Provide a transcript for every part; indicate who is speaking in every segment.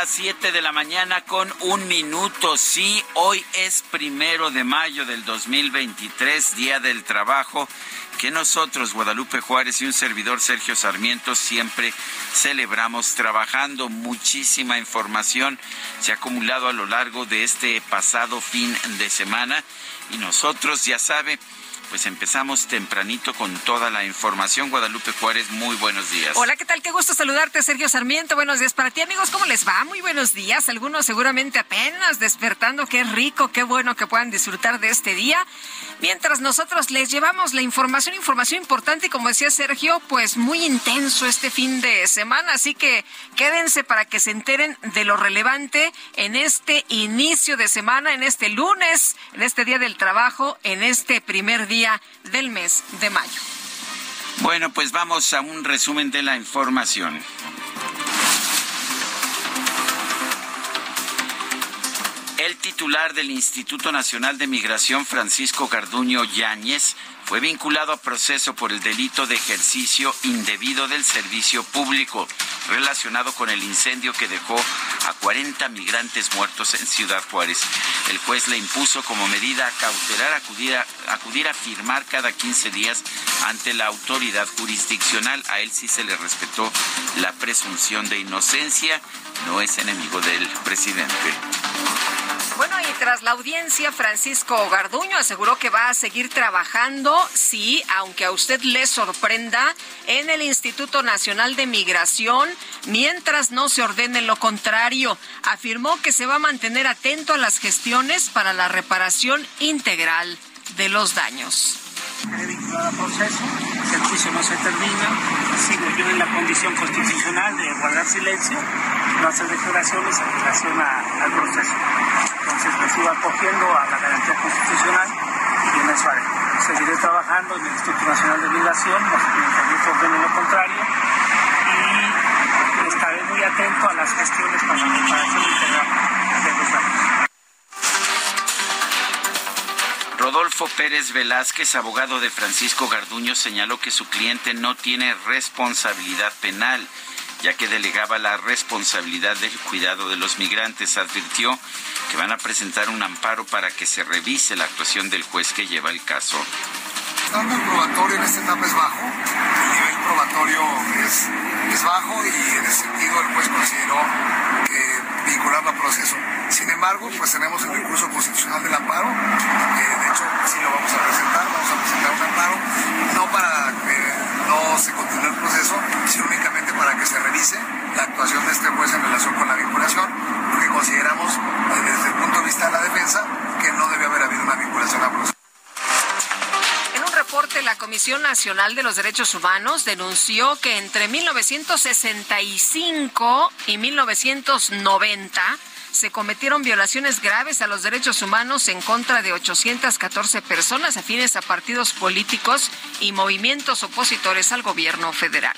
Speaker 1: Las 7 de la mañana con un minuto. Sí, hoy es primero de mayo del 2023, Día del Trabajo, que nosotros, Guadalupe Juárez y un servidor Sergio Sarmiento, siempre celebramos trabajando. Muchísima información se ha acumulado a lo largo de este pasado fin de semana y nosotros, ya sabe, pues empezamos tempranito con toda la información. Guadalupe Juárez, muy buenos días.
Speaker 2: Hola, ¿qué tal? Qué gusto saludarte, Sergio Sarmiento. Buenos días para ti, amigos. ¿Cómo les va? Muy buenos días. Algunos seguramente apenas despertando. Qué rico, qué bueno que puedan disfrutar de este día. Mientras nosotros les llevamos la información, información importante como decía Sergio, pues muy intenso este fin de semana. Así que quédense para que se enteren de lo relevante en este inicio de semana, en este lunes, en este día del trabajo, en este primer día del mes de mayo.
Speaker 1: Bueno, pues vamos a un resumen de la información. El titular del Instituto Nacional de Migración, Francisco Garduño Yáñez, fue vinculado a proceso por el delito de ejercicio indebido del servicio público relacionado con el incendio que dejó a 40 migrantes muertos en Ciudad Juárez. El juez le impuso como medida cautelar acudir a, acudir a firmar cada 15 días ante la autoridad jurisdiccional. A él sí se le respetó la presunción de inocencia. No es enemigo del presidente.
Speaker 2: Bueno, y tras la audiencia, Francisco Garduño aseguró que va a seguir trabajando, sí, aunque a usted le sorprenda, en el Instituto Nacional de Migración, mientras no se ordene lo contrario. Afirmó que se va a mantener atento a las gestiones para la reparación integral de los daños.
Speaker 3: Vinculado proceso, el juicio no se termina, sigo yo en la condición constitucional de guardar silencio, no hacer declaraciones en relación a, al proceso. Entonces me sigo acogiendo a la garantía constitucional y en eso haré. Seguiré trabajando en el Instituto Nacional de Migración, no se se ordene lo contrario, y estaré muy atento a las gestiones para la reparación integral de los
Speaker 1: Rodolfo Pérez Velázquez, abogado de Francisco Garduño, señaló que su cliente no tiene responsabilidad penal, ya que delegaba la responsabilidad del cuidado de los migrantes. Advirtió que van a presentar un amparo para que se revise la actuación del juez que lleva el caso.
Speaker 4: Estando el probatorio en esta etapa es bajo, el nivel probatorio es, es bajo y en ese sentido el juez consideró que vincularlo a proceso. Sin embargo, pues tenemos el recurso constitucional del amparo, que de hecho sí lo vamos a presentar, vamos a presentar un amparo, no para que no se continúe el proceso, sino únicamente para que se revise la actuación de este juez en relación con la vinculación, porque consideramos desde el punto de vista de la defensa que no debe haber habido una vinculación a proceso.
Speaker 2: Reporte, la Comisión Nacional de los Derechos Humanos denunció que entre 1965 y 1990 se cometieron violaciones graves a los derechos humanos en contra de 814 personas afines a partidos políticos y movimientos opositores al gobierno federal.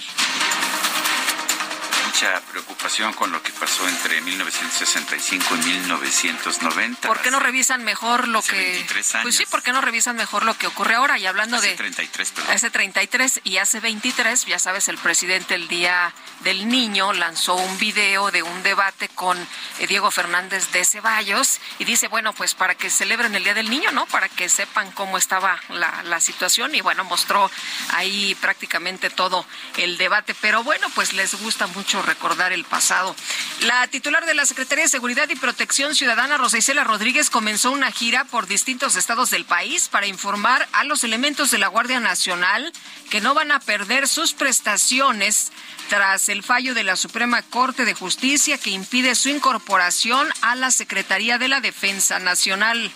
Speaker 1: Mucha preocupación con lo que pasó entre 1965 y 1990.
Speaker 2: ¿Por qué no revisan mejor lo que... Pues sí, ¿por qué no revisan mejor lo que ocurre ahora? Y hablando
Speaker 1: hace
Speaker 2: de...
Speaker 1: 33, perdón.
Speaker 2: Hace 33 y hace 23, ya sabes, el presidente el Día del Niño lanzó un video de un debate con eh, Diego Fernández de Ceballos y dice, bueno, pues para que celebren el Día del Niño, ¿no? Para que sepan cómo estaba la, la situación y bueno, mostró ahí prácticamente todo el debate. Pero bueno, pues les gusta mucho recordar el pasado. La titular de la Secretaría de Seguridad y Protección Ciudadana, Rosa Isela Rodríguez, comenzó una gira por distintos estados del país para informar a los elementos de la Guardia Nacional que no van a perder sus prestaciones tras el fallo de la Suprema Corte de Justicia que impide su incorporación a la Secretaría de la Defensa Nacional.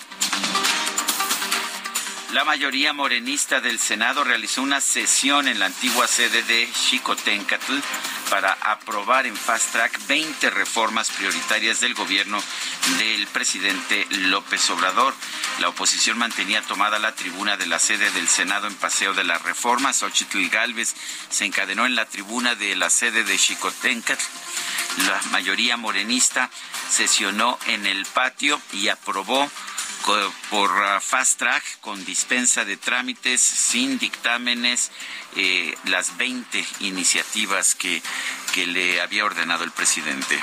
Speaker 1: La mayoría morenista del Senado realizó una sesión en la antigua sede de Xicoténcatl para aprobar en fast track 20 reformas prioritarias del gobierno del presidente López Obrador. La oposición mantenía tomada la tribuna de la sede del Senado en Paseo de las Reformas. Xochitl Galvez se encadenó en la tribuna de la sede de Xicoténcatl. La mayoría morenista sesionó en el patio y aprobó por uh, fast track con dispensa de trámites sin dictámenes eh, las 20 iniciativas que, que le había ordenado el presidente.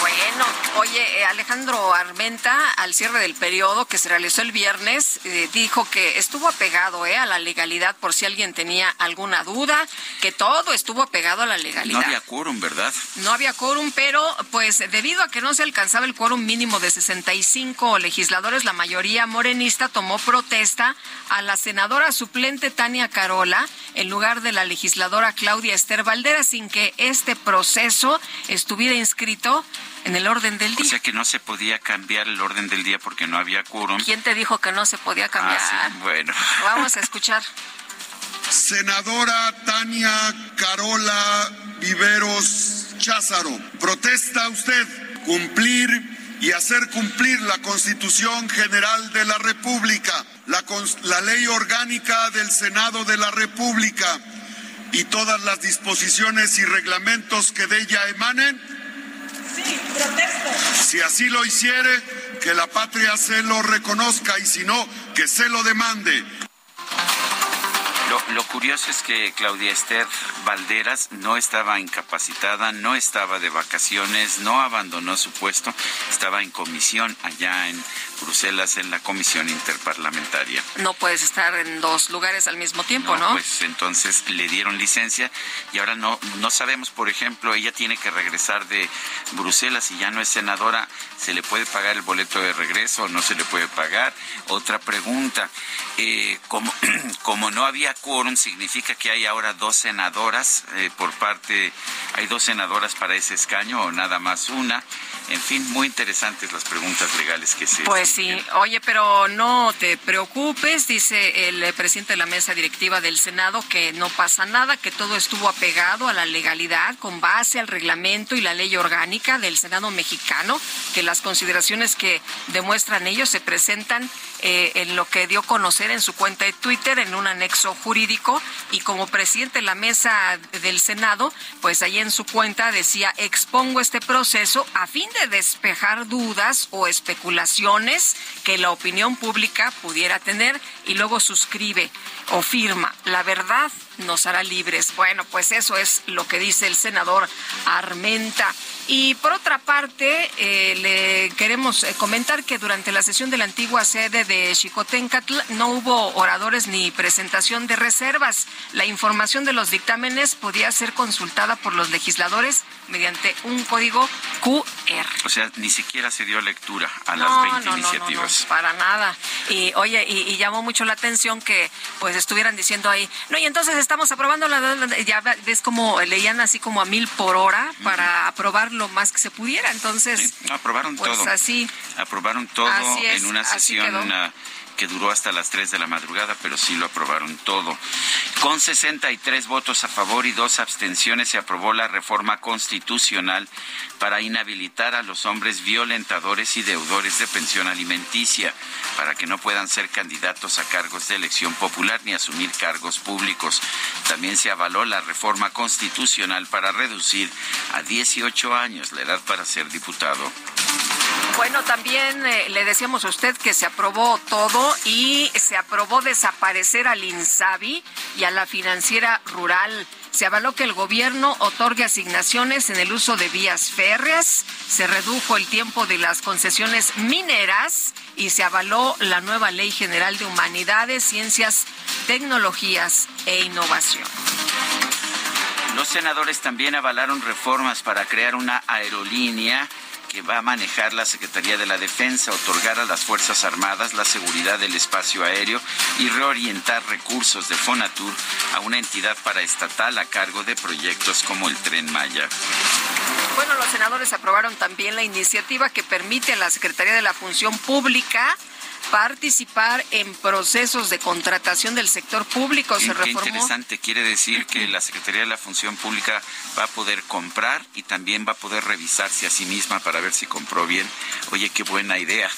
Speaker 2: Bueno, oye, eh, Alejandro Armenta, al cierre del periodo que se realizó el viernes, eh, dijo que estuvo apegado a la legalidad por si alguien tenía alguna duda, que todo estuvo apegado a la legalidad.
Speaker 1: No había quórum, ¿verdad?
Speaker 2: No había quórum, pero pues debido a que no se alcanzaba el quórum mínimo de 65 legisladores, la mayoría morenista tomó protesta a la senadora suplente Tania Carola en lugar de la legisladora Claudia Esther Valdera sin que este proceso estuviera inscrito en el orden del día.
Speaker 1: O sea que no se podía cambiar el orden del día porque no había quórum.
Speaker 2: ¿Quién te dijo que no se podía cambiar?
Speaker 1: Ah, sí, bueno.
Speaker 2: Vamos a escuchar.
Speaker 5: Senadora Tania Carola Viveros Cházaro, ¿protesta usted cumplir y hacer cumplir la Constitución General de la República, la, la ley orgánica del Senado de la República y todas las disposiciones y reglamentos que de ella emanen?
Speaker 6: Sí, protesto.
Speaker 5: Si así lo hiciere, que la patria se lo reconozca y si no, que se lo demande.
Speaker 1: Lo, curioso es que Claudia Esther Valderas no estaba incapacitada, no estaba de vacaciones, no abandonó su puesto, estaba en comisión allá en Bruselas en la comisión interparlamentaria.
Speaker 2: No puedes estar en dos lugares al mismo tiempo, ¿no?
Speaker 1: Pues entonces le dieron licencia y ahora no, no sabemos, por ejemplo, ella tiene que regresar de Bruselas y ya no es senadora, ¿se le puede pagar el boleto de regreso o no se le puede pagar? Otra pregunta, eh, como, como no había quórum, significa que hay ahora dos senadoras eh, por parte, hay dos senadoras para ese escaño o nada más una. En fin, muy interesantes las preguntas legales que se.
Speaker 2: Pues sí, oye, pero no te preocupes, dice el presidente de la mesa directiva del Senado, que no pasa nada, que todo estuvo apegado a la legalidad con base al reglamento y la ley orgánica del Senado mexicano, que las consideraciones que demuestran ellos se presentan eh, en lo que dio a conocer en su cuenta de Twitter en un anexo jurídico. Y como presidente de la mesa del Senado, pues ahí en su cuenta decía expongo este proceso a fin de despejar dudas o especulaciones que la opinión pública pudiera tener y luego suscribe o firma. La verdad nos hará libres. Bueno, pues eso es lo que dice el senador Armenta. Y por otra parte, eh, le queremos eh, comentar que durante la sesión de la antigua sede de Xicoténcatl no hubo oradores ni presentación de reservas. La información de los dictámenes podía ser consultada por los legisladores mediante un código QR.
Speaker 1: O sea, ni siquiera se dio lectura a las 20
Speaker 2: no,
Speaker 1: iniciativas.
Speaker 2: No, para nada. Y oye, y, y, llamó mucho la atención que pues estuvieran diciendo ahí, no, y entonces estamos aprobando la... Ya ves como leían así como a mil por hora para aprobar lo más que se pudiera. Entonces...
Speaker 1: Sí, aprobaron
Speaker 2: pues
Speaker 1: todo.
Speaker 2: así.
Speaker 1: Aprobaron todo
Speaker 2: así es,
Speaker 1: en una sesión que duró hasta las 3 de la madrugada, pero sí lo aprobaron todo. Con 63 votos a favor y dos abstenciones se aprobó la reforma constitucional para inhabilitar a los hombres violentadores y deudores de pensión alimenticia, para que no puedan ser candidatos a cargos de elección popular ni asumir cargos públicos. También se avaló la reforma constitucional para reducir a 18 años la edad para ser diputado.
Speaker 2: Bueno, también eh, le decíamos a usted que se aprobó todo y se aprobó desaparecer al INSABI y a la financiera rural. Se avaló que el gobierno otorgue asignaciones en el uso de vías férreas, se redujo el tiempo de las concesiones mineras y se avaló la nueva Ley General de Humanidades, Ciencias, Tecnologías e Innovación.
Speaker 1: Los senadores también avalaron reformas para crear una aerolínea que va a manejar la Secretaría de la Defensa, otorgar a las Fuerzas Armadas la seguridad del espacio aéreo y reorientar recursos de Fonatur a una entidad paraestatal a cargo de proyectos como el Tren Maya.
Speaker 2: Bueno, los senadores aprobaron también la iniciativa que permite a la Secretaría de la Función Pública participar en procesos de contratación del sector público. Se
Speaker 1: reformó. Qué interesante. Quiere decir que la Secretaría de la Función Pública va a poder comprar y también va a poder revisarse a sí misma para ver si compró bien. Oye, qué buena idea.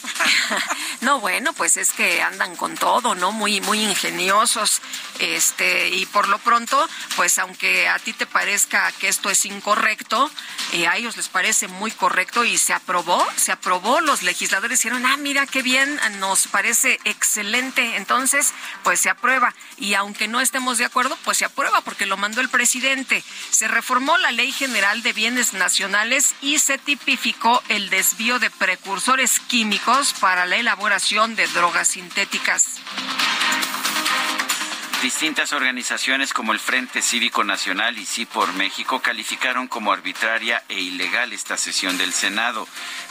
Speaker 2: no, bueno, pues es que andan con todo, ¿no? Muy, muy ingeniosos. Este, y por lo pronto, pues aunque a ti te parezca que esto es incorrecto, eh, a ellos les parece muy correcto y se aprobó, se aprobó. Los legisladores dijeron, ah, mira qué bien, nos parece excelente. Entonces, pues se aprueba. Y aunque no estemos de acuerdo, pues se aprueba porque lo mandó el presidente. Se reformó la Ley General de Bienes Nacionales y se tipificó el desvío de precursores químicos para la elaboración de drogas sintéticas.
Speaker 1: Distintas organizaciones como el Frente Cívico Nacional y Sí por México calificaron como arbitraria e ilegal esta sesión del Senado,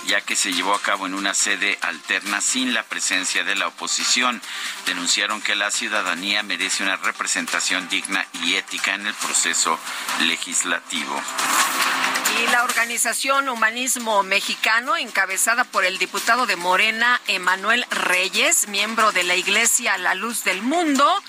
Speaker 1: ya que se llevó a cabo en una sede alterna sin la presencia de la oposición. Denunciaron que la ciudadanía merece una representación digna y ética en el proceso legislativo.
Speaker 2: Y la organización Humanismo Mexicano, encabezada por el diputado de Morena, Emanuel Reyes, miembro de la Iglesia La Luz del Mundo,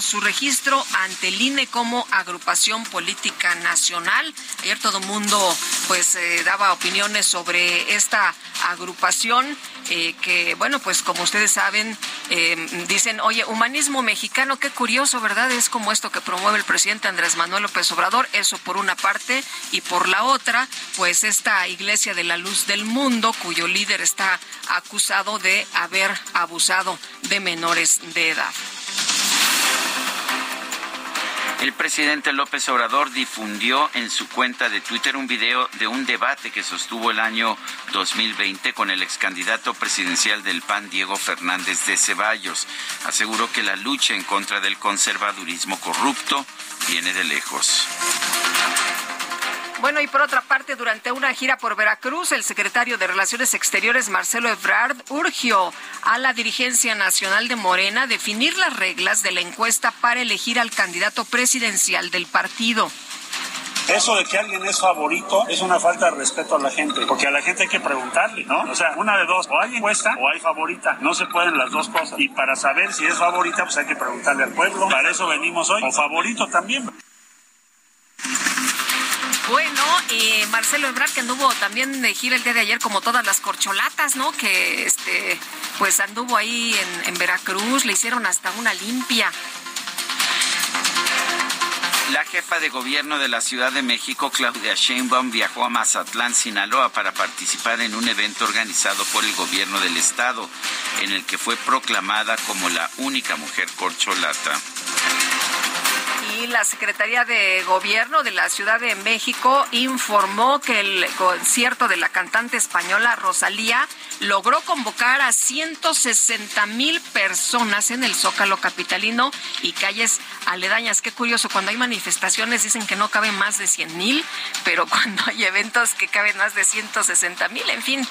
Speaker 2: su registro ante el INE como agrupación política nacional. Ayer todo el mundo pues eh, daba opiniones sobre esta agrupación eh, que, bueno, pues como ustedes saben, eh, dicen, oye, humanismo mexicano, qué curioso, ¿verdad? Es como esto que promueve el presidente Andrés Manuel López Obrador, eso por una parte, y por la otra, pues esta Iglesia de la Luz del Mundo, cuyo líder está acusado de haber abusado de menores de edad.
Speaker 1: El presidente López Obrador difundió en su cuenta de Twitter un video de un debate que sostuvo el año 2020 con el ex candidato presidencial del PAN, Diego Fernández de Ceballos. Aseguró que la lucha en contra del conservadurismo corrupto viene de lejos.
Speaker 2: Bueno, y por otra parte, durante una gira por Veracruz, el secretario de Relaciones Exteriores, Marcelo Ebrard, urgió a la dirigencia nacional de Morena definir las reglas de la encuesta para elegir al candidato presidencial del partido.
Speaker 3: Eso de que alguien es favorito es una falta de respeto a la gente, porque a la gente hay que preguntarle, ¿no? O sea, una de dos, o hay encuesta o hay favorita, no se pueden las dos cosas. Y para saber si es favorita, pues hay que preguntarle al pueblo. Para eso venimos hoy, o favorito también.
Speaker 2: Bueno, Marcelo Ebrard que anduvo también de gira el día de ayer como todas las corcholatas, ¿no? Que este pues anduvo ahí en, en Veracruz, le hicieron hasta una limpia.
Speaker 1: La jefa de gobierno de la Ciudad de México, Claudia Sheinbaum, viajó a Mazatlán, Sinaloa, para participar en un evento organizado por el gobierno del estado, en el que fue proclamada como la única mujer corcholata
Speaker 2: y la Secretaría de Gobierno de la Ciudad de México informó que el concierto de la cantante española Rosalía logró convocar a 160 mil personas en el Zócalo Capitalino y calles aledañas. Qué curioso, cuando hay manifestaciones dicen que no caben más de 100 mil, pero cuando hay eventos que caben más de 160 mil, en fin.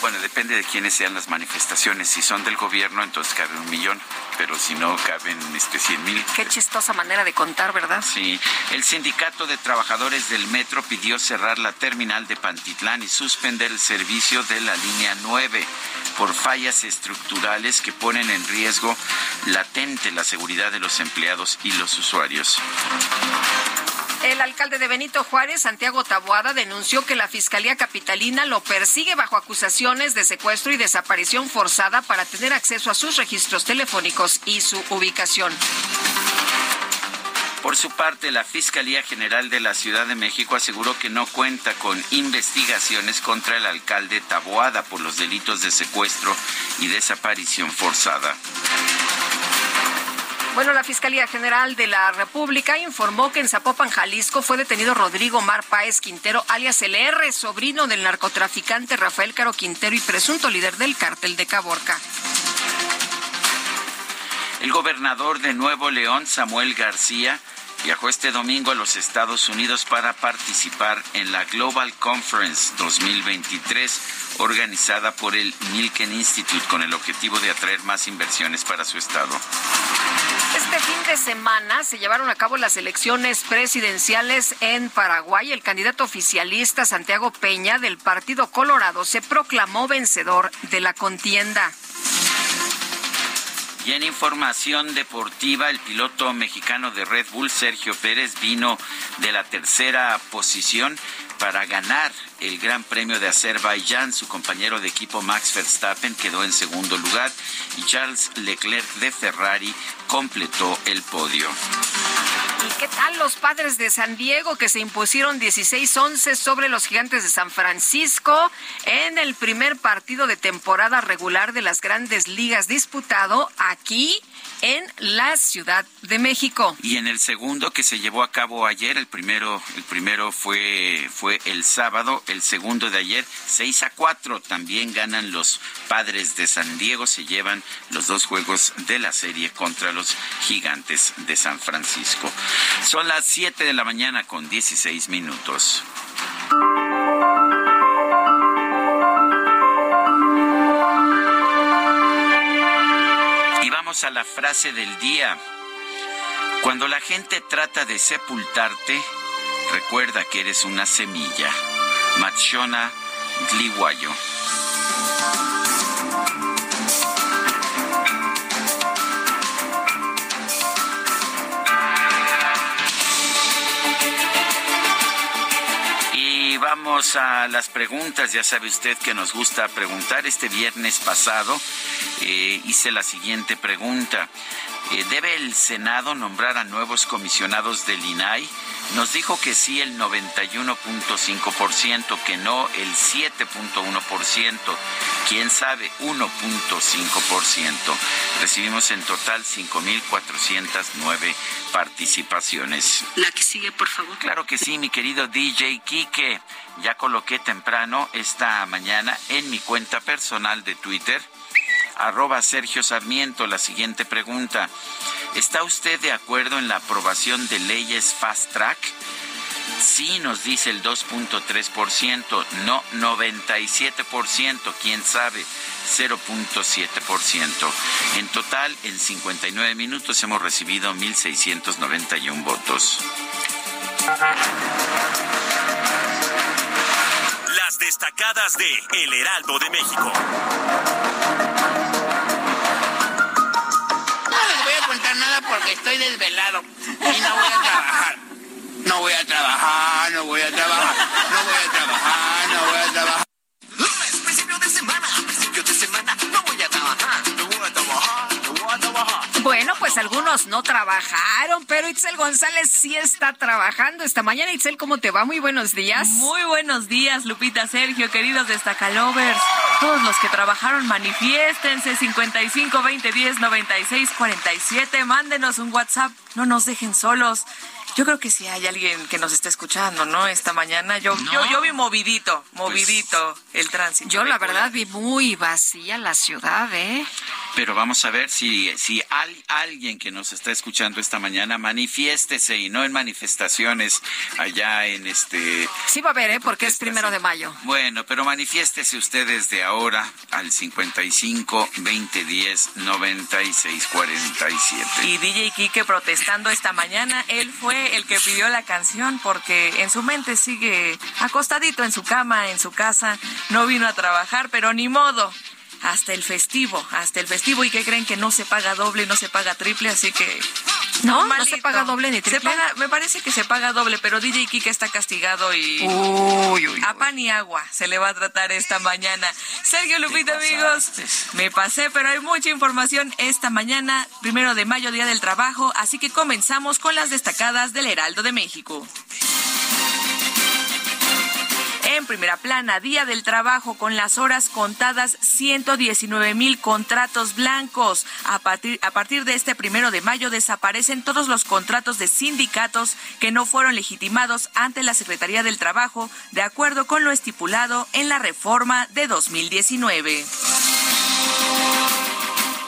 Speaker 1: Bueno, depende de quiénes sean las manifestaciones. Si son del gobierno, entonces cabe un millón, pero si no, caben este, 100 mil.
Speaker 2: Qué chistosa manera de contar, ¿verdad?
Speaker 1: Sí. El sindicato de trabajadores del metro pidió cerrar la terminal de Pantitlán y suspender el servicio de la línea 9 por fallas estructurales que ponen en riesgo latente la seguridad de los empleados y los usuarios.
Speaker 2: El alcalde de Benito Juárez, Santiago Taboada, denunció que la Fiscalía Capitalina lo persigue bajo acusaciones de secuestro y desaparición forzada para tener acceso a sus registros telefónicos y su ubicación.
Speaker 1: Por su parte, la Fiscalía General de la Ciudad de México aseguró que no cuenta con investigaciones contra el alcalde Taboada por los delitos de secuestro y desaparición forzada.
Speaker 2: Bueno, la Fiscalía General de la República informó que en Zapopan, Jalisco, fue detenido Rodrigo Mar Páez Quintero, alias LR, sobrino del narcotraficante Rafael Caro Quintero y presunto líder del cártel de Caborca.
Speaker 1: El gobernador de Nuevo León, Samuel García, viajó este domingo a los Estados Unidos para participar en la Global Conference 2023 organizada por el Milken Institute con el objetivo de atraer más inversiones para su estado.
Speaker 2: Este fin de semana se llevaron a cabo las elecciones presidenciales en Paraguay. El candidato oficialista Santiago Peña del Partido Colorado se proclamó vencedor de la contienda.
Speaker 1: Y en información deportiva, el piloto mexicano de Red Bull, Sergio Pérez, vino de la tercera posición para ganar el Gran Premio de Azerbaiyán. Su compañero de equipo Max Verstappen quedó en segundo lugar y Charles Leclerc de Ferrari completó el podio.
Speaker 2: ¿Y qué tal los padres de San Diego que se impusieron 16-11 sobre los gigantes de San Francisco en el primer partido de temporada regular de las grandes ligas disputado aquí en la Ciudad de México.
Speaker 1: Y en el segundo que se llevó a cabo ayer, el primero, el primero fue, fue el sábado, el segundo de ayer, 6 a 4. También ganan los padres de San Diego, se llevan los dos juegos de la serie contra los gigantes de San Francisco. Son las 7 de la mañana con 16 minutos. A la frase del día. Cuando la gente trata de sepultarte, recuerda que eres una semilla. Machona Gliwayo. Vamos a las preguntas. Ya sabe usted que nos gusta preguntar. Este viernes pasado eh, hice la siguiente pregunta. Eh, ¿Debe el Senado nombrar a nuevos comisionados del INAI? Nos dijo que sí el 91.5%, que no el 7.1%, quién sabe 1.5%. Recibimos en total 5.409 participaciones.
Speaker 2: La que sigue, por favor.
Speaker 1: Claro que sí, mi querido DJ Kike. Ya coloqué temprano esta mañana en mi cuenta personal de Twitter arroba Sergio Sarmiento. La siguiente pregunta. ¿Está usted de acuerdo en la aprobación de leyes Fast Track? Sí, nos dice el 2.3%, no 97%, quién sabe, 0.7%. En total, en 59 minutos hemos recibido 1.691 votos.
Speaker 7: Destacadas de El Heraldo de México.
Speaker 8: nada porque estoy desvelado y no voy a trabajar. No voy a trabajar, no voy a trabajar, no voy a
Speaker 2: Bueno, pues algunos no trabajaron, pero Itzel González sí está trabajando esta mañana. Itzel, ¿cómo te va? Muy buenos días.
Speaker 9: Muy buenos días, Lupita, Sergio, queridos destacalovers. Todos los que trabajaron, manifiéstense 55 20 10 96 47. Mándenos un WhatsApp, no nos dejen solos. Yo creo que si hay alguien que nos está escuchando, ¿no? Esta mañana yo, yo, yo vi movidito, movidito el tránsito.
Speaker 2: Yo la verdad vi muy vacía la ciudad, ¿eh?
Speaker 1: Pero vamos a ver si, si hay alguien que nos está escuchando esta mañana, manifiéstese y no en manifestaciones allá en este...
Speaker 2: Sí va a haber, ¿eh? Porque es primero de mayo.
Speaker 1: Bueno, pero manifiéstese usted desde ahora al 55 2010 96 47.
Speaker 9: Y DJ Kike protestando esta mañana, él fue el que pidió la canción porque en su mente sigue acostadito en su cama, en su casa, no vino a trabajar, pero ni modo hasta el festivo, hasta el festivo. ¿Y que creen que no se paga doble, no se paga triple? Así que...
Speaker 2: No, no se paga doble ni triple.
Speaker 9: Se paga, me parece que se paga doble, pero DJ Kike está castigado y
Speaker 2: uy, uy,
Speaker 9: a pan y agua se le va a tratar esta mañana. Sergio Lupita, amigos, me pasé, pero hay mucha información esta mañana, primero de mayo, Día del Trabajo, así que comenzamos con las destacadas del Heraldo de México. En primera plana, Día del Trabajo con las horas contadas, 119 mil contratos blancos. A partir, a partir de este primero de mayo desaparecen todos los contratos de sindicatos que no fueron legitimados ante la Secretaría del Trabajo, de acuerdo con lo estipulado en la reforma de 2019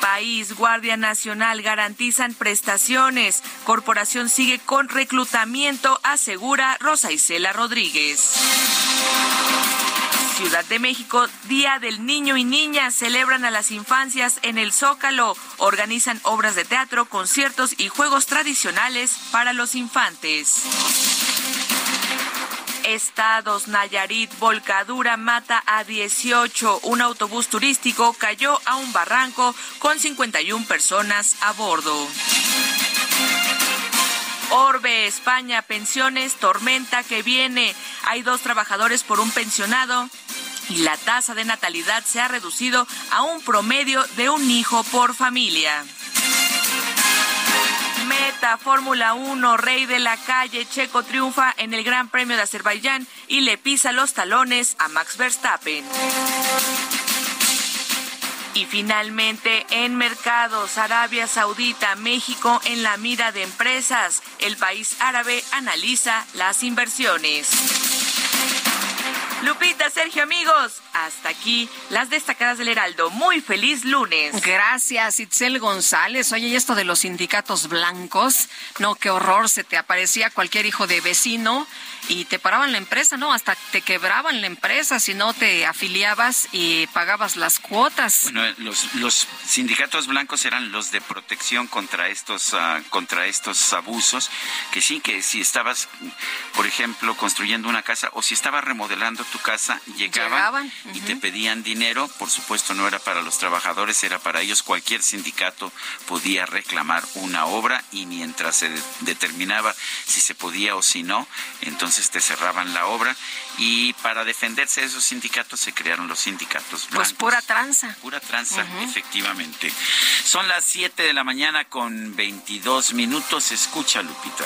Speaker 9: país, Guardia Nacional garantizan prestaciones. Corporación sigue con reclutamiento, asegura Rosa Isela Rodríguez. Ciudad de México, Día del Niño y Niña, celebran a las infancias en el Zócalo, organizan obras de teatro, conciertos y juegos tradicionales para los infantes. Estados Nayarit, volcadura mata a 18. Un autobús turístico cayó a un barranco con 51 personas a bordo. Orbe, España, pensiones, tormenta que viene. Hay dos trabajadores por un pensionado y la tasa de natalidad se ha reducido a un promedio de un hijo por familia. Meta, Fórmula 1, rey de la calle, Checo triunfa en el Gran Premio de Azerbaiyán y le pisa los talones a Max Verstappen. Y finalmente, en mercados, Arabia Saudita, México en la mira de empresas. El país árabe analiza las inversiones. Lupita, Sergio, amigos, hasta aquí las destacadas del Heraldo. Muy feliz lunes.
Speaker 2: Gracias, Itzel González. Oye, y esto de los sindicatos blancos, no, qué horror, se te aparecía cualquier hijo de vecino y te paraban la empresa, ¿no? Hasta te quebraban la empresa si no te afiliabas y pagabas las cuotas.
Speaker 1: Bueno, los, los sindicatos blancos eran los de protección contra estos, uh, contra estos abusos, que sí, que si estabas, por ejemplo, construyendo una casa o si estabas remodelando tu casa, llegaban,
Speaker 2: Llegaban,
Speaker 1: y te pedían dinero, por supuesto no era para los trabajadores, era para ellos, cualquier sindicato podía reclamar una obra y mientras se de determinaba si se podía o si no, entonces te cerraban la obra y para defenderse de esos sindicatos se crearon los sindicatos blancos.
Speaker 2: Pues pura tranza.
Speaker 1: Pura tranza, efectivamente. Son las 7 de la mañana con 22 minutos. Escucha, Lupita.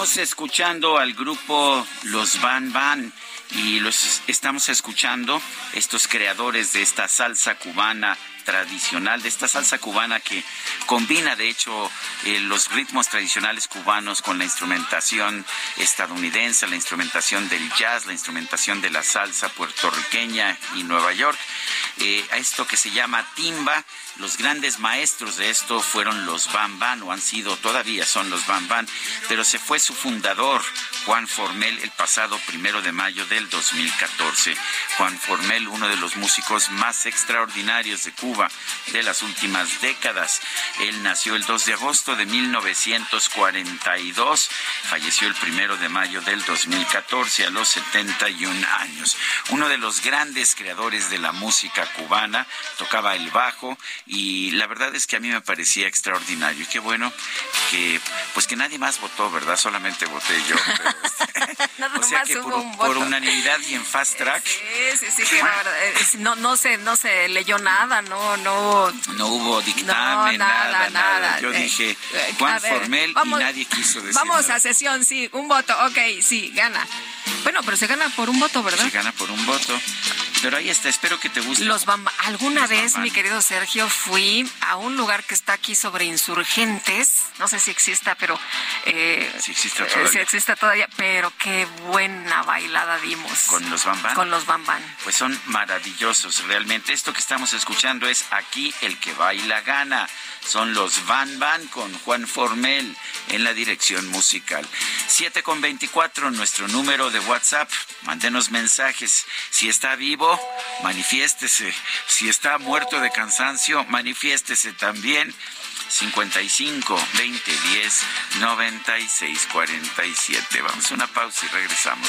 Speaker 1: Estamos escuchando al grupo Los Van Van y los estamos escuchando estos creadores de esta salsa cubana tradicional, de esta salsa cubana que combina de hecho eh, los ritmos tradicionales cubanos con la instrumentación estadounidense, la instrumentación del jazz, la instrumentación de la salsa puertorriqueña y Nueva York. Eh, a esto que se llama timba, los grandes maestros de esto fueron los Van Van, o han sido, todavía son los Van Van, pero se fue su fundador, Juan Formel, el pasado primero de mayo del 2014. Juan Formel, uno de los músicos más extraordinarios de Cuba, de las últimas décadas. Él nació el 2 de agosto de 1942, falleció el primero de mayo del 2014 a los 71 años. Uno de los grandes creadores de la música cubana, tocaba el bajo y la verdad es que a mí me parecía extraordinario. Y qué bueno que pues que nadie más votó, ¿verdad? Solamente voté yo. o sea que por, por, unanimidad y en fast track.
Speaker 2: Sí, sí, sí, no, no se, no se leyó nada, no, no.
Speaker 1: No hubo dictamen, nada, nada, Yo dije eh, Juan Formel y nadie quiso decir.
Speaker 2: Vamos a sesión, sí, un voto, ok, sí, gana. Bueno, pero se gana por un voto, ¿verdad?
Speaker 1: Se gana por un voto. Pero ahí está, espero que te guste.
Speaker 2: Los Alguna vez, mi querido Sergio, fui a un lugar que está aquí sobre insurgentes. No sé si exista, pero.
Speaker 1: Eh, sí existe todavía.
Speaker 2: Sí existe todavía, pero qué buena bailada dimos.
Speaker 1: ¿Con los Bamban?
Speaker 2: Con los Bamban.
Speaker 1: Pues son maravillosos, realmente. Esto que estamos escuchando es Aquí el que baila gana. Son los Van Van con Juan Formel en la dirección musical. 7 con 24, nuestro número de WhatsApp. Mándenos mensajes. Si está vivo, manifiéstese. Si está muerto de cansancio, manifiéstese también. 55 20 10 96 47. Vamos a una pausa y regresamos.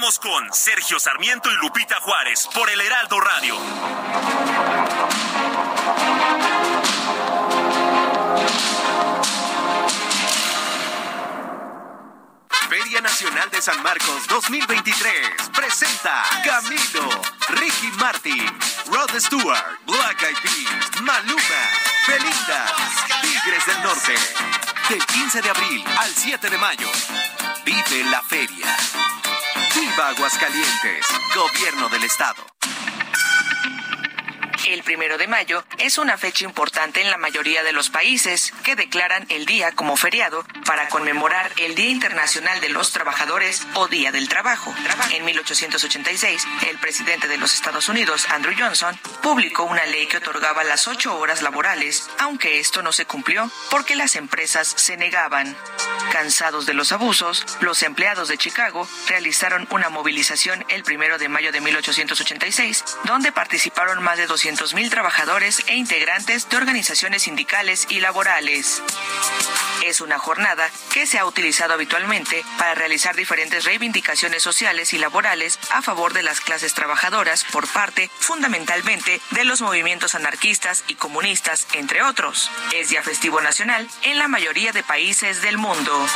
Speaker 7: Con Sergio Sarmiento y Lupita Juárez por el Heraldo Radio. Feria Nacional de San Marcos 2023 presenta Camilo, Ricky Martin, Rod Stewart, Black Eyed Peas, Maluma, Belinda, Tigres del Norte. Del 15 de abril al 7 de mayo. Vive la feria. Viva Aguascalientes, Gobierno del Estado.
Speaker 10: El primero de mayo es una fecha importante en la mayoría de los países que declaran el día como feriado para conmemorar el Día Internacional de los Trabajadores o Día del Trabajo. En 1886, el presidente de los Estados Unidos, Andrew Johnson, publicó una ley que otorgaba las ocho horas laborales, aunque esto no se cumplió porque las empresas se negaban. Cansados de los abusos, los empleados de Chicago realizaron una movilización el primero de mayo de 1886, donde participaron más de 200 trabajadores e integrantes de organizaciones sindicales y laborales. Es una jornada que se ha utilizado habitualmente para realizar diferentes reivindicaciones sociales y laborales a favor de las clases trabajadoras por parte, fundamentalmente, de los movimientos anarquistas y comunistas, entre otros. Es día festivo nacional en la mayoría de países del mundo.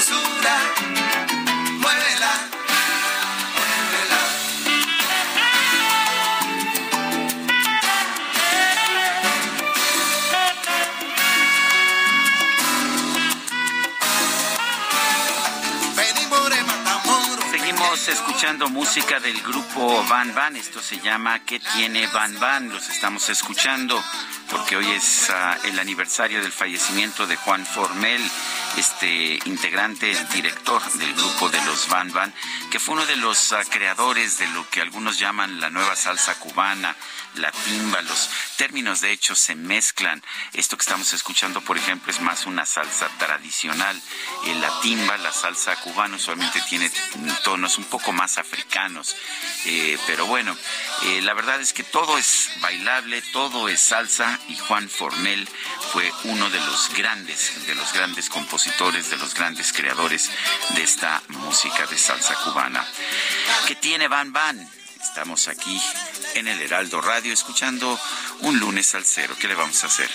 Speaker 10: basura.
Speaker 1: Estamos escuchando música del grupo Van Van. Esto se llama ¿Qué tiene Van Van? Los estamos escuchando porque hoy es uh, el aniversario del fallecimiento de Juan Formel, este integrante, director del grupo de los Van Van, que fue uno de los uh, creadores de lo que algunos llaman la nueva salsa cubana, la timba, los términos de hecho se mezclan. Esto que estamos escuchando, por ejemplo, es más una salsa tradicional. Eh, la timba, la salsa cubana, usualmente tiene tonos un poco más africanos. Eh, pero bueno, eh, la verdad es que todo es bailable, todo es salsa y Juan Formel fue uno de los grandes, de los grandes compositores, de los grandes creadores de esta música de salsa cubana. ¿Qué tiene Van Van? Estamos aquí en el Heraldo Radio escuchando un lunes al cero. ¿Qué le vamos a hacer?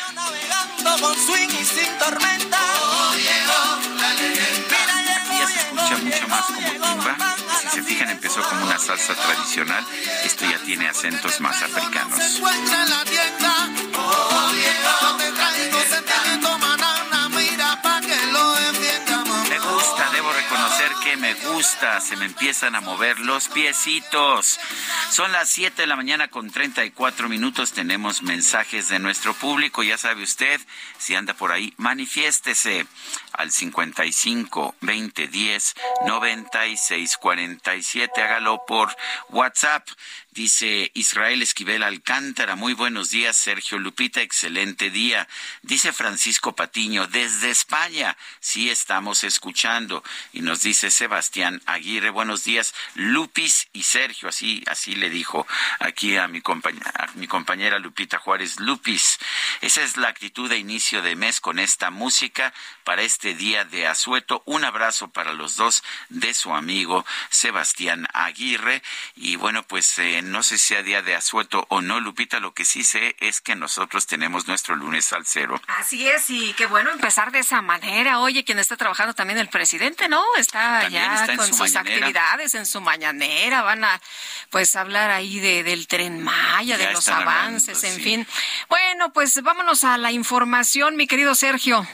Speaker 1: Aquí se escucha mucho más como timba. Si se fijan, empezó como una salsa tradicional. Esto ya tiene acentos más africanos. Se me empiezan a mover los piecitos. Son las 7 de la mañana con 34 minutos. Tenemos mensajes de nuestro público. Ya sabe usted, si anda por ahí, manifiéstese al 55 20 10 96 47. Hágalo por WhatsApp. Dice Israel Esquivel Alcántara, muy buenos días, Sergio Lupita, excelente día. Dice Francisco Patiño, desde España, sí estamos escuchando. Y nos dice Sebastián Aguirre, buenos días, Lupis y Sergio, así, así le dijo aquí a mi, compañera, a mi compañera Lupita Juárez, Lupis. Esa es la actitud de inicio de mes con esta música para este día de asueto. Un abrazo para los dos de su amigo Sebastián Aguirre. Y bueno, pues eh, no sé si sea día de asueto o no, Lupita, lo que sí sé es que nosotros tenemos nuestro lunes al cero.
Speaker 2: Así es, y qué bueno empezar de esa manera. Oye, quien está trabajando también el presidente, ¿no? Está ya con sus actividades en su mañanera, van a pues hablar ahí de, del tren Maya, de los avances, en fin. Bueno, pues vámonos a la información, mi querido Sergio.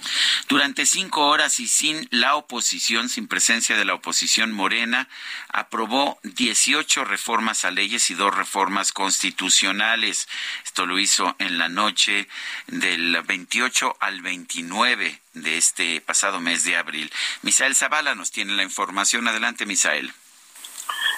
Speaker 1: Durante cinco horas y sin la oposición, sin presencia de la oposición morena, aprobó 18 reformas a leyes y dos reformas constitucionales. Esto lo hizo en la noche del 28 al 29 de este pasado mes de abril. Misael Zavala nos tiene la información. Adelante, Misael.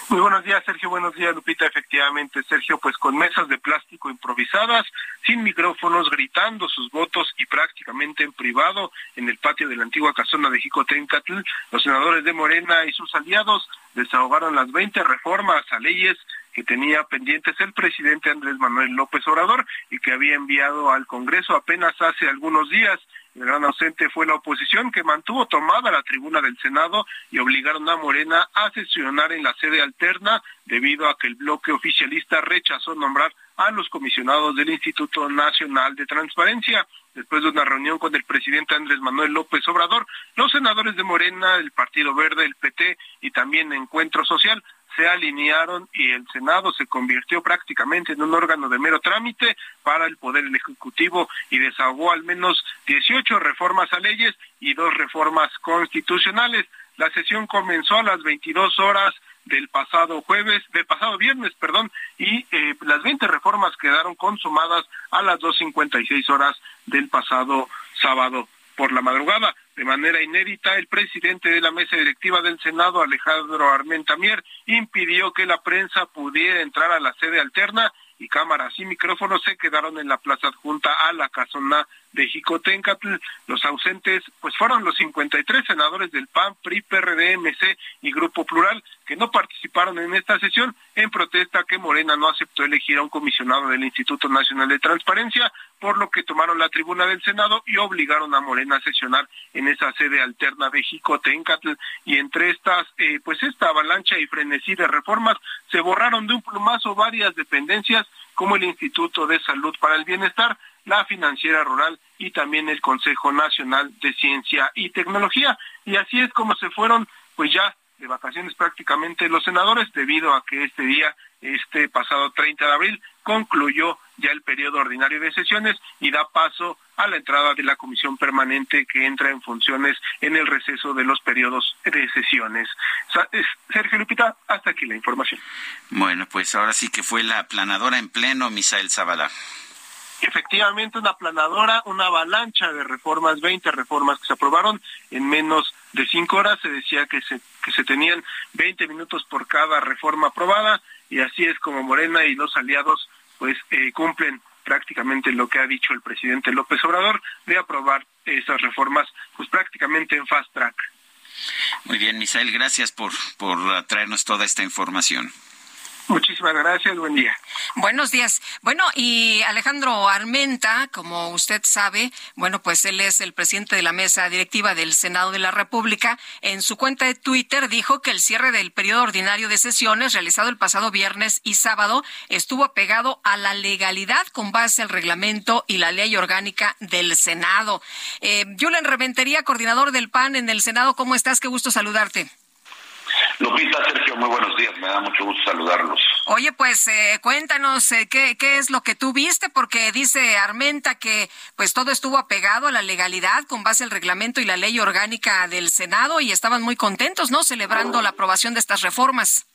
Speaker 11: Muy buenos días, Sergio. Buenos días, Lupita. Efectivamente, Sergio, pues con mesas de plástico improvisadas, sin micrófonos, gritando sus votos y prácticamente en privado en el patio de la antigua casona de Jicotencatl, los senadores de Morena y sus aliados desahogaron las 20 reformas a leyes que tenía pendientes el presidente Andrés Manuel López Obrador y que había enviado al Congreso apenas hace algunos días. El gran ausente fue la oposición que mantuvo tomada la tribuna del Senado y obligaron a Morena a sesionar en la sede alterna debido a que el bloque oficialista rechazó nombrar a los comisionados del Instituto Nacional de Transparencia. Después de una reunión con el presidente Andrés Manuel López Obrador, los senadores de Morena, el Partido Verde, el PT y también Encuentro Social se alinearon y el Senado se convirtió prácticamente en un órgano de mero trámite para el Poder Ejecutivo y desahogó al menos 18 reformas a leyes y dos reformas constitucionales. La sesión comenzó a las 22 horas del pasado jueves, del pasado viernes, perdón, y eh, las 20 reformas quedaron consumadas a las 2.56 horas del pasado sábado por la madrugada. De manera inédita, el presidente de la mesa directiva del Senado, Alejandro Armentamier, impidió que la prensa pudiera entrar a la sede alterna y cámaras y micrófonos se quedaron en la plaza adjunta a la casona de Jicotencatl. Los ausentes pues fueron los 53 senadores del PAN, PRI, PRD, MC y Grupo Plural que no participaron en esta sesión en protesta que Morena no aceptó elegir a un comisionado del Instituto Nacional de Transparencia, por lo que tomaron la tribuna del Senado y obligaron a Morena a sesionar en esa sede alterna de Jicotencatl y entre estas eh, pues esta avalancha y frenesí de reformas se borraron de un plumazo varias dependencias como el Instituto de Salud para el Bienestar, la Financiera Rural y también el Consejo Nacional de Ciencia y Tecnología. Y así es como se fueron, pues ya de vacaciones prácticamente los senadores, debido a que este día, este pasado 30 de abril, concluyó ya el periodo ordinario de sesiones y da paso a la entrada de la comisión permanente que entra en funciones en el receso de los periodos de sesiones. Sergio Lupita, hasta aquí la información.
Speaker 1: Bueno, pues ahora sí que fue la planadora en pleno, Misael Zavala.
Speaker 11: Efectivamente, una planadora, una avalancha de reformas, 20 reformas que se aprobaron en menos de cinco horas. Se decía que se, que se tenían 20 minutos por cada reforma aprobada y así es como Morena y los aliados pues eh, cumplen prácticamente lo que ha dicho el presidente López Obrador de aprobar esas reformas pues prácticamente en fast track.
Speaker 1: Muy bien, Misael, gracias por, por traernos toda esta información.
Speaker 11: Muchísimas gracias, buen día.
Speaker 2: Buenos días. Bueno, y Alejandro Armenta, como usted sabe, bueno, pues él es el presidente de la mesa directiva del Senado de la República. En su cuenta de Twitter dijo que el cierre del periodo ordinario de sesiones realizado el pasado viernes y sábado estuvo apegado a la legalidad con base al reglamento y la ley orgánica del Senado. Eh, Reventería, coordinador del PAN en el Senado, ¿cómo estás? Qué gusto saludarte.
Speaker 12: Lupita, Sergio, muy buenos días. Me da mucho gusto saludarlos.
Speaker 2: Oye, pues eh, cuéntanos eh, qué, qué es lo que tú viste, porque dice Armenta que pues todo estuvo apegado a la legalidad con base al reglamento y la ley orgánica del Senado y estaban muy contentos, ¿no? Celebrando la aprobación de estas reformas.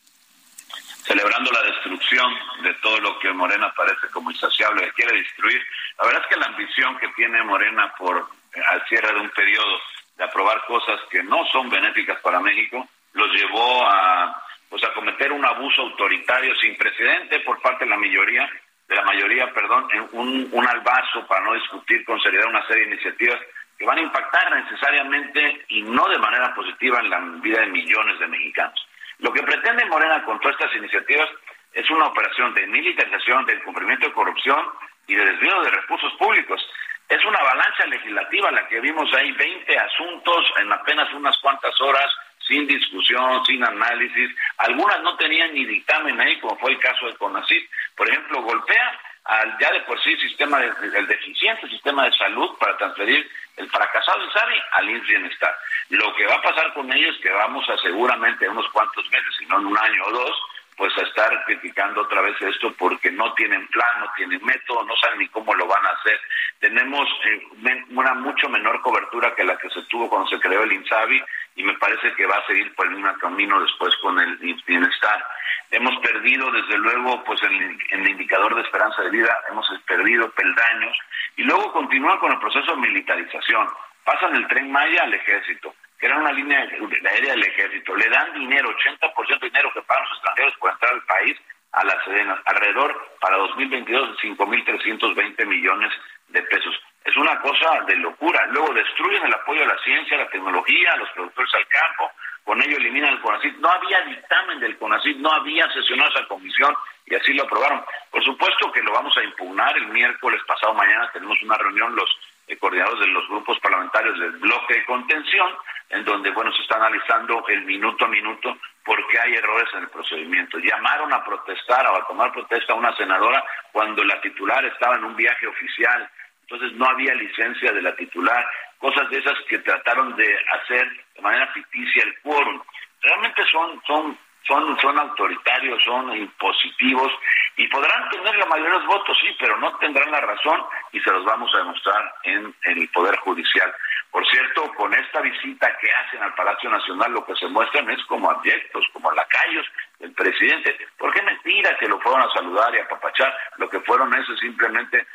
Speaker 12: Celebrando la destrucción de todo lo que Morena parece como insaciable, que quiere destruir. La verdad es que la ambición que tiene Morena por eh, al cierre de un periodo de aprobar cosas que no son benéficas para México, los llevó a pues a cometer un abuso autoritario sin precedente por parte de la mayoría de la mayoría, perdón, un, un albazo para no discutir con seriedad una serie de iniciativas que van a impactar necesariamente y no de manera positiva en la vida de millones de mexicanos. Lo que pretende Morena con todas estas iniciativas es una operación de militarización, de cumplimiento de corrupción y de desvío de recursos públicos. Es una avalancha legislativa la que vimos ahí, 20 asuntos en apenas unas cuantas horas, sin discusión, sin análisis. Algunas no tenían ni dictamen ahí, como fue el caso de CONACYT. Por ejemplo, golpea al ya de por sí sistema de, el deficiente sistema de salud para transferir el fracasado INSABI al INS Bienestar. Lo que va a pasar con ellos es que vamos a seguramente unos cuantos meses, si no en un año o dos, pues a estar criticando otra vez esto porque no tienen plan, no tienen método, no saben ni cómo lo van a hacer. Tenemos eh, una mucho menor cobertura que la que se tuvo cuando se creó el INSABI y me parece que va a seguir por el mismo camino después con el bienestar. Hemos perdido, desde luego, pues el, el indicador de esperanza de vida, hemos perdido peldaños y luego continúan con el proceso de militarización. Pasan el tren Maya al ejército que era una línea aérea del ejército, le dan dinero, 80% de dinero que pagan los extranjeros por entrar al país a las serenas, alrededor para 2022 de 5.320 millones de pesos. Es una cosa de locura. Luego destruyen el apoyo a la ciencia, a la tecnología, a los productores al campo, con ello eliminan el CONACID. No había dictamen del CONACID, no había sesionado esa comisión y así lo aprobaron. Por supuesto que lo vamos a impugnar el miércoles pasado mañana, tenemos una reunión los coordinadores de los grupos parlamentarios del bloque de contención, en donde, bueno, se está analizando el minuto a minuto por qué hay errores en el procedimiento. Llamaron a protestar o a tomar protesta a una senadora cuando la titular estaba en un viaje oficial, entonces no había licencia de la titular, cosas de esas que trataron de hacer de manera ficticia el quórum. Realmente son, son son, son autoritarios, son impositivos y podrán tener la mayoría de los votos, sí, pero no tendrán la razón y se los vamos a demostrar en, el Poder Judicial. Por cierto, con esta visita que hacen al Palacio Nacional, lo que se muestran es como abyectos, como lacayos del presidente. ¿Por qué mentira que lo fueron a saludar y a papachar? Lo que fueron es simplemente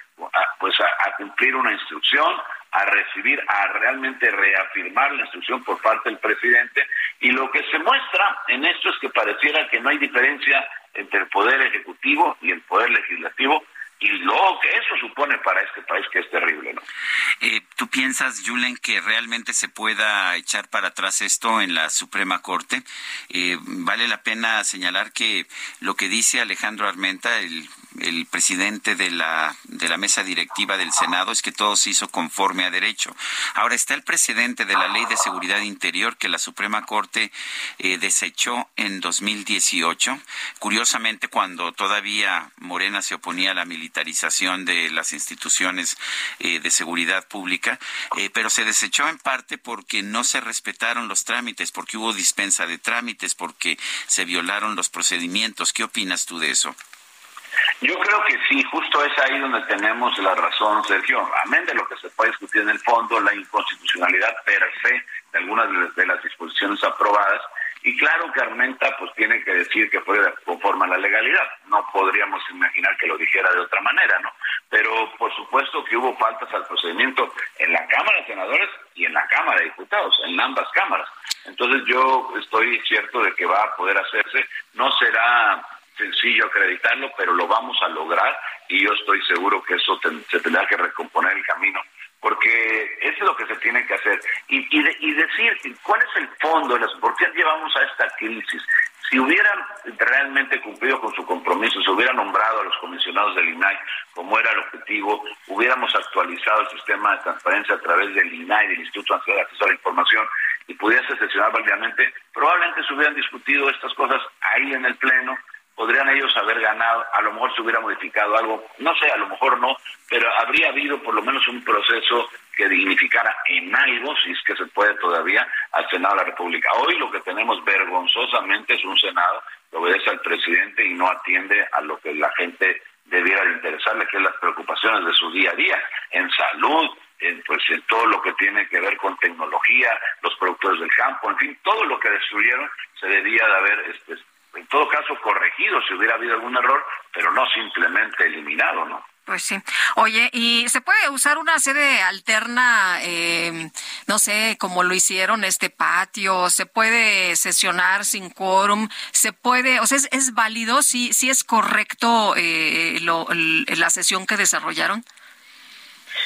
Speaker 12: pues a cumplir una instrucción, a recibir, a realmente reafirmar la instrucción por parte del presidente. Y lo que se muestra en esto es que pareciera que no hay diferencia entre el poder ejecutivo y el poder legislativo y lo que eso supone para este país que es terrible, ¿no?
Speaker 1: Eh, ¿Tú piensas, Julen, que realmente se pueda echar para atrás esto en la Suprema Corte? Eh, vale la pena señalar que lo que dice Alejandro Armenta, el el presidente de la, de la mesa directiva del Senado es que todo se hizo conforme a derecho. Ahora está el presidente de la Ley de Seguridad Interior que la Suprema Corte eh, desechó en 2018. Curiosamente, cuando todavía Morena se oponía a la militarización de las instituciones eh, de seguridad pública, eh, pero se desechó en parte porque no se respetaron los trámites, porque hubo dispensa de trámites, porque se violaron los procedimientos. ¿Qué opinas tú de eso?
Speaker 12: Yo creo que sí, justo es ahí donde tenemos la razón, Sergio. Amén de lo que se puede discutir en el fondo, la inconstitucionalidad per se de algunas de las disposiciones aprobadas. Y claro que Armenta pues tiene que decir que fue conforme a la legalidad. No podríamos imaginar que lo dijera de otra manera, ¿no? Pero por supuesto que hubo faltas al procedimiento en la Cámara de Senadores y en la Cámara de Diputados, en ambas cámaras. Entonces yo estoy cierto de que va a poder hacerse. No será sencillo acreditarlo, pero lo vamos a lograr y yo estoy seguro que eso se tendrá que recomponer el camino, porque eso es lo que se tiene que hacer. Y, y, decir cuál es el fondo, de por qué llevamos a esta crisis. Si hubieran realmente cumplido con su compromiso, se hubiera nombrado a los comisionados del INAI como era el objetivo, hubiéramos actualizado el sistema de transparencia a través del INAI, del Instituto Nacional de Acceso a la Información, y pudiese sesionar válidamente, probablemente se hubieran discutido estas cosas ahí en el Pleno, podrían ellos haber ganado, a lo mejor se hubiera modificado algo, no sé, a lo mejor no, pero habría habido por lo menos un proceso que dignificara en algo, si es que se puede todavía, al Senado de la República. Hoy lo que tenemos vergonzosamente es un Senado que obedece al presidente y no atiende a lo que la gente debiera de interesarle, que es las preocupaciones de su día a día, en salud, en, pues en todo lo que tiene que ver con tecnología, los productores del campo, en fin, todo lo que destruyeron se debía de haber este, en todo caso corregido si hubiera habido algún error, pero no simplemente eliminado, ¿no?
Speaker 2: Pues sí. Oye, ¿y se puede usar una sede alterna, eh, no sé, como lo hicieron este patio? ¿Se puede sesionar sin quórum? ¿Se puede, o sea, es, válido? ¿Sí, sí es correcto eh, la sesión que desarrollaron?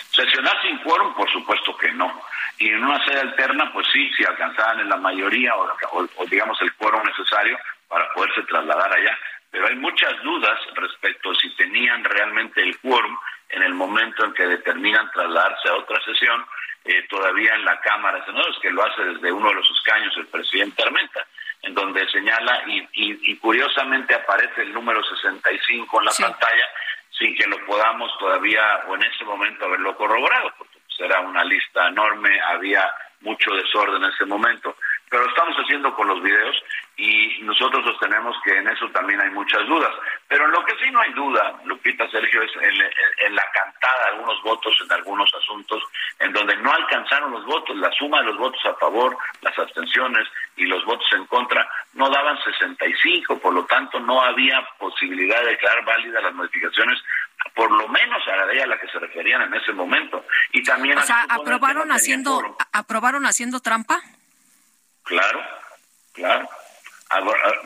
Speaker 12: Sesionar sin quórum, por supuesto que no. Y en una sede alterna, pues sí, si alcanzaban en la mayoría o digamos el quórum necesario, para poderse trasladar allá. Pero hay muchas dudas respecto a si tenían realmente el quórum en el momento en que determinan trasladarse a otra sesión, eh, todavía en la Cámara de Senadores, que lo hace desde uno de los escaños el presidente Armenta, en donde señala y, y, curiosamente aparece el número 65 en la pantalla, sin que lo podamos todavía o en ese momento haberlo corroborado, porque pues, era una lista enorme, había mucho desorden en ese momento pero lo estamos haciendo con los videos y nosotros sostenemos que en eso también hay muchas dudas. Pero en lo que sí no hay duda, Lupita Sergio, es en, la cantada de algunos votos en algunos asuntos en donde no alcanzaron los votos, la suma de los votos a favor, las abstenciones y los votos en contra no daban 65, por lo tanto no había posibilidad de declarar válidas las modificaciones por lo menos a la ley a la que se referían en ese momento. Y también
Speaker 2: o sea aprobaron haciendo aprobaron haciendo trampa
Speaker 12: Claro, claro.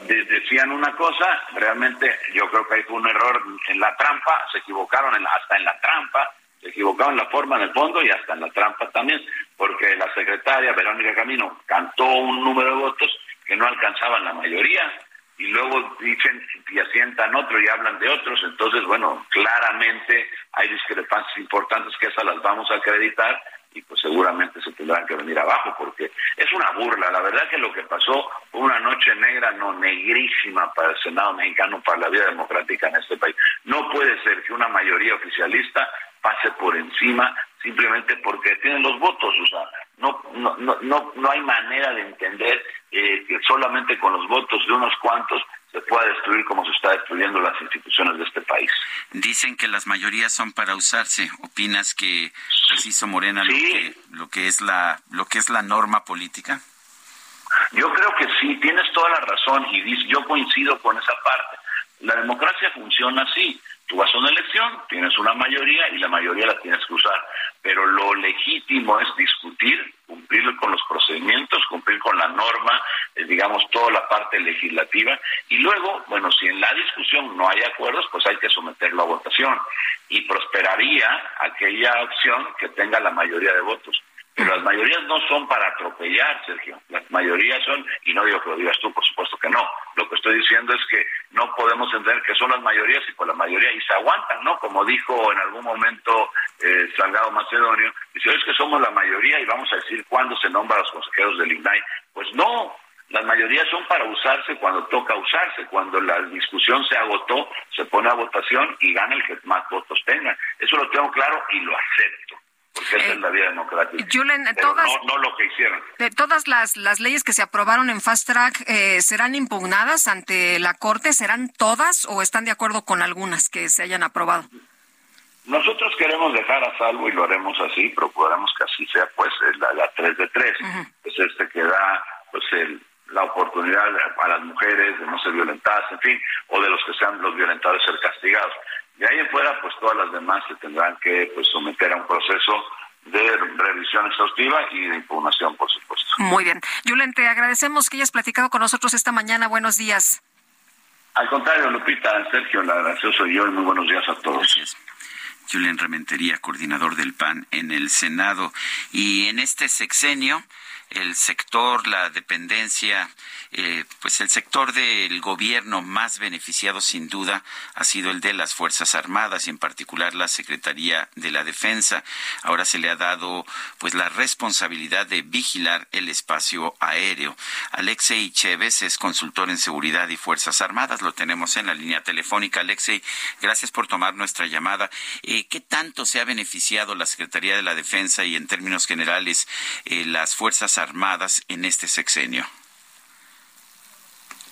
Speaker 12: decían una cosa, realmente yo creo que hay fue un error en la trampa, se equivocaron hasta en la trampa, se equivocaron en la forma, en el fondo y hasta en la trampa también, porque la secretaria Verónica Camino cantó un número de votos que no alcanzaban la mayoría y luego dicen y asientan otro y hablan de otros, entonces bueno, claramente hay discrepancias importantes que esas las vamos a acreditar y pues seguramente se tendrán que venir abajo porque es una burla. La verdad que lo que pasó fue una noche negra, no negrísima para el Senado mexicano, para la vida democrática en este país. No puede ser que una mayoría oficialista pase por encima simplemente porque tienen los votos, o sea, no, no, no, no, hay manera de entender eh, que solamente con los votos de unos cuantos se pueda destruir como se está destruyendo las instituciones de este país.
Speaker 1: Dicen que las mayorías son para usarse. ¿Opinas que preciso Morena lo, que, lo que es la lo que es la norma política?
Speaker 12: Yo creo que sí, tienes toda la razón y yo coincido con esa parte. La democracia funciona así. Tú vas a una elección, tienes una mayoría y la mayoría la tienes que usar, pero lo legítimo es discutir, cumplir con los procedimientos, cumplir con la norma, eh, digamos, toda la parte legislativa y luego, bueno, si en la discusión no hay acuerdos, pues hay que someterlo a votación y prosperaría aquella opción que tenga la mayoría de votos. Pero las mayorías no son para atropellar, Sergio. Las mayorías son, y no digo que lo digas tú, por supuesto que no. Lo que estoy diciendo es que no podemos entender que son las mayorías y por la mayoría y se aguantan, ¿no? Como dijo en algún momento eh, Salgado Macedonio, dice, es que somos la mayoría y vamos a decir cuándo se nombra a los consejeros del INAI. Pues no, las mayorías son para usarse cuando toca usarse, cuando la discusión se agotó, se pone a votación y gana el que más votos tenga. Eso lo tengo claro y lo acepto porque Esa es la vía democrática. no, lo que hicieron.
Speaker 2: De todas las, las leyes que se aprobaron en Fast Track, eh, ¿serán impugnadas ante la Corte? ¿Serán todas o están de acuerdo con algunas que se hayan aprobado?
Speaker 12: Nosotros queremos dejar a salvo y lo haremos así, procuramos que así sea, pues la, la 3 de 3, es este que da pues el, la oportunidad a las mujeres de no ser violentadas, en fin, o de los que sean los violentados ser castigados. De ahí en fuera, pues todas las demás se tendrán que pues, someter a un proceso de revisión exhaustiva y de impugnación, por supuesto.
Speaker 2: Muy bien. Julen, te agradecemos que hayas platicado con nosotros esta mañana. Buenos días.
Speaker 12: Al contrario, Lupita, Sergio, la gracioso yo y muy buenos días a todos.
Speaker 1: Gracias. Julián Rementería, coordinador del PAN en el Senado. Y en este sexenio, el sector, la dependencia, eh, pues el sector del gobierno más beneficiado sin duda ha sido el de las Fuerzas Armadas y en particular la Secretaría de la Defensa. Ahora se le ha dado pues la responsabilidad de vigilar el espacio aéreo. Alexei Chévez es consultor en seguridad y Fuerzas Armadas. Lo tenemos en la línea telefónica. Alexei, gracias por tomar nuestra llamada. Eh, ¿Qué tanto se ha beneficiado la Secretaría de la Defensa y en términos generales eh, las Fuerzas Armadas en este sexenio.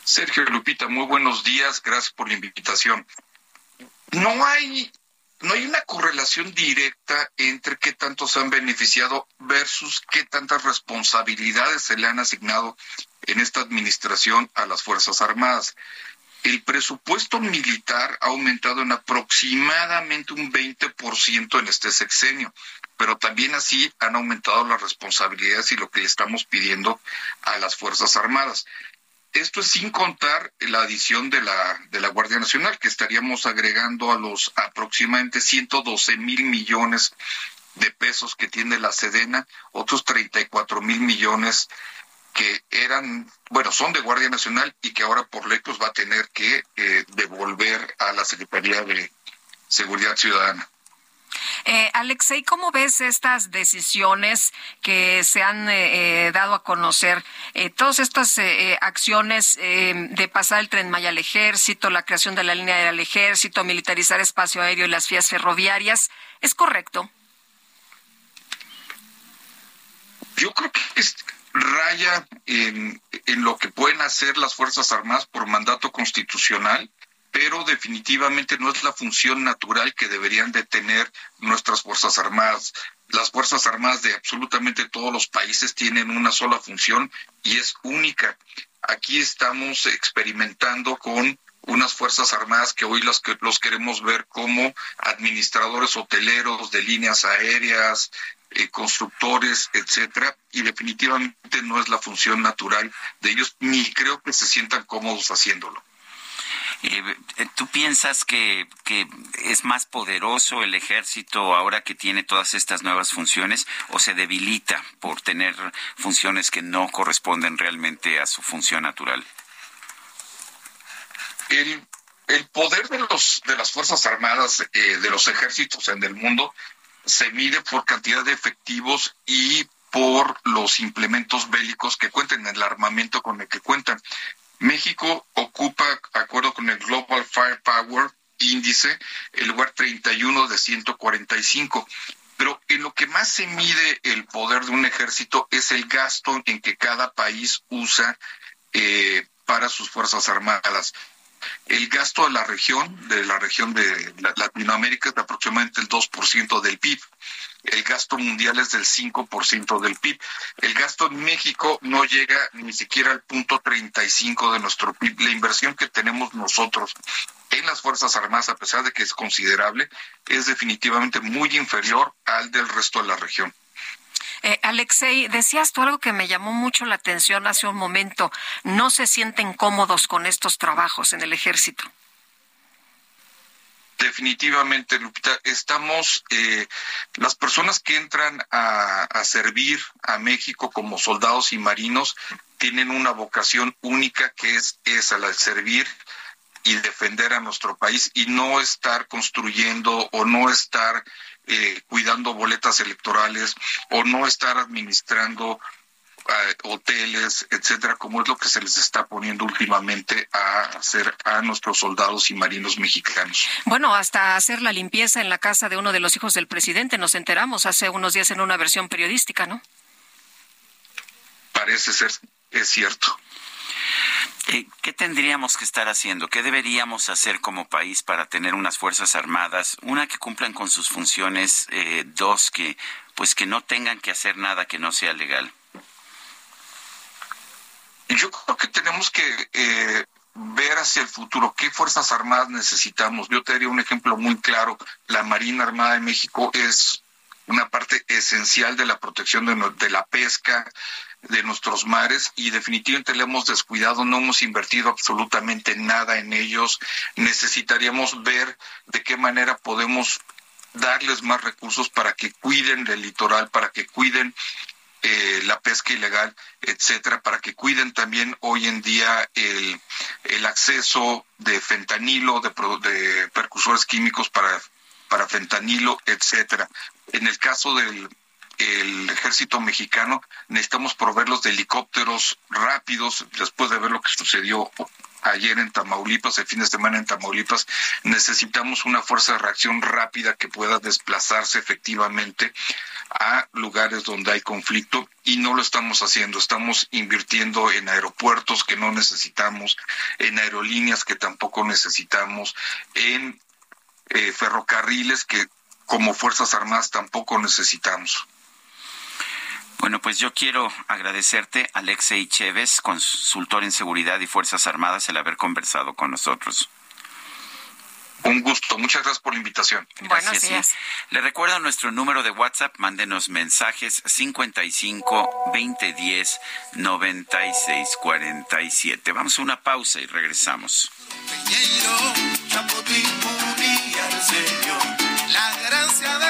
Speaker 13: Sergio Lupita, muy buenos días, gracias por la invitación. No hay, no hay una correlación directa entre qué tanto se han beneficiado versus qué tantas responsabilidades se le han asignado en esta administración a las Fuerzas Armadas. El presupuesto militar ha aumentado en aproximadamente un 20% en este sexenio pero también así han aumentado las responsabilidades y lo que estamos pidiendo a las Fuerzas Armadas. Esto es sin contar la adición de la, de la Guardia Nacional, que estaríamos agregando a los aproximadamente 112 mil millones de pesos que tiene la Sedena, otros 34 mil millones que eran, bueno, son de Guardia Nacional y que ahora por ley pues va a tener que eh, devolver a la Secretaría de Seguridad Ciudadana.
Speaker 2: Eh, Alexei, ¿cómo ves estas decisiones que se han eh, eh, dado a conocer? Eh, todas estas acciones de pasar el tren Maya al ejército, la creación de la línea del ejército, militarizar espacio aéreo y las vías ferroviarias, ¿es correcto?
Speaker 13: Yo creo que es, raya en, lo que pueden hacer las Fuerzas Armadas por mandato constitucional pero definitivamente no es la función natural que deberían de tener nuestras Fuerzas Armadas. Las Fuerzas Armadas de absolutamente todos los países tienen una sola función y es única. Aquí estamos experimentando con unas Fuerzas Armadas que hoy los, los queremos ver como administradores hoteleros de líneas aéreas, eh, constructores, etcétera, y definitivamente no es la función natural de ellos, ni creo que se sientan cómodos haciéndolo.
Speaker 1: Eh, ¿Tú piensas que, es más poderoso el ejército ahora que tiene todas estas nuevas funciones o se debilita por tener funciones que no corresponden realmente a su función natural?
Speaker 13: El, poder de, los, de las Fuerzas Armadas, eh, de los ejércitos en el mundo, se mide por cantidad de efectivos y por los implementos bélicos que cuenten, el armamento con el que cuentan. México ocupa, acuerdo con el Global Firepower índice, el lugar 31 de 145. Pero en lo que más se mide el poder de un ejército es el gasto en que cada país usa eh, para sus Fuerzas Armadas. El gasto de la región, de la región de Latinoamérica, es de aproximadamente el 2% del PIB el gasto mundial es del 5% del PIB. El gasto en México no llega ni siquiera al punto 35 de nuestro PIB. La inversión que tenemos nosotros en las Fuerzas Armadas, a pesar de que es considerable, es definitivamente muy inferior al del resto de la región.
Speaker 2: Eh, Alexei, decías tú algo que me llamó mucho la atención hace un momento. No se sienten cómodos con estos trabajos en el ejército.
Speaker 13: Definitivamente, Lupita, estamos, eh, las personas que entran a, a, servir a México como soldados y marinos tienen una vocación única que es esa, la de servir y defender a nuestro país y no estar construyendo o no estar eh, cuidando boletas electorales o no estar administrando eh, hoteles, etcétera, como es lo que se les está poniendo últimamente a hacer a nuestros soldados y marinos mexicanos.
Speaker 2: Bueno, hasta hacer la limpieza en la casa de uno de los hijos del presidente, nos enteramos hace unos días en una versión periodística, ¿no?
Speaker 13: Parece ser, es cierto.
Speaker 1: ¿Qué tendríamos que estar haciendo? ¿Qué deberíamos hacer como país para tener unas fuerzas armadas, una que cumplan con sus funciones, eh, dos que pues que no tengan que hacer nada que no sea legal?
Speaker 13: Yo creo que tenemos que eh, ver hacia el futuro qué fuerzas armadas necesitamos. Yo te daría un ejemplo muy claro. La Marina Armada de México es una parte esencial de la protección de la pesca, de nuestros mares y definitivamente le hemos descuidado, no hemos invertido absolutamente nada en ellos. Necesitaríamos ver de qué manera podemos darles más recursos para que cuiden del litoral, para que cuiden eh, la pesca ilegal, etcétera, para que cuiden también hoy en día el, el acceso de fentanilo, de, de percursores químicos para, para fentanilo, etcétera. En el caso del el ejército mexicano, necesitamos proveerlos de helicópteros rápidos, después de ver lo que sucedió ayer en Tamaulipas, el fin de semana en Tamaulipas, necesitamos una fuerza de reacción rápida que pueda desplazarse efectivamente a lugares donde hay conflicto y no lo estamos haciendo. Estamos invirtiendo en aeropuertos que no necesitamos, en aerolíneas que tampoco necesitamos, en eh, ferrocarriles que como Fuerzas Armadas tampoco necesitamos.
Speaker 1: Bueno, pues yo quiero agradecerte, Alexei Chévez, consultor en seguridad y Fuerzas Armadas, el haber conversado con nosotros.
Speaker 13: Un gusto, muchas gracias por la invitación.
Speaker 1: Gracias. Buenos Le recuerdo nuestro número de WhatsApp, mándenos mensajes 55 2010 96 47. Vamos a una pausa y regresamos. La gracia de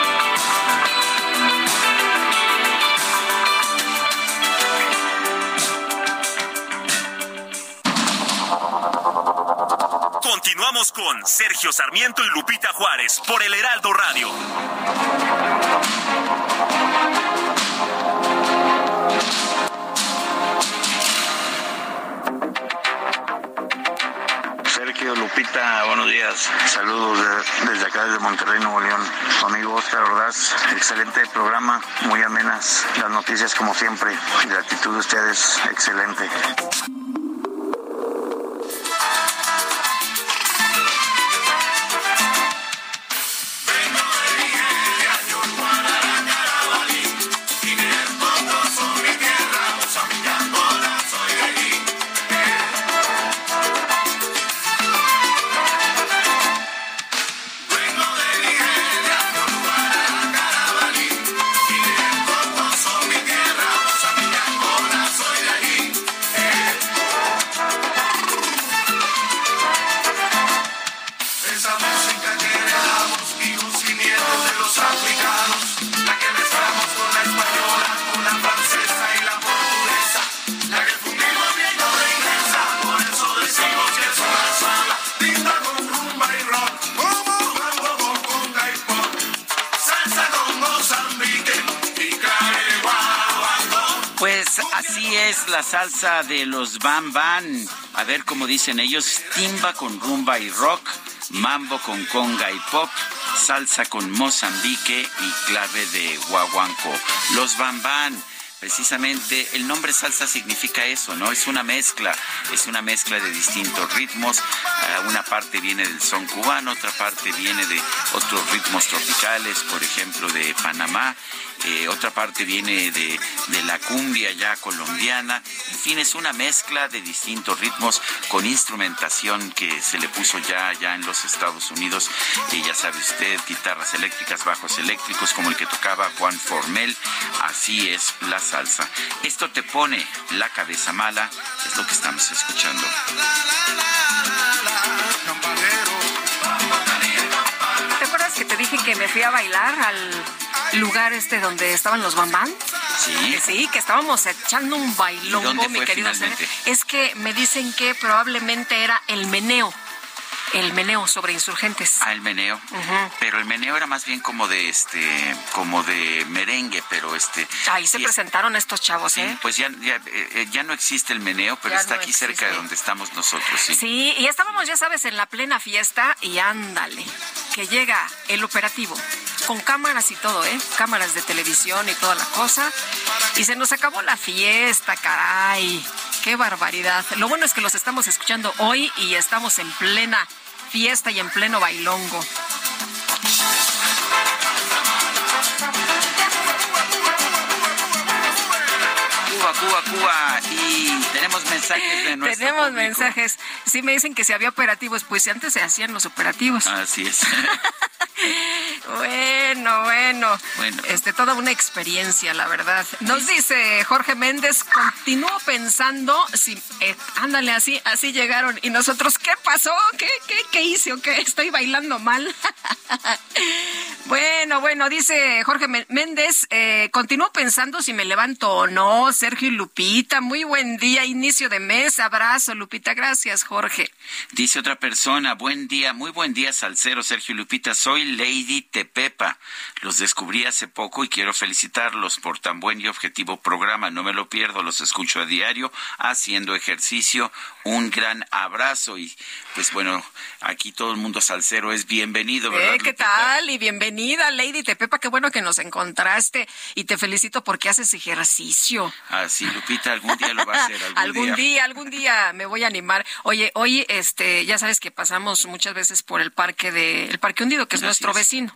Speaker 7: Con Sergio Sarmiento y Lupita Juárez por el Heraldo Radio.
Speaker 14: Sergio, Lupita, buenos días. Saludos desde acá, desde Monterrey, Nuevo León. Tu amigo Oscar Ordaz, excelente programa, muy amenas las noticias como siempre. Y la actitud de ustedes, excelente.
Speaker 1: De los Bam Bam. A ver cómo dicen ellos, timba con rumba y rock, mambo con conga y pop, salsa con Mozambique y clave de guaguanco. Los Bam Bam precisamente el nombre salsa significa eso, ¿no? Es una mezcla, es una mezcla de distintos ritmos. Ah, una parte viene del son cubano, otra parte viene de otros ritmos tropicales, por ejemplo, de Panamá. Eh, otra parte viene de, de, la cumbia ya colombiana, en fin, es una mezcla de distintos ritmos con instrumentación que se le puso ya, ya en los Estados Unidos, y ya sabe usted, guitarras eléctricas, bajos eléctricos, como el que tocaba Juan Formel, así es la salsa. Esto te pone la cabeza mala, es lo que estamos escuchando.
Speaker 2: ¿Te acuerdas que te dije que me fui a bailar al lugar este donde estaban los bambán?
Speaker 1: Sí.
Speaker 2: Sí, que estábamos echando un bailongo,
Speaker 1: ¿Y dónde
Speaker 2: mi querido. Es que me dicen que probablemente era el meneo. El meneo sobre insurgentes.
Speaker 1: Ah, el meneo. Pero el meneo era más bien como de este, como de merengue, pero este.
Speaker 2: Ahí se
Speaker 1: es-
Speaker 2: presentaron estos chavos,
Speaker 1: sí,
Speaker 2: ¿eh?
Speaker 1: pues ya, ya, eh, ya no existe el meneo, pero
Speaker 2: Ya
Speaker 1: está
Speaker 2: no
Speaker 1: aquí cerca de donde estamos nosotros, sí.
Speaker 2: Sí, y estábamos, ya sabes, en la plena fiesta y ándale, que llega el operativo, con cámaras y todo, ¿eh? Cámaras de televisión y toda la cosa. Y se nos acabó la fiesta, caray. Qué barbaridad. Lo bueno es que los estamos escuchando hoy y estamos en plena fiesta y en pleno bailongo.
Speaker 1: Cuba, Cuba, Cuba. Tenemos mensajes de nuestro
Speaker 2: Tenemos
Speaker 1: público.
Speaker 2: mensajes. Sí me dicen que si había operativos, pues antes se hacían los operativos.
Speaker 1: Así es.
Speaker 2: Bueno, bueno.
Speaker 1: Bueno.
Speaker 2: Este, toda una experiencia, la verdad. Nos dice Jorge Méndez, continúo pensando si, eh, ándale, así, así llegaron. Y nosotros, ¿qué pasó? ¿Qué, qué, qué hice o qué? ¿Estoy bailando mal? bueno, bueno, dice Jorge Mé- Méndez, eh, continúo pensando si me levanto o no. Sergio y Lupita, muy buen día, inicio de mes. Abrazo, Lupita. Gracias, Jorge.
Speaker 1: Dice otra persona, buen día, muy buen día, Salcero, Sergio Lupita. Soy Lady Tepepa. Los descubrí hace poco y quiero felicitarlos por tan buen y objetivo programa. No me lo pierdo, los escucho a diario haciendo ejercicio. Un gran abrazo y pues bueno, aquí todo el mundo salsero es bienvenido, ¿verdad?
Speaker 2: Eh, ¿Qué
Speaker 1: Lupita?
Speaker 2: tal? Y bienvenida, Lady Tepepa. Qué bueno que nos encontraste y te felicito porque haces ejercicio.
Speaker 1: Ah, sí, Lupita, algún día lo va a hacer, algún,
Speaker 2: algún día. algún día me voy a animar. Oye, hoy este ya sabes que pasamos muchas veces por el parque de el Parque Hundido, que es
Speaker 1: Así
Speaker 2: nuestro
Speaker 1: es.
Speaker 2: vecino.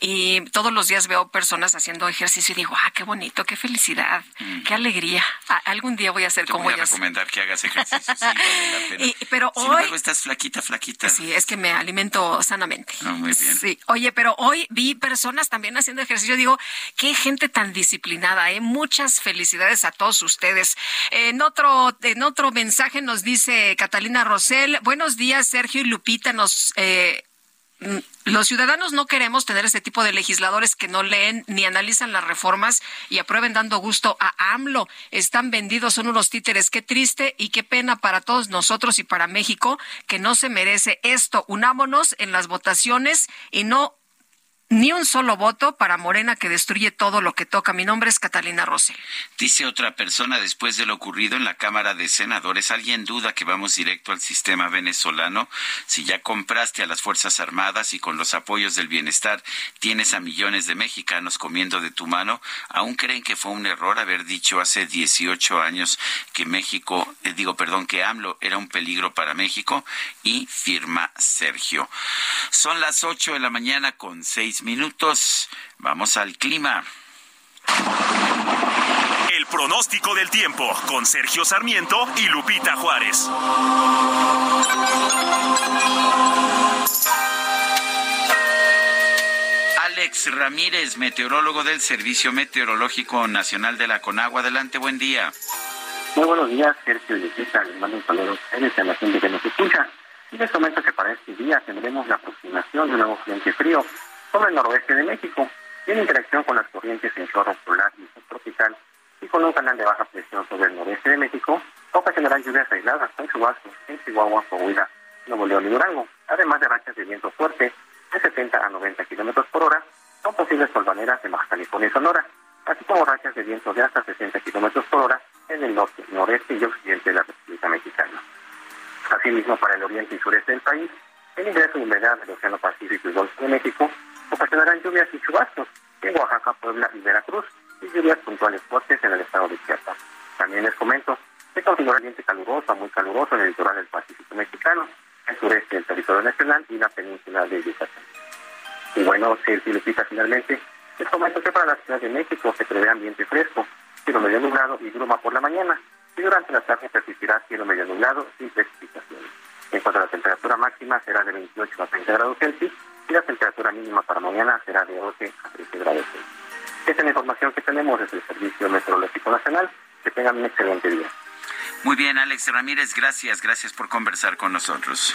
Speaker 2: Y todos los días veo personas haciendo ejercicio y digo, "Ah, qué bonito, qué felicidad, qué alegría." A- algún día voy a ser
Speaker 1: Mm. Te
Speaker 2: como
Speaker 1: voy a
Speaker 2: ellos.
Speaker 1: recomendar que hagas ejercicio, sí, vale la pena.
Speaker 2: Y- pero
Speaker 1: Sin
Speaker 2: hoy
Speaker 1: embargo, estás flaquita, flaquita.
Speaker 2: Sí, es que me alimento sanamente.
Speaker 1: Ah, muy bien.
Speaker 2: Sí, oye, pero hoy vi personas también haciendo ejercicio. Digo, qué gente tan disciplinada, ¿eh? Muchas felicidades a todos ustedes. En otro, en otro mensaje nos dice Catalina Rosell, buenos días, Sergio y Lupita, nos... Eh, los ciudadanos no queremos tener ese tipo de legisladores que no leen ni analizan las reformas y aprueben dando gusto a AMLO. Están vendidos, son unos títeres. Qué triste y qué pena para todos nosotros y para México que no se merece esto. Unámonos en las votaciones y no ni un solo voto para Morena que destruye todo lo que toca. Mi nombre es Catalina Rosell.
Speaker 1: Dice otra persona después de lo ocurrido en la Cámara de Senadores, ¿alguien duda que vamos directo al sistema venezolano? Si ya compraste a las Fuerzas Armadas y con los apoyos del bienestar tienes a millones de mexicanos comiendo de tu mano, ¿aún creen que fue un error haber dicho hace 18 años que México, eh, digo, perdón, que AMLO era un peligro para México? Y firma Sergio. Son las 8 de la mañana con 6 minutos. Vamos al clima.
Speaker 7: El pronóstico del tiempo con Sergio Sarmiento y Lupita Juárez.
Speaker 1: Alex Ramírez, meteorólogo del Servicio Meteorológico Nacional de la Conagua. Adelante, buen día.
Speaker 15: Muy buenos días, Sergio y Lupita. Les mando un saludo a ustedes a la gente que nos escucha. Y les comento que para este día tendremos la aproximación de un nuevo frente frío sobre el noroeste de México, en interacción con las corrientes en chorro polar y subtropical, y con un canal de baja presión sobre el noreste de México, ocasionarán lluvias aisladas con chubascos en Chihuahua, Coahuila, Nuevo León y Durango, además de rachas de viento fuerte de 70 a 90 kilómetros por hora, con posibles solvaneras en Baja California y Sonora, así como rachas de viento de hasta 60 kilómetros por hora en el norte, noreste y occidente de la República Mexicana. Asimismo, para el oriente y sureste del país, el ingreso de humedad del Océano Pacífico y Golfo de México ocasionarán lluvias y chubascos en Oaxaca, Puebla y Veracruz y lluvias puntuales fuertes en el estado de Chiapas. También les comento que continuará el ambiente caluroso, muy caluroso en el litoral del Pacífico mexicano, el sureste del territorio nacional y la península de Yucatán. Y bueno, y Lupita, finalmente, les comento que para la Ciudad de México se prevé ambiente fresco, cielo medio nublado y bruma por la mañana, y durante la tarde persistirá cielo medio nublado sin precipitaciones. En cuanto a la temperatura máxima, será de 28 a 30 grados Celsius y la temperatura mínima para mañana será de 12 a 13 grados. Esta es la información que tenemos desde el Servicio Meteorológico Nacional. Que tengan un excelente día.
Speaker 1: Muy bien, Alex Ramírez, gracias, gracias por conversar con nosotros.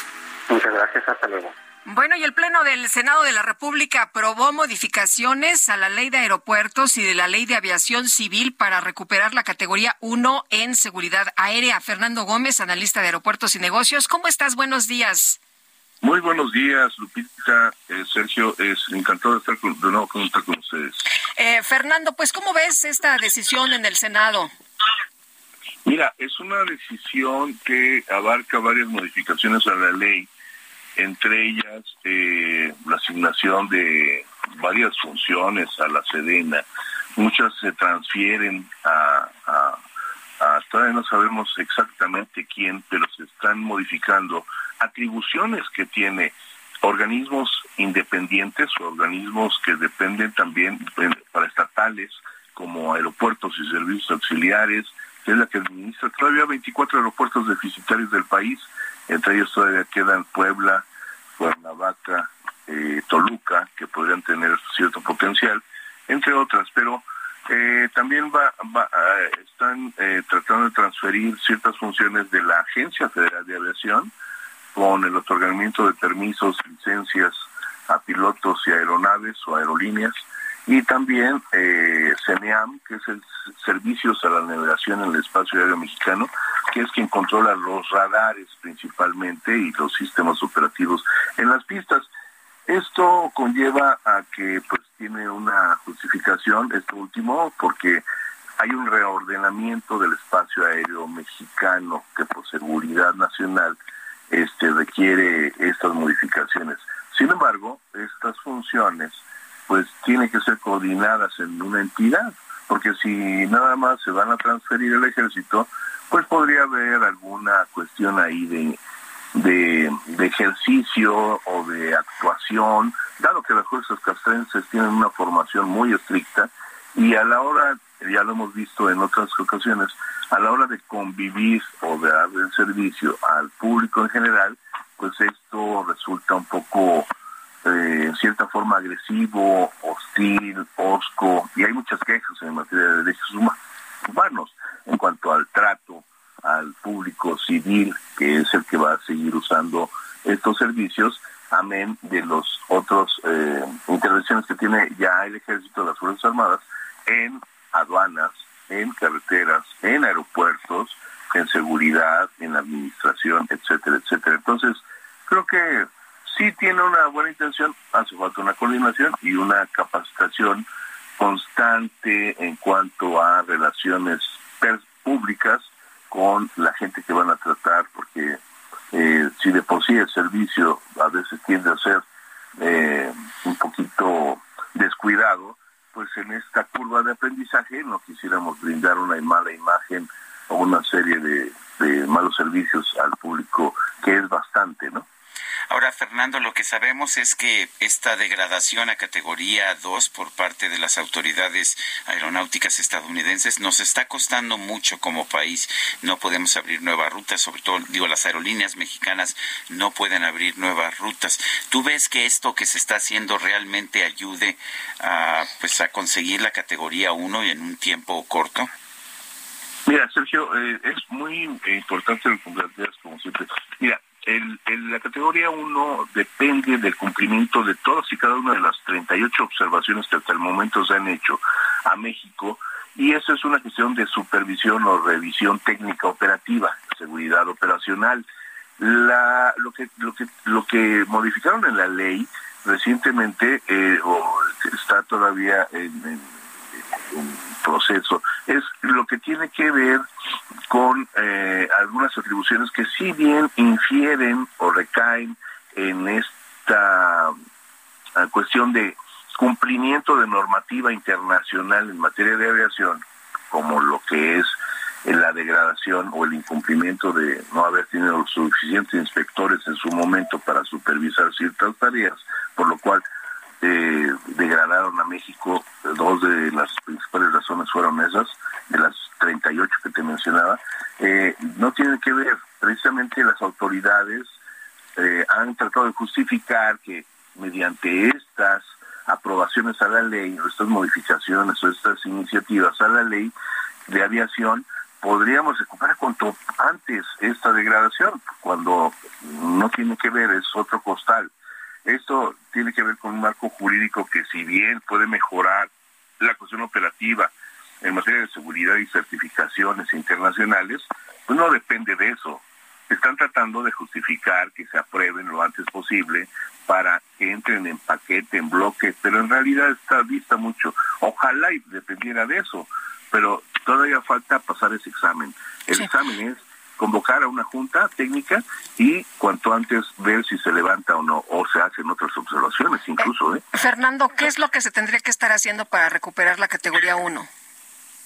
Speaker 15: Muchas gracias, hasta luego.
Speaker 2: Bueno, y el Pleno del Senado de la República aprobó modificaciones a la Ley de Aeropuertos y de la Ley de Aviación Civil para recuperar la categoría 1 en seguridad aérea. Fernando Gómez, analista de Aeropuertos y Negocios. ¿Cómo estás? Buenos días.
Speaker 16: Muy buenos días, Lupita, eh, Sergio. Es encantado de estar con, de nuevo con, con ustedes.
Speaker 2: Eh, Fernando, pues, ¿cómo ves esta decisión en el Senado?
Speaker 16: Mira, es una decisión que abarca varias modificaciones a la ley entre ellas eh, la asignación de varias funciones a la Sedena. Muchas se transfieren a, a, todavía no sabemos exactamente quién, pero se están modificando atribuciones que tiene organismos independientes o organismos que dependen también eh, para estatales como aeropuertos y servicios auxiliares, que es la que administra todavía 24 aeropuertos deficitarios del país, entre ellos todavía quedan Puebla, Cuernavaca, eh, Toluca, que podrían tener cierto potencial, entre otras, pero eh, también va, eh, están tratando de transferir ciertas funciones de la Agencia Federal de Aviación con el otorgamiento de permisos, licencias a pilotos y aeronaves o aerolíneas, y también eh, CENEAM, que es el Servicios a la Navegación en el Espacio Aéreo Mexicano, que es quien controla los radares principalmente y los sistemas operativos en las pistas. Esto conlleva a que pues tiene una justificación, esto último, porque hay un reordenamiento del espacio aéreo mexicano que por seguridad nacional este requiere estas modificaciones. Sin embargo, estas funciones pues tienen que ser coordinadas en una entidad, porque si nada más se van a transferir el ejército, pues podría haber alguna cuestión ahí de, de, ejercicio o de actuación, dado que las fuerzas castrenses tienen una formación muy estricta y a la hora, ya lo hemos visto en otras ocasiones, a la hora de convivir o de dar el servicio al público en general, pues esto resulta un poco eh, en cierta forma agresivo, hostil, osco, y hay muchas quejas en materia de derechos humanos en cuanto al trato al público civil, que es el que va a seguir usando estos servicios, amén de los otros eh, intervenciones que tiene ya el ejército de las Fuerzas Armadas en aduanas, en carreteras, en aeropuertos, en seguridad, en administración, etcétera, etcétera. Entonces, creo que sí tiene una buena intención, hace falta una coordinación y una capacitación constante en cuanto a relaciones públicas con la gente que van a tratar, porque eh, si de por sí el servicio a veces tiende a ser eh, un poquito descuidado, pues en esta curva de aprendizaje no quisiéramos brindar una mala imagen o una serie de malos servicios al público, que es bastante, ¿no?
Speaker 1: Ahora, Fernando, lo que sabemos es que esta degradación a categoría 2 por parte de las autoridades aeronáuticas estadounidenses nos está costando mucho como país. No podemos abrir nuevas rutas, sobre todo, digo, las aerolíneas mexicanas no pueden abrir nuevas rutas. ¿Tú ves que esto que se está haciendo realmente ayude a, pues, a conseguir la categoría 1 en un tiempo corto?
Speaker 16: Mira, Sergio, eh, es muy importante lo como siempre. Mira, el, la categoría 1 depende del cumplimiento de todas y cada una de las 38 observaciones que hasta el momento se han hecho a México y eso es una cuestión de supervisión o revisión técnica operativa, seguridad operacional. La, lo que lo que lo que modificaron en la ley recientemente eh, o está todavía en un proceso, es lo que tiene que ver con eh, algunas atribuciones que si bien infieren o recaen en esta ah, cuestión de cumplimiento de normativa internacional en materia de aviación, como lo que es la degradación o el incumplimiento de no haber tenido suficientes inspectores en su momento para supervisar ciertas tareas, por lo cual degradaron a México. Dos de las principales razones fueron esas, de las 38 que te mencionaba. Eh, no tiene que ver, precisamente las autoridades eh, han tratado de justificar que mediante estas aprobaciones a la ley, estas modificaciones o estas iniciativas a la ley de aviación, podríamos recuperar cuanto antes esta degradación, cuando no tiene que ver, es otro costal. Esto tiene que ver con un marco jurídico que si bien puede mejorar la cuestión operativa en materia de seguridad y certificaciones internacionales, pues no depende de eso. Están tratando de justificar que se aprueben lo antes posible para que entren en paquete, en bloque, pero en realidad está vista mucho. Ojalá y dependiera de eso, pero todavía falta pasar ese examen. El examen es convocar a una junta técnica y cuanto antes ver si se levanta o no, o se hacen otras observaciones incluso. ¿eh?
Speaker 2: Fernando, ¿qué es lo que se tendría que estar haciendo para recuperar la categoría 1?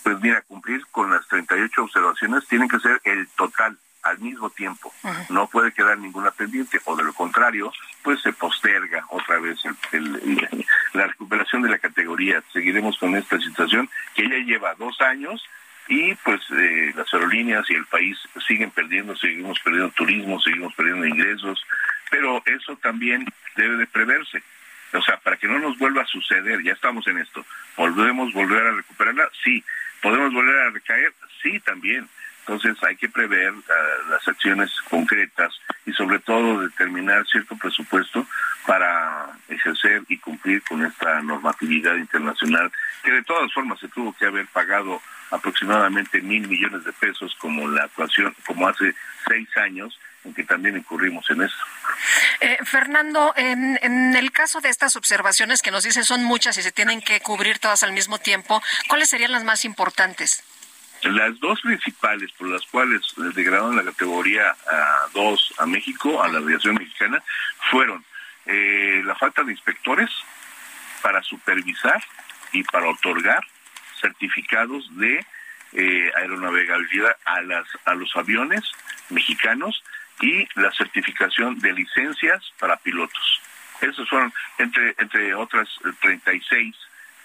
Speaker 16: Pues mira, cumplir con las 38 observaciones tienen que ser el total al mismo tiempo. No puede quedar ninguna pendiente o de lo contrario, pues se posterga otra vez la recuperación de la categoría. Seguiremos con esta situación que ya lleva dos años y pues eh, las aerolíneas y el país siguen perdiendo, seguimos perdiendo turismo, seguimos perdiendo ingresos, pero eso también debe de preverse. O sea, para que no nos vuelva a suceder, ya estamos en esto, ¿volvemos volver a recuperarla? Sí. ¿Podemos volver a recaer? Sí, también. Entonces hay que prever uh, las acciones concretas y sobre todo determinar cierto presupuesto para ejercer y cumplir con esta normatividad internacional que de todas formas se tuvo que haber pagado aproximadamente mil millones de pesos como la actuación, como hace seis años en que también incurrimos en eso.
Speaker 2: Eh, Fernando, en, en, el caso de estas observaciones que nos dice son muchas y se tienen que cubrir todas al mismo tiempo, ¿cuáles serían las más importantes?
Speaker 16: Las dos principales por las cuales degradaron la categoría a 2 a México, a la aviación mexicana, fueron eh, la falta de inspectores para supervisar y para otorgar certificados de eh, aeronavegabilidad a, las, a los aviones mexicanos y la certificación de licencias para pilotos. Esos fueron, entre, entre otras 36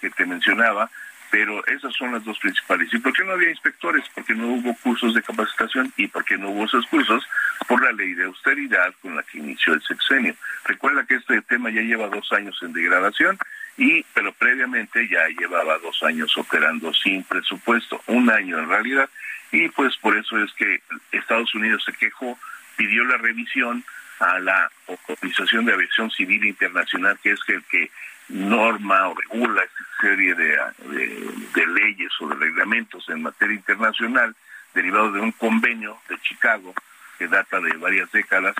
Speaker 16: que te mencionaba, pero esas son las dos principales. ¿Y por qué no había inspectores? Porque no hubo cursos de capacitación y porque no hubo esos cursos por la ley de austeridad con la que inició el sexenio. Recuerda que este tema ya lleva dos años en degradación y pero previamente ya llevaba dos años operando sin presupuesto, un año en realidad, y pues por eso es que Estados Unidos se quejó, pidió la revisión a la Organización de Aviación Civil Internacional, que es el que norma o regula esta serie de, de, leyes o de reglamentos en materia internacional derivados de un convenio de Chicago que data de varias décadas,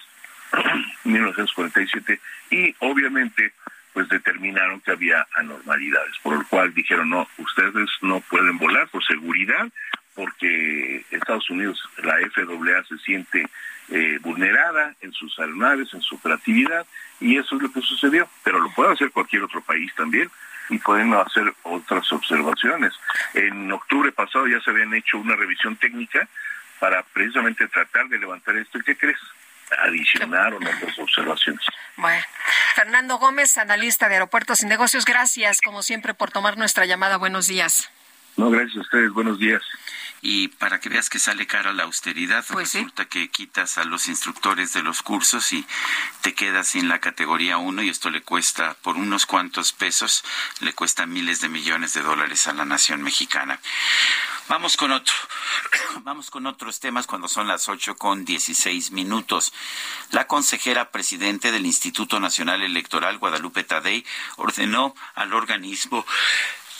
Speaker 16: 1947, y obviamente pues determinaron que había anormalidades, por lo cual dijeron, no, ustedes no pueden volar por seguridad, porque Estados Unidos, la FAA se siente eh, vulnerada en sus aeronaves, en su operatividad, y eso es lo que sucedió. Pero lo puede hacer cualquier otro país también y pueden hacer otras observaciones. En octubre pasado ya se habían hecho una revisión técnica para precisamente tratar de levantar esto. ¿Y qué crees? Adicionaron otras observaciones.
Speaker 2: Bueno, Fernando Gómez, analista de aeropuertos y negocios, gracias como siempre por tomar nuestra llamada. Buenos días.
Speaker 16: No, gracias a ustedes. Buenos días.
Speaker 1: Y para que veas que sale cara la austeridad, pues resulta que quitas a los instructores de los cursos y te quedas sin la categoría 1 y esto le cuesta, por unos cuantos pesos, le cuesta miles de millones de dólares a la nación mexicana. Vamos con otro. Vamos con otros temas cuando son las ocho con dieciséis minutos. La consejera presidente del Instituto Nacional Electoral, Guadalupe Tadei, ordenó al organismo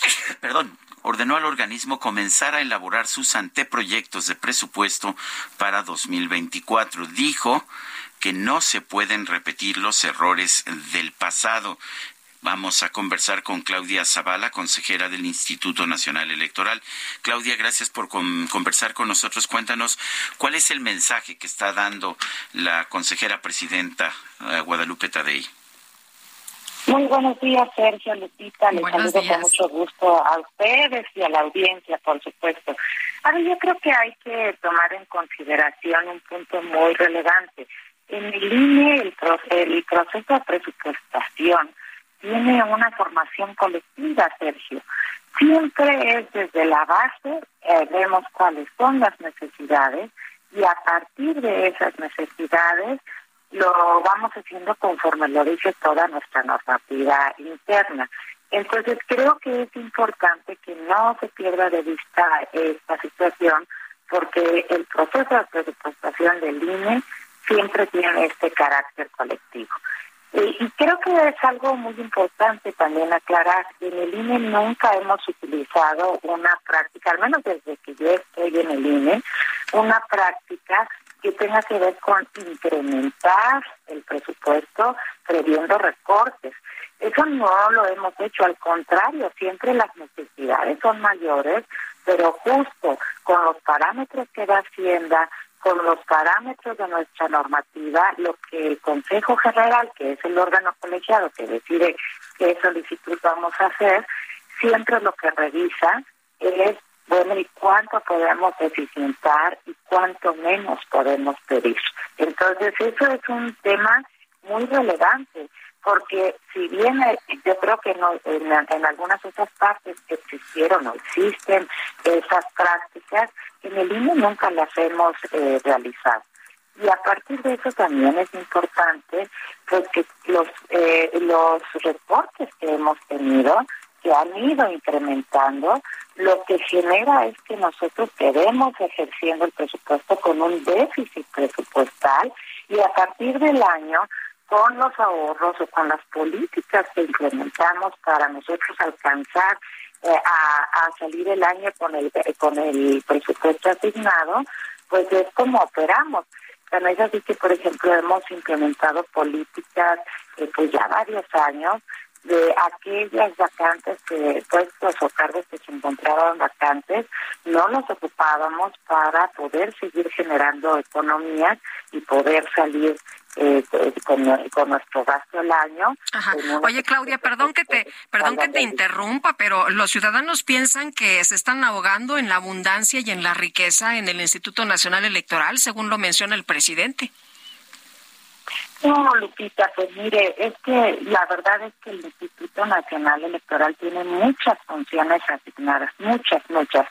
Speaker 1: perdón, ordenó al organismo comenzar a elaborar sus anteproyectos de presupuesto para 2024. Dijo que no se pueden repetir los errores del pasado. Vamos a conversar con Claudia Zavala, consejera del Instituto Nacional Electoral. Claudia, gracias por conversar con nosotros. Cuéntanos cuál es el mensaje que está dando la consejera presidenta eh, Guadalupe Tadei.
Speaker 17: Muy buenos días, Sergio Lupita. Les saludo con mucho gusto a ustedes y a la audiencia, por supuesto. A ver, yo creo que hay que tomar en consideración un punto muy relevante. En el INE, el, el proceso de presupuestación tiene una formación colectiva, Sergio. Siempre es desde la base, eh, vemos cuáles son las necesidades y a partir de esas necesidades lo vamos haciendo conforme lo dice toda nuestra normativa interna. Entonces creo que es importante que no se pierda de vista esta situación porque el proceso de presupuestación del INE siempre tiene este carácter colectivo. Y, creo que es algo muy importante también aclarar en el INE nunca hemos utilizado una práctica, al menos desde que yo estoy en el INE, una práctica que tenga que ver con incrementar el presupuesto previendo recortes. Eso no lo hemos hecho, al contrario, siempre las necesidades son mayores, pero justo con los parámetros que da Hacienda, con los parámetros de nuestra normativa, lo que el Consejo General, que es el órgano colegiado que decide qué solicitud vamos a hacer, siempre lo que revisa es, bueno, ¿y cuánto podemos eficientar y cuánto menos podemos pedir? Entonces, eso es un tema muy relevante porque si bien eh, yo creo que no, en, algunas otras partes existieron o existen esas prácticas, en el INE nunca las hemos eh, realizado. Y a partir de eso también es importante porque los, eh, los reportes que hemos tenido, que han ido incrementando, lo que genera es que nosotros queremos ejerciendo el presupuesto con un déficit presupuestal y a partir del año con los ahorros o con las políticas que implementamos para nosotros alcanzar eh, a, salir el año con el con el presupuesto asignado, pues es como operamos. Pero es así que, por ejemplo, hemos implementado políticas eh, pues ya varios años de aquellas vacantes que puestos o cargos que se encontraban vacantes, no los ocupábamos para poder seguir generando economías y poder salir eh, con, nuestro gasto al año.
Speaker 2: Oye, Claudia, perdón que te perdón que te interrumpa, pero los ciudadanos piensan que se están ahogando en la abundancia y en la riqueza en el Instituto Nacional Electoral, según lo menciona el presidente.
Speaker 17: No, Lupita, pues mire, es que la verdad es que el Instituto Nacional Electoral tiene muchas funciones asignadas, muchas, muchas.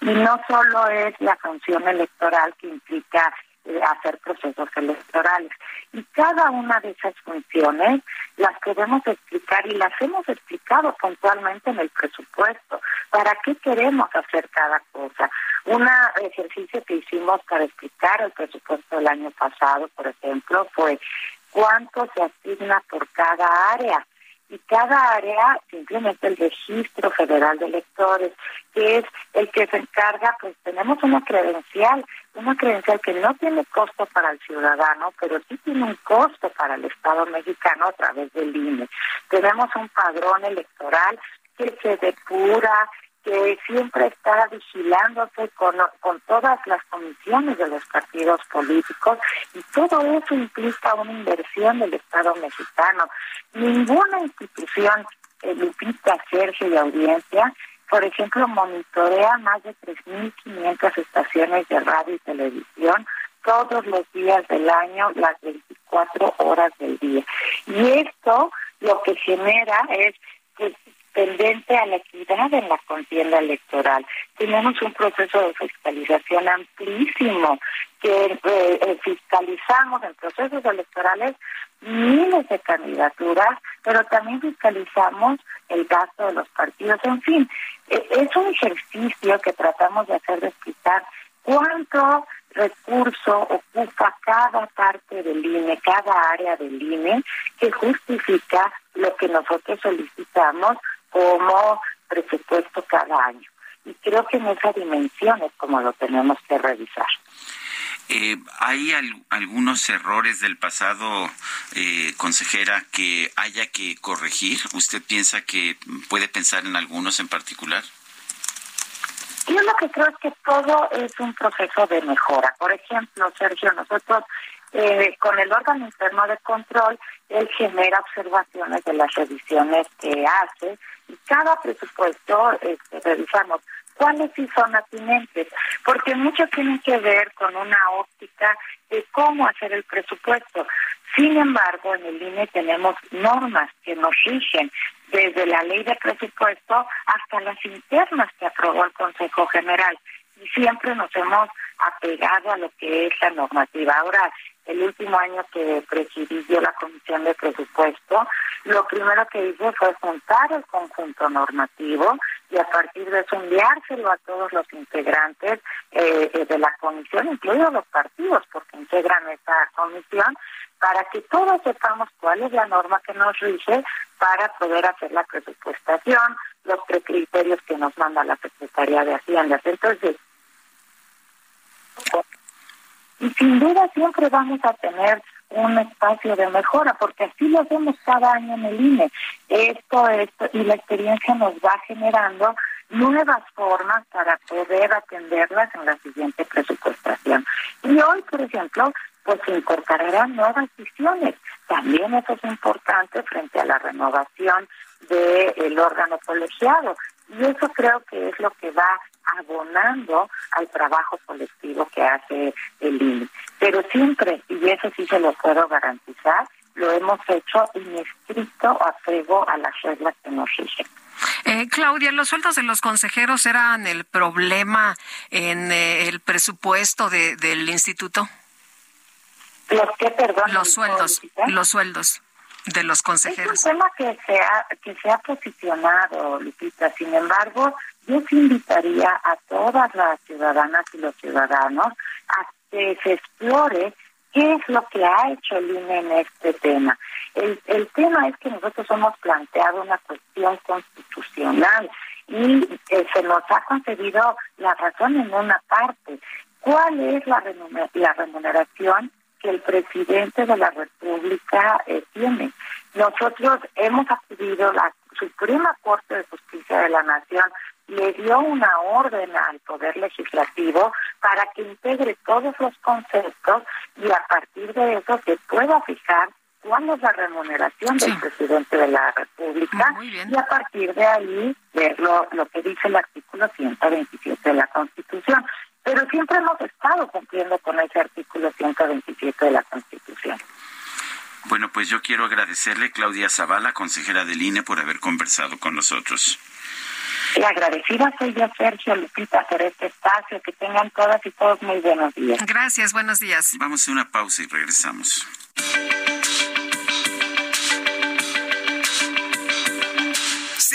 Speaker 17: Y no solo es la función electoral que implica hacer procesos electorales. Y cada una de esas funciones las podemos explicar y las hemos explicado puntualmente en el presupuesto. ¿Para qué queremos hacer cada cosa? Un ejercicio que hicimos para explicar el presupuesto del año pasado, por ejemplo, fue cuánto se asigna por cada área y cada área simplemente el registro federal de electores, que es el que se encarga, pues tenemos una credencial, una credencial que no tiene costo para el ciudadano, pero sí tiene un costo para el Estado mexicano a través del INE. Tenemos un padrón electoral que se depura, que siempre está vigilándose con, con todas las comisiones de los partidos políticos y todo eso implica una inversión del Estado mexicano. Ninguna institución, Lupita, Sergio y audiencia, por ejemplo, monitorea más de 3.500 estaciones de radio y televisión todos los días del año, las 24 horas del día. Y esto lo que genera es pues, tendente a la equidad en la contienda electoral. Tenemos un proceso de fiscalización amplísimo que eh, eh, fiscalizamos en procesos electorales miles de candidaturas, pero también fiscalizamos el gasto de los partidos. En fin, e, es un ejercicio que tratamos de hacer de explicar cuánto recurso ocupa cada parte del INE, cada área del INE, que justifica lo que nosotros solicitamos como presupuesto cada año. Y creo que en esa dimensión es como lo tenemos que revisar.
Speaker 1: Eh, ¿Hay algunos errores del pasado, eh, consejera, que haya que corregir? ¿Usted piensa que puede pensar en algunos en particular?
Speaker 17: Yo lo que creo es que todo es un proceso de mejora. Por ejemplo, Sergio, nosotros eh, con el órgano interno de control, él genera observaciones de las revisiones que hace y cada presupuesto este, revisamos cuáles sí son atinentes, porque mucho tiene que ver con una óptica de cómo hacer el presupuesto. Sin embargo, en el INE tenemos normas que nos rigen desde la ley de presupuesto hasta las internas que aprobó el Consejo General. Y siempre nos hemos apegado a lo que es la normativa. Ahora, el último año que presidí yo la Comisión de Presupuesto, lo primero que hice fue juntar el conjunto normativo y a partir de eso enviárselo a todos los integrantes eh, eh, de la comisión, incluidos los partidos, porque integran esta comisión, para que todos sepamos cuál es la norma que nos rige para poder hacer la presupuestación, los criterios que nos manda la Secretaría de Hacienda. Entonces, y sin duda siempre vamos a tener un espacio de mejora, porque así lo hacemos cada año en el INE. Esto, esto, y la experiencia nos va generando nuevas formas para poder atenderlas en la siguiente presupuestación. Y hoy, por ejemplo, pues se incorporarán nuevas visiones. También eso es importante frente a la renovación del órgano colegiado. Y eso creo que es lo que va abonando al trabajo colectivo que hace el INE. Pero siempre, y eso sí se lo puedo garantizar, lo hemos hecho en estricto apego a las reglas que nos rigen.
Speaker 2: Eh, Claudia, ¿los sueldos de los consejeros eran el problema en eh, el presupuesto de, del instituto?
Speaker 17: ¿Los qué, perdón?
Speaker 2: Los sueldos, los sueldos de los consejeros.
Speaker 17: Es un tema que se ha, que se ha posicionado, Lupita. Sin embargo, yo invitaría a todas las ciudadanas y los ciudadanos a que se explore qué es lo que ha hecho el INE en este tema. El, el tema es que nosotros hemos planteado una cuestión constitucional y eh, se nos ha concedido la razón en una parte. ¿Cuál es la, la remuneración que el presidente de la República eh, tiene. Nosotros hemos acudido, la Suprema Corte de Justicia de la Nación le dio una orden al Poder Legislativo para que integre todos los conceptos y a partir de eso se pueda fijar cuál es la remuneración del presidente de la República y a partir de ahí ver lo, lo que dice el artículo 127 de la Constitución pero siempre hemos estado cumpliendo con ese artículo 127 de la Constitución.
Speaker 1: Bueno, pues yo quiero agradecerle, Claudia Zavala, consejera del INE, por haber conversado con nosotros.
Speaker 17: Y agradecida soy yo, Sergio Lupita, por este espacio. Que tengan todas y todos muy buenos días.
Speaker 2: Gracias, buenos días.
Speaker 1: Vamos a una pausa y regresamos.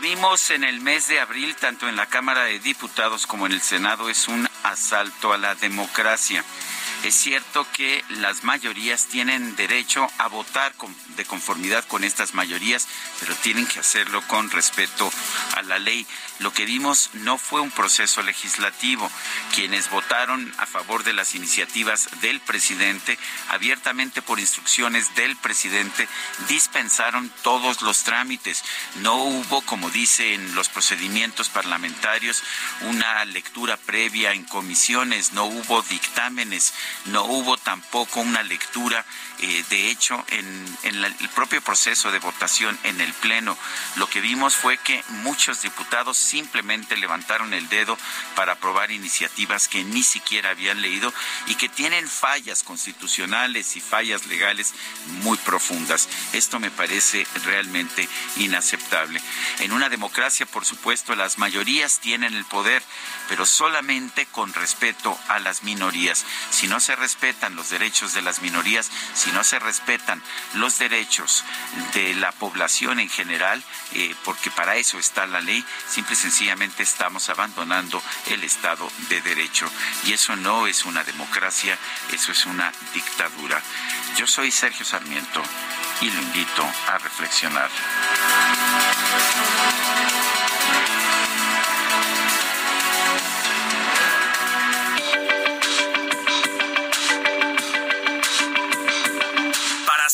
Speaker 1: Que vimos en el mes de abril, tanto en la Cámara de Diputados como en el Senado, es un asalto a la democracia. Es cierto que las mayorías tienen derecho a votar de conformidad con estas mayorías, pero tienen que hacerlo con respeto a la ley. Lo que vimos no fue un proceso legislativo. Quienes votaron a favor de las iniciativas del presidente, abiertamente por instrucciones del presidente, dispensaron todos los trámites. No hubo, como dice en los procedimientos parlamentarios, una lectura previa en comisiones, no hubo dictámenes, no hubo tampoco una lectura, eh, de hecho, en, el propio proceso de votación en el Pleno. Lo que vimos fue que muchos diputados simplemente levantaron el dedo para aprobar iniciativas que ni siquiera habían leído y que tienen fallas constitucionales y fallas legales muy profundas. Esto me parece realmente inaceptable. En una democracia, por supuesto, las mayorías tienen el poder, pero solamente con respeto a las minorías. Se respetan los derechos de las minorías, si no se respetan los derechos de la población en general, eh, porque para eso está la ley, simple y sencillamente estamos abandonando el Estado de Derecho. Y eso no es una democracia, eso es una dictadura. Yo soy Sergio Sarmiento y lo invito a reflexionar.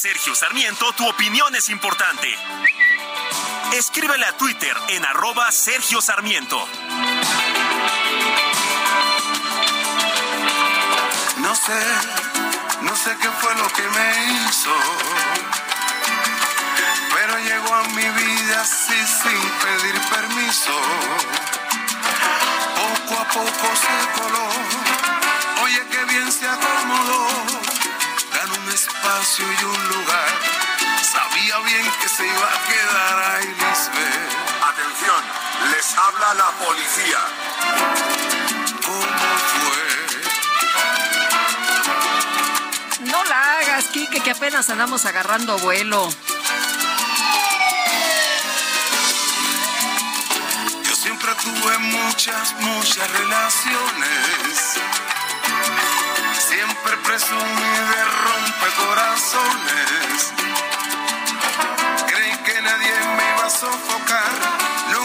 Speaker 7: Sergio Sarmiento, tu opinión es importante. Escríbele a Twitter en arroba Sergio Sarmiento.
Speaker 18: No sé, no sé qué fue lo que me hizo, pero llegó a mi vida así sin pedir permiso. Poco a poco se coló, oye qué bien se acomodó, espacio y un lugar, sabía bien que se iba a quedar ahí Lisbeth.
Speaker 19: Atención, les habla la policía.
Speaker 18: ¿Cómo fue?
Speaker 2: No la hagas, Quique, que apenas andamos agarrando vuelo.
Speaker 18: Yo siempre tuve muchas, muchas relaciones. Siempre presumí de rompecorazones. Creí que nadie me iba a sofocar.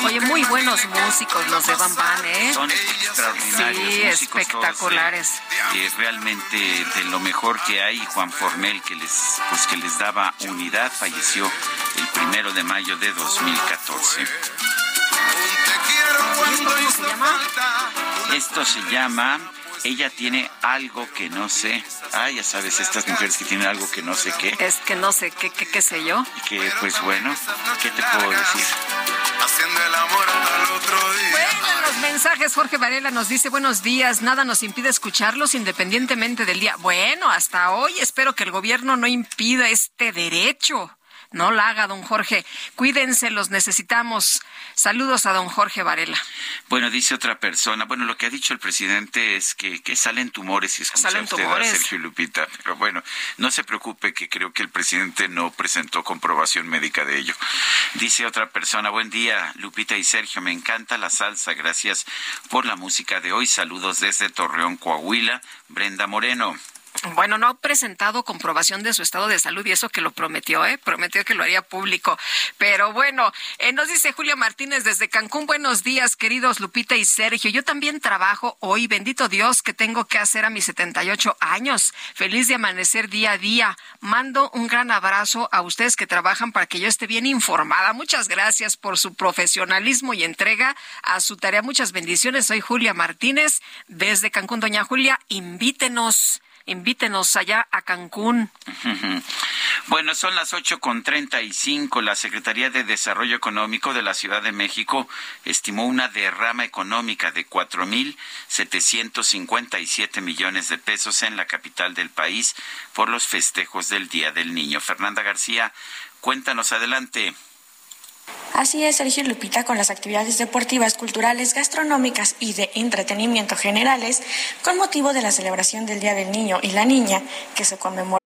Speaker 2: Oye, muy buenos músicos los de Van Van, ¿eh?
Speaker 1: Son extraordinarios
Speaker 2: Sí,
Speaker 1: músicos todos,
Speaker 2: espectaculares.
Speaker 1: eh, eh, realmente de lo mejor que hay, Juan Formel, que les, pues que les daba unidad, falleció el primero de mayo de 2014.
Speaker 2: ¿Cómo se llama?
Speaker 1: Esto se llama Ella tiene algo que no sé. Ah, ya sabes, estas mujeres que tienen algo que no sé qué.
Speaker 2: Es que no sé qué, qué, qué sé yo.
Speaker 1: Que pues bueno, ¿qué te puedo decir?
Speaker 18: Haciendo el amor hasta el otro día.
Speaker 2: Bueno, en los mensajes Jorge Varela nos dice buenos días, nada nos impide escucharlos independientemente del día. Bueno, hasta hoy espero que el gobierno no impida este derecho. No la haga, don Jorge. Cuídense, los necesitamos. Saludos a don Jorge Varela.
Speaker 1: Bueno, dice otra persona, bueno, lo que ha dicho el presidente es que, que salen tumores si escucha
Speaker 2: Salen
Speaker 1: usted
Speaker 2: tumores.
Speaker 1: a Sergio Lupita, pero bueno, no se preocupe que creo que el presidente no presentó comprobación médica de ello. Dice otra persona, buen día, Lupita y Sergio, me encanta la salsa, gracias por la música de hoy. Saludos desde Torreón, Coahuila, Brenda Moreno.
Speaker 2: Bueno, no ha presentado comprobación de su estado de salud y eso que lo prometió, ¿eh? Prometió que lo haría público. Pero bueno, eh, nos dice Julia Martínez desde Cancún, buenos días, queridos Lupita y Sergio. Yo también trabajo hoy, bendito Dios, que tengo que hacer a mis 78 años. Feliz de amanecer día a día. Mando un gran abrazo a ustedes que trabajan para que yo esté bien informada. Muchas gracias por su profesionalismo y entrega a su tarea. Muchas bendiciones. Soy Julia Martínez desde Cancún. Doña Julia, invítenos. Invítenos allá a Cancún.
Speaker 1: Bueno, son las ocho con treinta y cinco. La Secretaría de Desarrollo Económico de la Ciudad de México estimó una derrama económica de cuatro mil setecientos cincuenta y siete millones de pesos en la capital del país por los festejos del Día del Niño. Fernanda García, cuéntanos adelante.
Speaker 20: Así es, Sergio Lupita, con las actividades deportivas, culturales, gastronómicas y de entretenimiento generales, con motivo de la celebración del Día del Niño y la Niña, que se conmemora.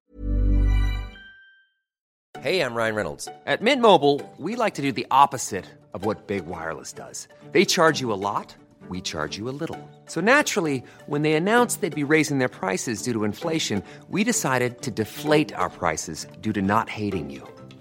Speaker 21: Hey, I'm Ryan Reynolds. At Mint Mobile, we like to do the opposite of what Big Wireless does. They charge you a lot, we charge you a little. So naturally, when they announced they'd be raising their prices due to inflation, we decided to deflate our prices due to not hating you.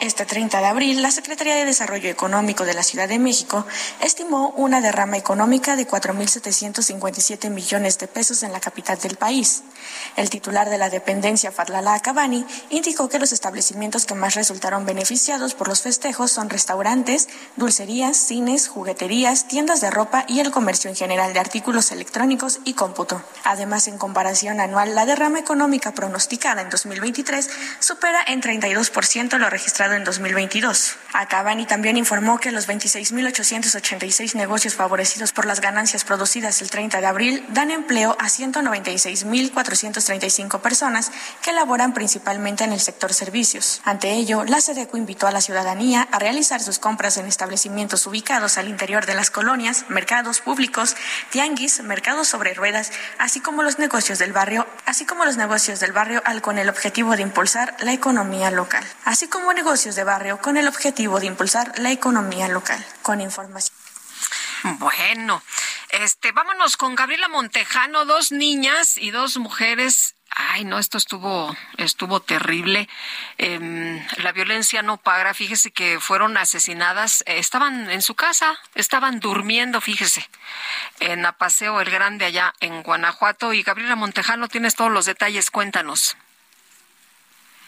Speaker 20: Este 30 de abril, la Secretaría de Desarrollo Económico de la Ciudad de México estimó una derrama económica de 4.757 millones de pesos en la capital del país. El titular de la dependencia, Fadlala Acabani, indicó que los establecimientos que más resultaron beneficiados por los festejos son restaurantes, dulcerías, cines, jugueterías, tiendas de ropa y el comercio en general de artículos electrónicos y cómputo. Además, en comparación anual, la derrama económica pronosticada en 2023 supera en 32% lo registrado en 2022. Acabani también informó que los 26.886 negocios favorecidos por las ganancias producidas el 30 de abril dan empleo a 196.435 personas que laboran principalmente en el sector servicios. Ante ello, la SEDECO invitó a la ciudadanía a realizar sus compras en establecimientos ubicados al interior de las colonias, mercados públicos, tianguis, mercados sobre ruedas, así como los negocios del barrio, así como los negocios del barrio al con el objetivo de impulsar la economía local. Así como en negocios de barrio con el objetivo de impulsar la economía local. Con información.
Speaker 2: Bueno, este, vámonos con Gabriela Montejano, dos niñas y dos mujeres Ay, no, esto estuvo, estuvo terrible. Em, la violencia no paga. Fíjese que fueron asesinadas. Eh, estaban en su casa, estaban durmiendo, fíjese, en Apaseo el Grande allá en Guanajuato. Y Gabriela Montejano, tienes todos los detalles. Cuéntanos.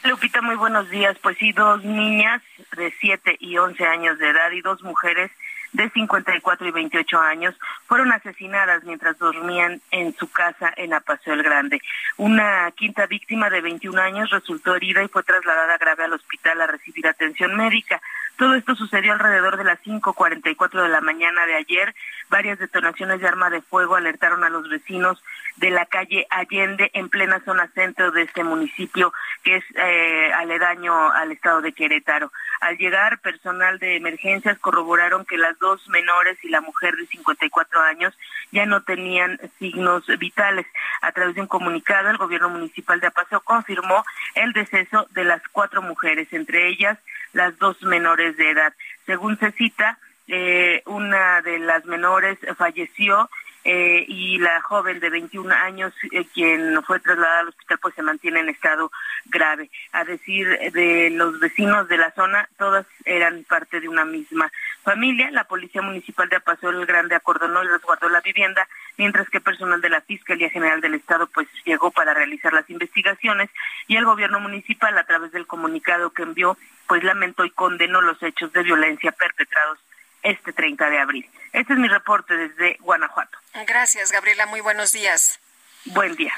Speaker 22: Lupita, muy buenos días. Pues sí, dos niñas de 7 y 11 años de edad y dos mujeres de 54 y 28 años fueron asesinadas mientras dormían en su casa en Apaseo el Grande. Una quinta víctima de 21 años resultó herida y fue trasladada grave al hospital a recibir atención médica. Todo esto sucedió alrededor de las 5.44 de la mañana de ayer. Varias detonaciones de arma de fuego alertaron a los vecinos de la calle Allende en plena zona centro de este municipio que es eh, aledaño al estado de Querétaro. Al llegar, personal de emergencias corroboraron que las dos menores y la mujer de 54 años ya no tenían signos vitales. A través de un comunicado, el gobierno municipal de Apaseo confirmó el deceso de las cuatro mujeres, entre ellas las dos menores de edad. Según se cita, eh, una de las menores falleció eh, y la joven de 21 años, eh, quien fue trasladada al hospital, pues se mantiene en estado grave. A decir de los vecinos de la zona, todas eran parte de una misma familia. La Policía Municipal de Apaseo el Grande acordonó y resguardó la vivienda, mientras que personal de la Fiscalía General del Estado pues llegó para realizar las investigaciones y el gobierno municipal a través del comunicado que envió pues lamentó y condenó los hechos de violencia perpetrados este 30 de abril. Este es mi reporte desde Guanajuato.
Speaker 2: Gracias, Gabriela. Muy buenos días.
Speaker 22: Buen día.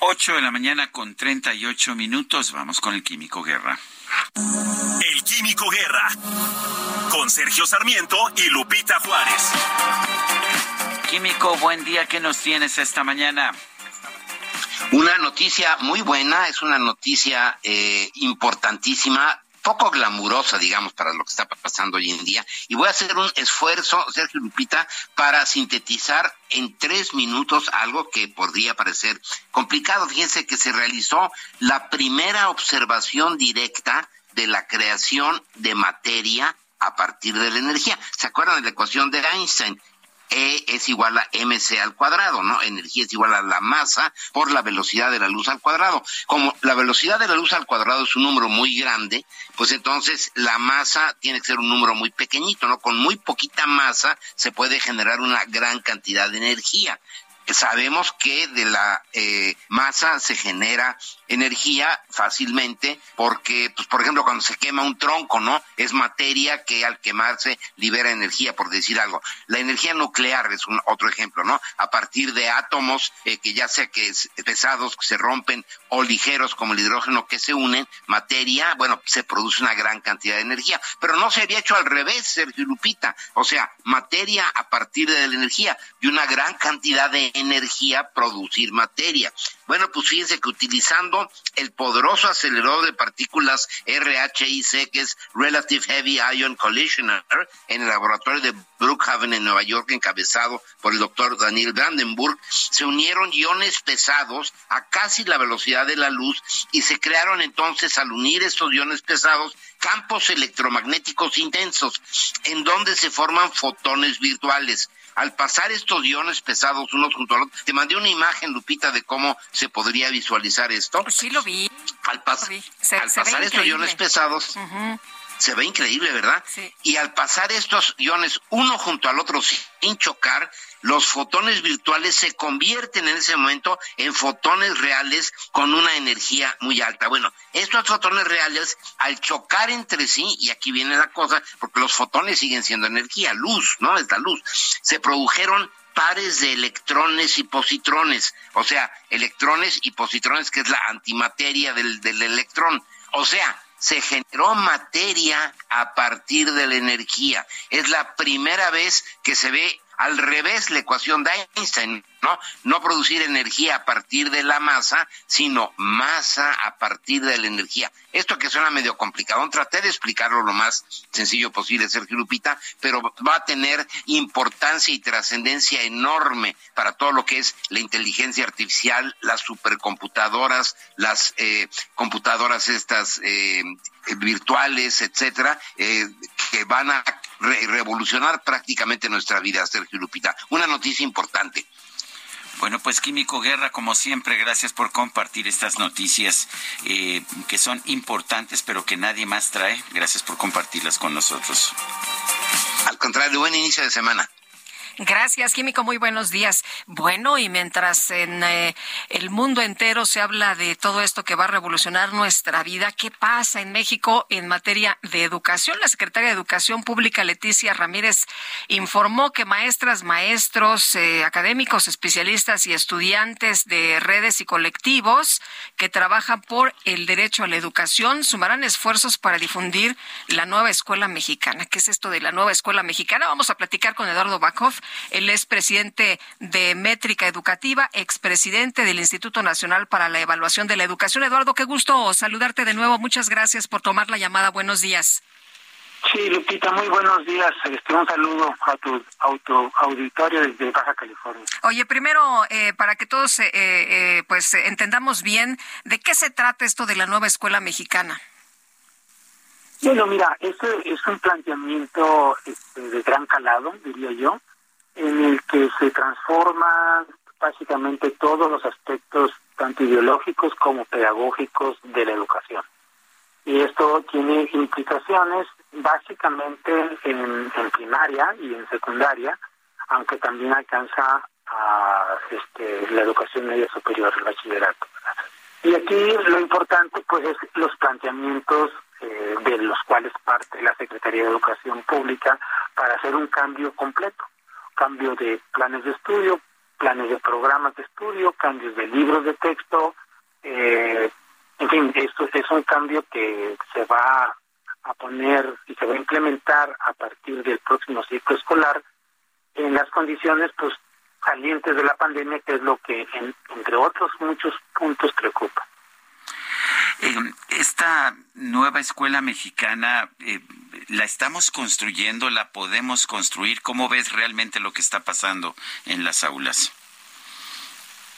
Speaker 1: 8 de la mañana con 38 minutos. Vamos con el Químico Guerra.
Speaker 7: El Químico Guerra. Con Sergio Sarmiento y Lupita Juárez.
Speaker 1: Químico, buen día. ¿Qué nos tienes esta mañana?
Speaker 23: Una noticia muy buena, es una noticia eh, importantísima poco glamurosa, digamos, para lo que está pasando hoy en día. Y voy a hacer un esfuerzo, Sergio Lupita, para sintetizar en tres minutos algo que podría parecer complicado. Fíjense que se realizó la primera observación directa de la creación de materia a partir de la energía. ¿Se acuerdan de la ecuación de Einstein? E es igual a mc al cuadrado, ¿no? Energía es igual a la masa por la velocidad de la luz al cuadrado. Como la velocidad de la luz al cuadrado es un número muy grande, pues entonces la masa tiene que ser un número muy pequeñito, ¿no? Con muy poquita masa se puede generar una gran cantidad de energía sabemos que de la eh, masa se genera energía fácilmente porque, pues, por ejemplo, cuando se quema un tronco, ¿no? Es materia que al quemarse libera energía, por decir algo. La energía nuclear es un otro ejemplo, ¿no? A partir de átomos eh, que ya sea que es pesados que se rompen o ligeros como el hidrógeno que se unen, materia, bueno, se produce una gran cantidad de energía. Pero no se había hecho al revés, Sergio Lupita. O sea, materia a partir de la energía y una gran cantidad de energía producir materia. Bueno, pues fíjense que utilizando el poderoso acelerador de partículas RHIC, que es Relative Heavy Ion Collisioner, en el laboratorio de Brookhaven en Nueva York, encabezado por el doctor Daniel Brandenburg, se unieron iones pesados a casi la velocidad de la luz y se crearon entonces, al unir estos iones pesados, campos electromagnéticos intensos, en donde se forman fotones virtuales al pasar estos iones pesados unos junto al otro, te mandé una imagen, Lupita, de cómo se podría visualizar esto.
Speaker 2: Sí, lo vi.
Speaker 23: Al, pasar estos iones pesados, se ve increíble, ¿verdad? Sí. Y al pasar estos iones uno junto al otro sin chocar, los fotones virtuales se convierten en ese momento en fotones reales con una energía muy alta. Bueno, estos fotones reales, al chocar entre sí, y aquí viene la cosa, porque los fotones siguen siendo energía, luz, ¿no? Es la luz, se produjeron pares de electrones y positrones, o sea, electrones y positrones, que es la antimateria del, del electrón. O sea, se generó materia a partir de la energía. Es la primera vez que se ve al revés la ecuación de Einstein, ¿no? No producir energía a partir de la masa, sino masa a partir de la energía. Esto que suena medio complicado, traté de explicarlo lo más sencillo posible, Sergio Lupita, pero va a tener importancia y trascendencia enorme para todo lo que es la inteligencia artificial, las supercomputadoras, las eh, computadoras estas eh, virtuales, etcétera, eh, que van a revolucionar prácticamente nuestra vida, Sergio Lupita. Una noticia importante.
Speaker 1: Bueno, pues Químico Guerra, como siempre, gracias por compartir estas noticias eh, que son importantes, pero que nadie más trae. Gracias por compartirlas con nosotros.
Speaker 23: Al contrario, buen inicio de semana.
Speaker 2: Gracias, Químico. Muy buenos días. Bueno, y mientras en eh, el mundo entero se habla de todo esto que va a revolucionar nuestra vida, ¿qué pasa en México en materia de educación? La secretaria de Educación Pública, Leticia Ramírez, informó que maestras, maestros, eh, académicos, especialistas y estudiantes de redes y colectivos que trabajan por el derecho a la educación sumarán esfuerzos para difundir la nueva escuela mexicana. ¿Qué es esto de la nueva escuela mexicana? Vamos a platicar con Eduardo Bakov él es presidente de Métrica Educativa, expresidente del Instituto Nacional para la Evaluación de la Educación. Eduardo, qué gusto saludarte de nuevo. Muchas gracias por tomar la llamada. Buenos días.
Speaker 24: Sí, Lupita, muy buenos días. Este, un saludo a tu auto, auditorio desde Baja California.
Speaker 2: Oye, primero, eh, para que todos eh, eh, pues entendamos bien, ¿de qué se trata esto de la nueva escuela mexicana?
Speaker 24: Bueno, mira, este es un planteamiento este, de gran calado, diría yo, en el que se transforman básicamente todos los aspectos, tanto ideológicos como pedagógicos, de la educación. Y esto tiene implicaciones básicamente en, primaria y en secundaria, aunque también alcanza a este, la educación media superior, el bachillerato. Y aquí lo importante pues es los planteamientos eh, de los cuales parte la Secretaría de Educación Pública para hacer un cambio completo cambio de planes de estudio, planes de programas de estudio, cambios de libros de texto, eh, en fin, esto es un cambio que se va a poner y se va a implementar a partir del próximo ciclo escolar en las condiciones pues salientes de la pandemia, que es lo que entre otros muchos puntos preocupa.
Speaker 1: Eh, esta nueva escuela mexicana, eh, ¿la estamos construyendo? ¿La podemos construir? ¿Cómo ves realmente lo que está pasando en las aulas?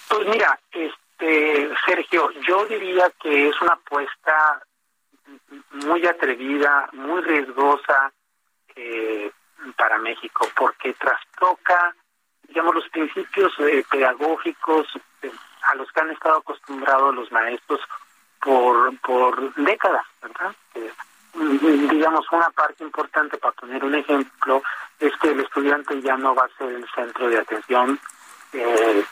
Speaker 24: Pues mira, este Sergio, yo diría que es una apuesta muy atrevida, muy riesgosa eh, para México, porque trastoca, digamos, los principios pedagógicos a los que han estado acostumbrados los maestros por, por décadas, ¿verdad? Eh, digamos, una parte importante, para poner un ejemplo, es que el estudiante ya no va a ser el centro de atención eh,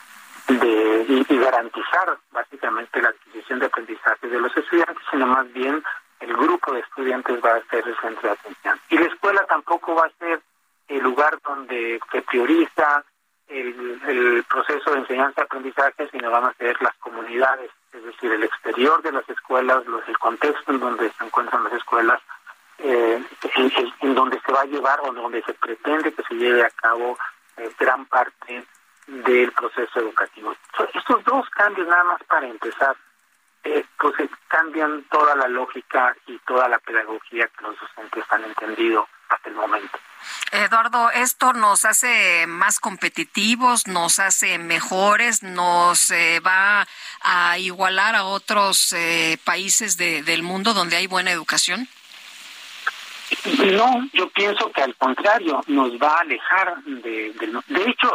Speaker 24: de, y, garantizar básicamente la adquisición de aprendizaje de los estudiantes, sino más bien el grupo de estudiantes va a ser el centro de atención. Y la escuela tampoco va a ser el lugar donde se prioriza el, el proceso de enseñanza-aprendizaje, sino van a ser las comunidades es decir, el exterior de las escuelas, los, el contexto en donde se encuentran las escuelas, eh, en, donde se va a llevar o donde se pretende que se lleve a cabo eh, gran parte del proceso educativo. estos dos cambios, nada más para empezar, eh, pues cambian toda la lógica y toda la pedagogía que los docentes han entendido hasta el momento.
Speaker 2: Eduardo, ¿esto nos hace más competitivos, nos hace mejores, nos eh, va a igualar a otros eh, países del mundo donde hay buena educación?
Speaker 24: No, yo pienso que al contrario, nos va a alejar de, de, hecho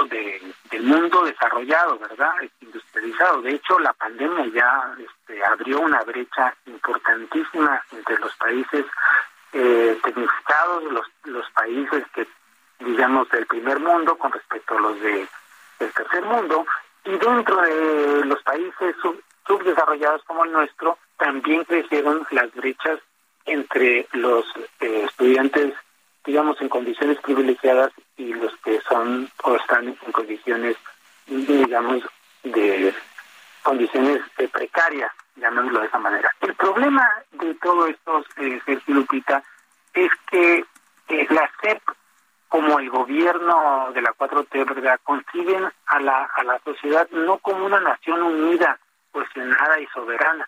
Speaker 24: del mundo desarrollado, ¿verdad? Industrializado. De hecho, la pandemia ya este, abrió una brecha importantísima entre los países eh, tecnificados, los, los países que, digamos, del primer mundo con respecto a los de, del tercer mundo, y dentro de los países subdesarrollados como el nuestro, también crecieron las brechas entre los eh, estudiantes, digamos, en condiciones privilegiadas y los que son o están en condiciones, digamos, de condiciones eh, precarias llamémoslo de esa manera. El problema de todo esto, eh, Sergio Lupita, es que eh, la CEP, como el gobierno de la 4 4T, ¿verdad? conciben a la, a la sociedad no como una nación unida, cuestionada y soberana,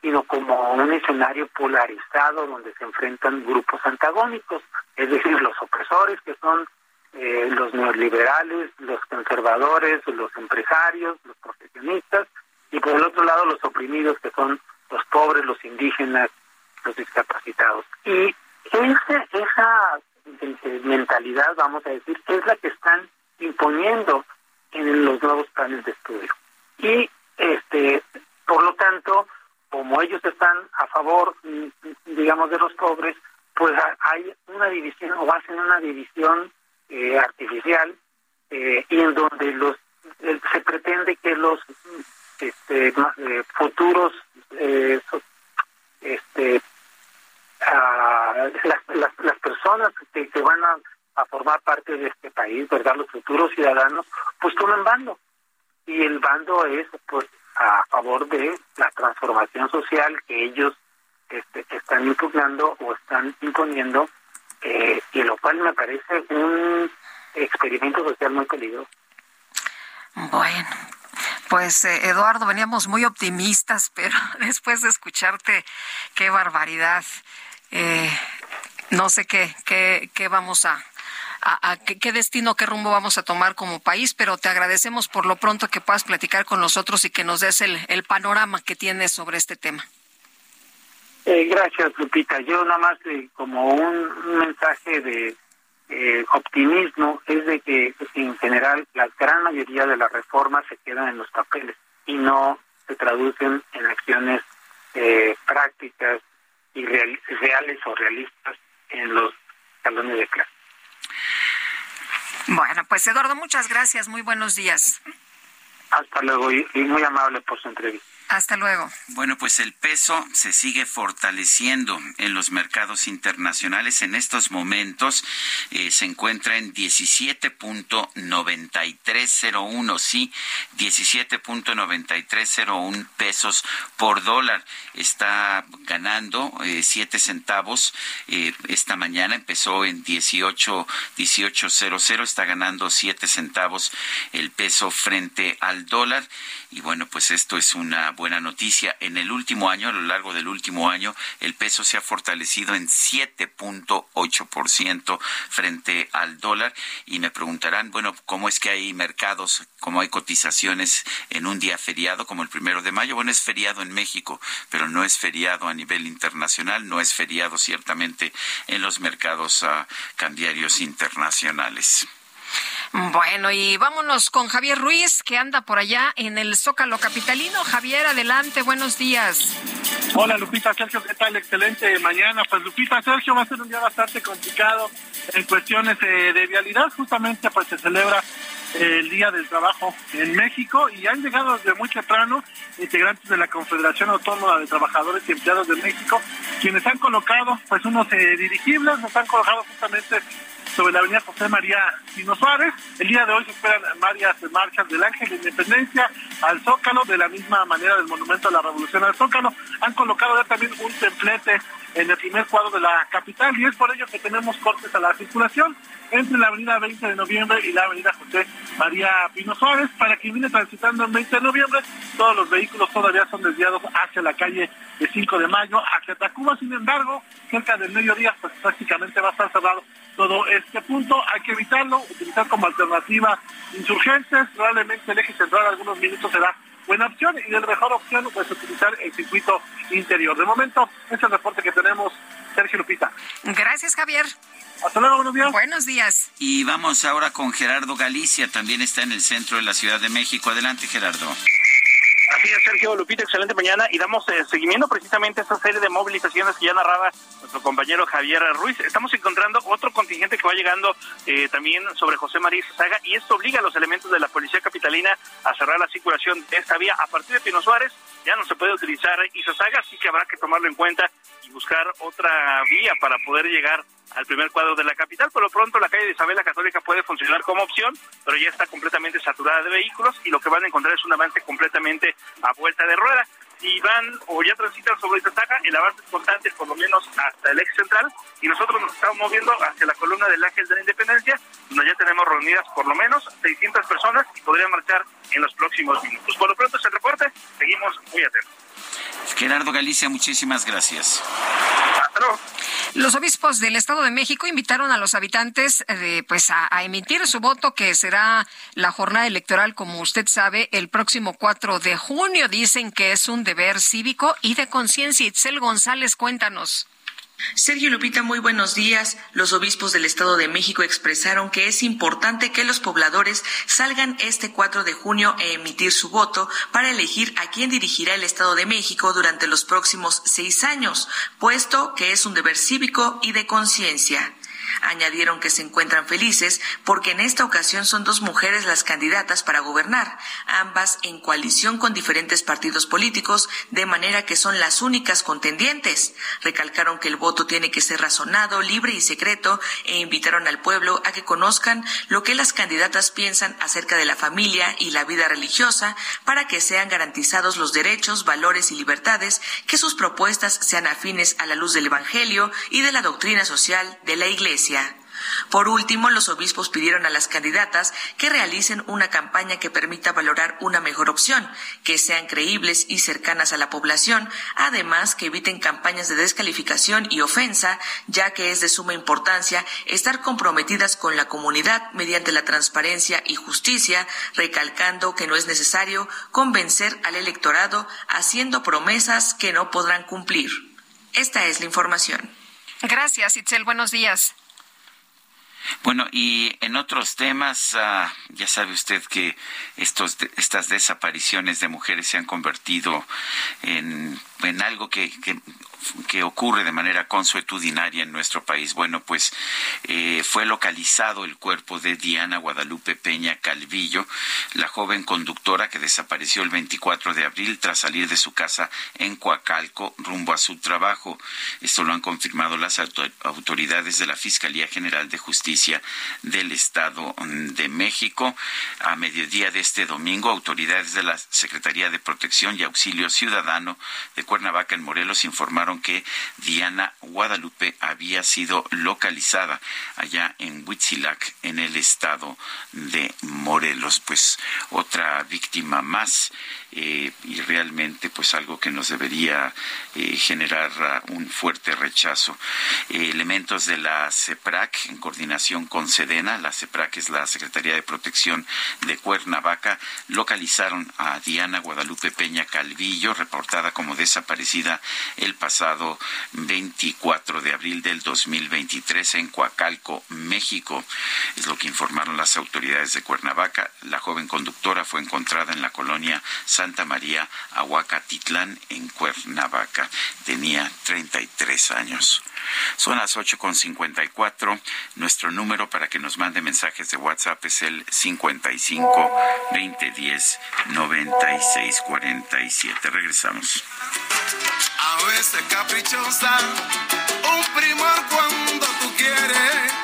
Speaker 24: sino como un escenario polarizado donde se enfrentan grupos antagónicos, es decir, los opresores que son eh, los neoliberales, los conservadores, los empresarios, los profesionistas, y por el otro lado los oprimidos que son los pobres, los indígenas, los discapacitados. Y esa, esa mentalidad, vamos a decir, es la que están imponiendo en los nuevos planes de estudio. Y este, por lo tanto, como ellos están a favor, digamos, de los pobres, pues hay una división o hacen una división eh, artificial eh, y en donde los eh, se pretende que los este, futuros este las, las, personas que, que van a, a, formar parte de este país, ¿verdad? Los futuros ciudadanos, pues toman bando. Y el bando es pues a favor de la transformación social que ellos este, están impugnando o están imponiendo, eh, y lo cual me parece un experimento social muy peligroso.
Speaker 2: Bueno, pues eh, Eduardo, veníamos muy optimistas, pero después de escucharte, qué barbaridad. Eh, no sé qué, qué, qué vamos a, qué, destino, qué rumbo vamos a tomar como país, pero te agradecemos por lo pronto que puedas platicar con nosotros y que nos des el, el panorama que tienes sobre este tema.
Speaker 24: Eh, gracias, Lupita. Yo nada más eh, como un, mensaje de eh, optimismo es de que en general la gran mayoría de las reformas se quedan en los papeles y no se traducen en acciones prácticas y reales o realistas en los salones de clase.
Speaker 2: Bueno, pues Eduardo, muchas gracias. Muy buenos días.
Speaker 24: Hasta luego y, muy amable por su entrevista.
Speaker 2: Hasta luego.
Speaker 1: Bueno, pues el peso se sigue fortaleciendo en los mercados internacionales. En estos momentos eh, se encuentra en 17.9301, sí, 17.9301 pesos por dólar. Está ganando eh, 7 centavos. Eh, esta mañana empezó en 18, 18.00, está ganando 7 centavos el peso frente al dólar. Y bueno, pues esto es una buena noticia. En el último año, a lo largo del último año, el peso se ha fortalecido en 7.8% frente al dólar. Y me preguntarán, bueno, ¿cómo es que hay mercados, cómo hay cotizaciones en un día feriado como el primero de mayo? Bueno, es feriado en México, pero no es feriado a nivel internacional, no es feriado ciertamente en los mercados uh, cambiarios internacionales.
Speaker 2: Bueno, y vámonos con Javier Ruiz, que anda por allá en el Zócalo Capitalino. Javier, adelante, buenos días.
Speaker 25: Hola Lupita, Sergio, ¿qué tal? Excelente mañana. Pues Lupita, Sergio, va a ser un día bastante complicado en cuestiones de vialidad. Justamente pues se celebra el Día del Trabajo en México y han llegado desde muy temprano integrantes de la Confederación Autónoma de Trabajadores y Empleados de México, quienes han colocado pues unos eh, dirigibles, nos han colocado justamente sobre la avenida José María Pino Suárez. El día de hoy se esperan varias marchas del Ángel de Independencia al Zócalo, de la misma manera del Monumento a la Revolución al Zócalo. Han colocado ya también un templete en el primer cuadro de la capital y es por ello que tenemos cortes a la circulación entre la avenida 20 de noviembre y la avenida José María Pino Suárez. Para quien viene transitando el 20 de noviembre, todos los vehículos todavía son desviados hacia la calle de 5 de mayo, hacia Tacuba. Sin embargo, cerca del mediodía, pues prácticamente va a estar cerrado todo este punto. Hay que evitarlo, utilizar como alternativa insurgentes. Probablemente el eje central algunos minutos será buena opción y de la mejor opción pues utilizar el circuito interior. De momento, ese es el reporte que tenemos, Sergio Lupita.
Speaker 2: Gracias, Javier.
Speaker 25: Hasta luego, buenos días.
Speaker 2: Buenos días.
Speaker 1: Y vamos ahora con Gerardo Galicia, también está en el centro de la Ciudad de México. Adelante, Gerardo.
Speaker 26: Así es, Sergio Lupita, excelente mañana. Y damos eh, seguimiento precisamente a esta serie de movilizaciones que ya narraba nuestro compañero Javier Ruiz. Estamos encontrando otro contingente que va llegando eh, también sobre José María Saga y esto obliga a los elementos de la Policía Capitalina a cerrar la circulación de esta vía. A partir de Pino Suárez ya no se puede utilizar Isosaga, así que habrá que tomarlo en cuenta buscar otra vía para poder llegar al primer cuadro de la capital. Por lo pronto, la calle de Isabel la Católica puede funcionar como opción, pero ya está completamente saturada de vehículos y lo que van a encontrar es un avance completamente a vuelta de rueda. si van o ya transitan sobre esta saga, el avance es constante por lo menos hasta el ex central y nosotros nos estamos moviendo hacia la columna del Ángel de la Independencia, donde ya tenemos reunidas por lo menos 600 personas y podrían marchar en los próximos minutos. Por lo pronto es el reporte, seguimos muy atentos.
Speaker 1: Gerardo Galicia, muchísimas gracias.
Speaker 2: Los obispos del Estado de México invitaron a los habitantes de, pues, a, a, emitir su voto, que será la jornada electoral, como usted sabe, el próximo 4 de junio. Dicen que es un deber cívico y de conciencia. Itzel González, cuéntanos.
Speaker 10: Sergio Lupita, muy buenos días. Los obispos del Estado de México expresaron que es importante que los pobladores salgan este 4 de junio a emitir su voto para elegir a quién dirigirá el Estado de México durante los próximos seis años, puesto que es un deber cívico y de conciencia. Añadieron que se encuentran felices porque en esta ocasión son dos mujeres las candidatas para gobernar, ambas en coalición con diferentes partidos políticos, de manera que son las únicas contendientes. Recalcaron que el voto tiene que ser razonado, libre y secreto e invitaron al pueblo a que conozcan lo que las candidatas piensan acerca de la familia y la vida religiosa para que sean garantizados los derechos, valores y libertades, que sus propuestas sean afines a la luz del Evangelio y de la doctrina social de la Iglesia. Por último, los obispos pidieron a las candidatas que realicen una campaña que permita valorar una mejor opción, que sean creíbles y cercanas a la población, además que eviten campañas de descalificación y ofensa, ya que es de suma importancia estar comprometidas con la comunidad mediante la transparencia y justicia, recalcando que no es necesario convencer al electorado haciendo promesas que no podrán cumplir. Esta es la información.
Speaker 2: Gracias, Itzel. Buenos días.
Speaker 1: Bueno, y en otros temas, uh, ya sabe usted que estos, estas desapariciones de mujeres se han convertido en, en algo que que ocurre de manera consuetudinaria en nuestro país. Bueno, pues eh, fue localizado el cuerpo de Diana Guadalupe Peña Calvillo, la joven conductora que desapareció el 24 de abril tras salir de su casa en Coacalco rumbo a su trabajo. Esto lo han confirmado las autoridades de la Fiscalía General de Justicia del Estado de México. A mediodía de este domingo, autoridades de la Secretaría de Protección y Auxilio Ciudadano de Cuernavaca en Morelos informaron que Diana Guadalupe había sido localizada allá en Huitzilac, en el estado de Morelos. Pues otra víctima más eh, y realmente pues algo que nos debería eh, generar uh, un fuerte rechazo. Eh, elementos de la CEPRAC en coordinación con SEDENA, la CEPRAC es la Secretaría de Protección de Cuernavaca, localizaron a Diana Guadalupe Peña Calvillo, reportada como desaparecida el pasado 24 de abril del 2023 en Coacalco, México. Es lo que informaron las autoridades de Cuernavaca. La joven conductora fue encontrada en la colonia Santa María Aguacatitlán en Cuernavaca. Tenía 33 años. Son las 8.54. Nuestro número para que nos mande mensajes de WhatsApp es el 55 2010 9647. Regresamos.
Speaker 18: A veces caprichosa, un primor cuando tú quieres.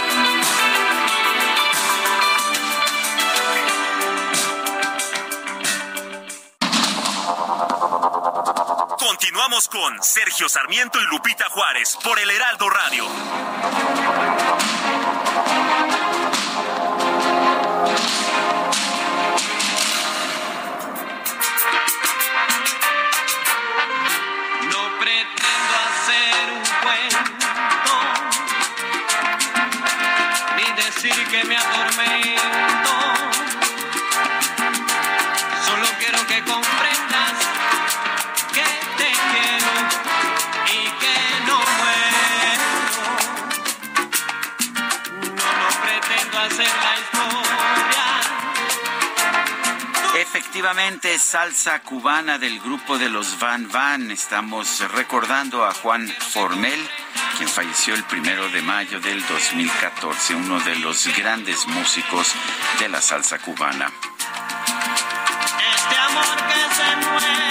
Speaker 7: Con Sergio Sarmiento y Lupita Juárez por el Heraldo Radio.
Speaker 18: No pretendo hacer un cuento ni decir que me atormento.
Speaker 1: Efectivamente, salsa cubana del grupo de los Van Van. Estamos recordando a Juan Formel, quien falleció el primero de mayo del 2014, uno de los grandes músicos de la salsa cubana.
Speaker 27: Este amor que se.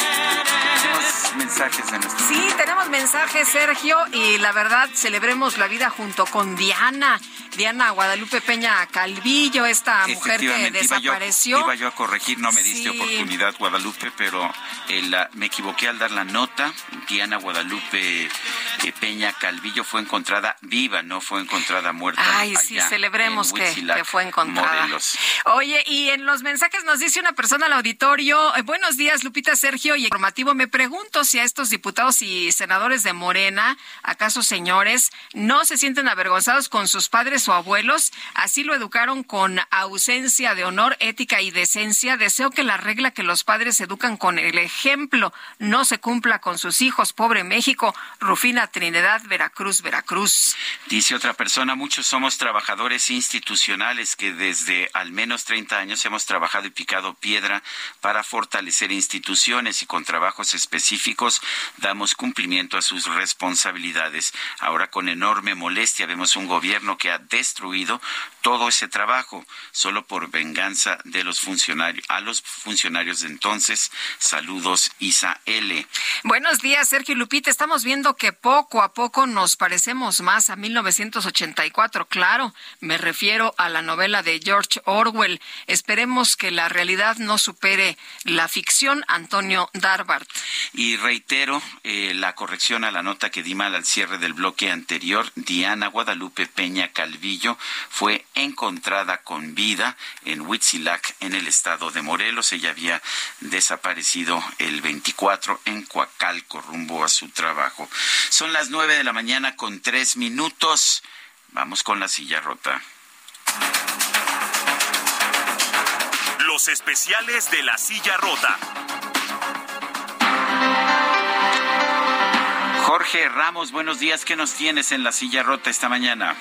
Speaker 1: Mensajes de nuestro
Speaker 2: Sí, tenemos mensajes, Sergio, y la verdad, celebremos la vida junto con Diana. Diana Guadalupe Peña Calvillo, esta mujer que
Speaker 1: Efectivamente, iba yo-
Speaker 2: desapareció.
Speaker 1: Iba yo, a corregir, no me diste
Speaker 2: Sí.
Speaker 1: oportunidad, Guadalupe, pero eh, la- me equivoqué al dar la nota. Diana Guadalupe eh, Peña Calvillo fue encontrada viva, no fue encontrada muerta.
Speaker 2: Ay, sí,
Speaker 1: allá
Speaker 2: celebremos
Speaker 1: en
Speaker 2: que, que fue encontrada.
Speaker 1: Morelos.
Speaker 2: Oye, y en los mensajes nos dice una persona al auditorio, eh, buenos días Lupita Sergio y informativo, me pregunto si a estos diputados y senadores de Morena, acaso señores, no se sienten avergonzados con sus padres o abuelos, así lo educaron con ausencia de honor, ética y decencia. Deseo que la regla que los padres educan con el ejemplo no se cumpla con sus hijos. Pobre México, Rufina Trinidad, Veracruz, Veracruz.
Speaker 1: Dice otra persona, muchos somos trabajadores institucionales que desde al menos 30 años hemos trabajado y picado piedra para fortalecer instituciones y con trabajos específicos damos cumplimiento a sus responsabilidades. Ahora con enorme molestia vemos un gobierno que ha destruido todo ese trabajo solo por venganza de los funcionarios a los funcionarios de entonces. Saludos Isa L.
Speaker 2: Buenos días, Sergio Lupita. Estamos viendo que poco a poco nos parecemos más a 1984. Claro, me refiero a la novela de George Orwell. Esperemos que la realidad no supere la ficción. Antonio Darbart.
Speaker 1: Y reitero eh, la corrección a la nota que di mal al cierre del bloque anterior. Diana Guadalupe Peña Calvillo fue encontrada con vida en Huitzilac, en el estado de Morelos. Ella había desaparecido el 24 en Coacalco, rumbo a su trabajo. Son las nueve de la mañana con tres minutos. Vamos con la silla rota.
Speaker 7: Los especiales de la silla rota.
Speaker 1: Jorge Ramos, buenos días. ¿Qué nos tienes en la silla rota esta mañana?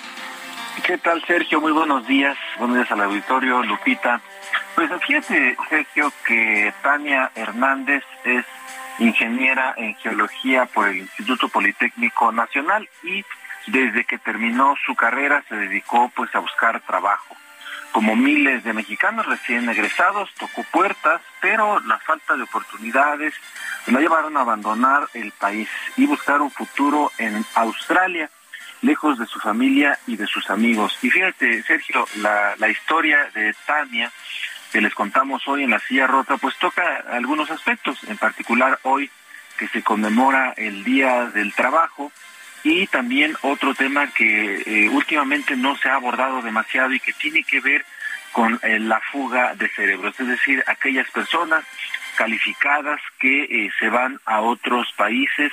Speaker 28: ¿Qué tal, Sergio? Muy buenos días. Buenos días al auditorio, Lupita. Pues fíjate, Sergio, que Tania Hernández es ingeniera en geología por el Instituto Politécnico Nacional y desde que terminó su carrera se dedicó pues a buscar trabajo. Como miles de mexicanos recién egresados, tocó puertas, pero la falta de oportunidades la llevaron a abandonar el país y buscar un futuro en Australia lejos de su familia y de sus amigos. Y fíjate, Sergio, la, la historia de Tania que les contamos hoy en la silla rota, pues toca algunos aspectos, en particular hoy que se conmemora el Día del Trabajo y también otro tema que eh, últimamente no se ha abordado demasiado y que tiene que ver con eh, la fuga de cerebros, es decir, aquellas personas calificadas que eh, se van a otros países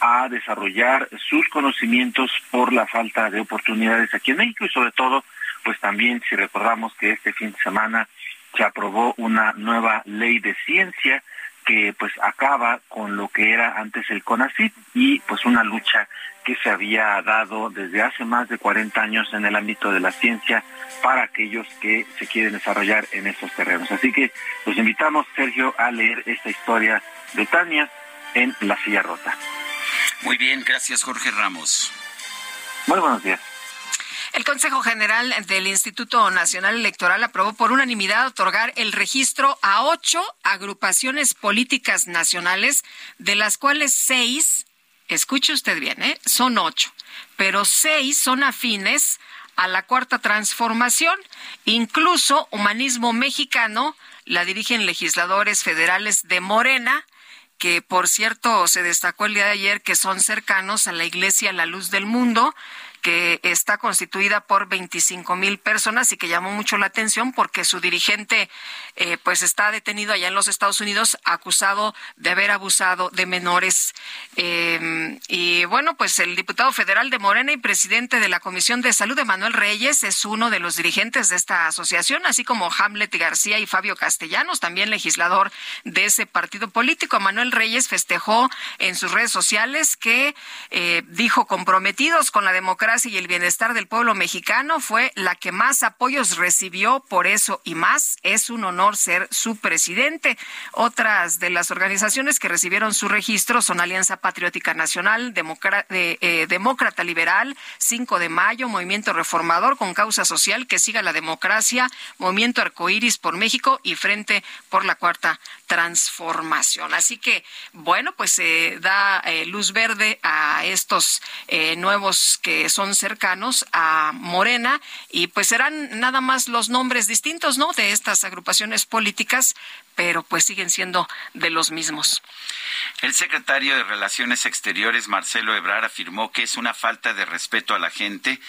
Speaker 28: a desarrollar sus conocimientos por la falta de oportunidades aquí en México y sobre todo, pues también si recordamos que este fin de semana se aprobó una nueva ley de ciencia que pues acaba con lo que era antes el CONACYT y pues una lucha que se había dado desde hace más de 40 años en el ámbito de la ciencia para aquellos que se quieren desarrollar en estos terrenos. Así que los invitamos, Sergio, a leer esta historia de Tania en La Silla Rota.
Speaker 1: Muy bien, gracias Jorge Ramos.
Speaker 28: Muy buenos días.
Speaker 2: El Consejo General del Instituto Nacional Electoral aprobó por unanimidad otorgar el registro a ocho agrupaciones políticas nacionales, de las cuales seis, escuche usted bien, ¿eh? son ocho, pero seis son afines a la cuarta transformación. Incluso Humanismo Mexicano la dirigen legisladores federales de Morena, que por cierto se destacó el día de ayer que son cercanos a la Iglesia La Luz del Mundo, que está constituida por 25 mil personas y que llamó mucho la atención porque su dirigente eh, pues está detenido allá en los Estados Unidos acusado de haber abusado de menores. Eh, y bueno, pues el diputado federal de Morena y presidente de la Comisión de Salud, Manuel Reyes, es uno de los dirigentes de esta asociación, así como Hamlet García y Fabio Castellanos, también legislador de ese partido político. Manuel Reyes festejó en sus redes sociales que eh, dijo comprometidos con la democracia democracia y el bienestar del pueblo mexicano fue la que más apoyos recibió, por eso y más es un honor ser su presidente. Otras de las organizaciones que recibieron su registro son Alianza Patriótica Nacional, eh, Demócrata Liberal, 5 de Mayo, Movimiento Reformador con Causa Social, que siga la democracia, Movimiento Arcoíris por México y Frente por la Cuarta Transformación. Así que, bueno, pues se da eh, luz verde a estos eh, nuevos que son cercanos a Morena y pues serán nada más los nombres distintos, ¿no? De estas agrupaciones políticas, pero pues siguen siendo de los mismos.
Speaker 1: El secretario de Relaciones Exteriores, Marcelo Ebrar, afirmó que es una falta de respeto a la gente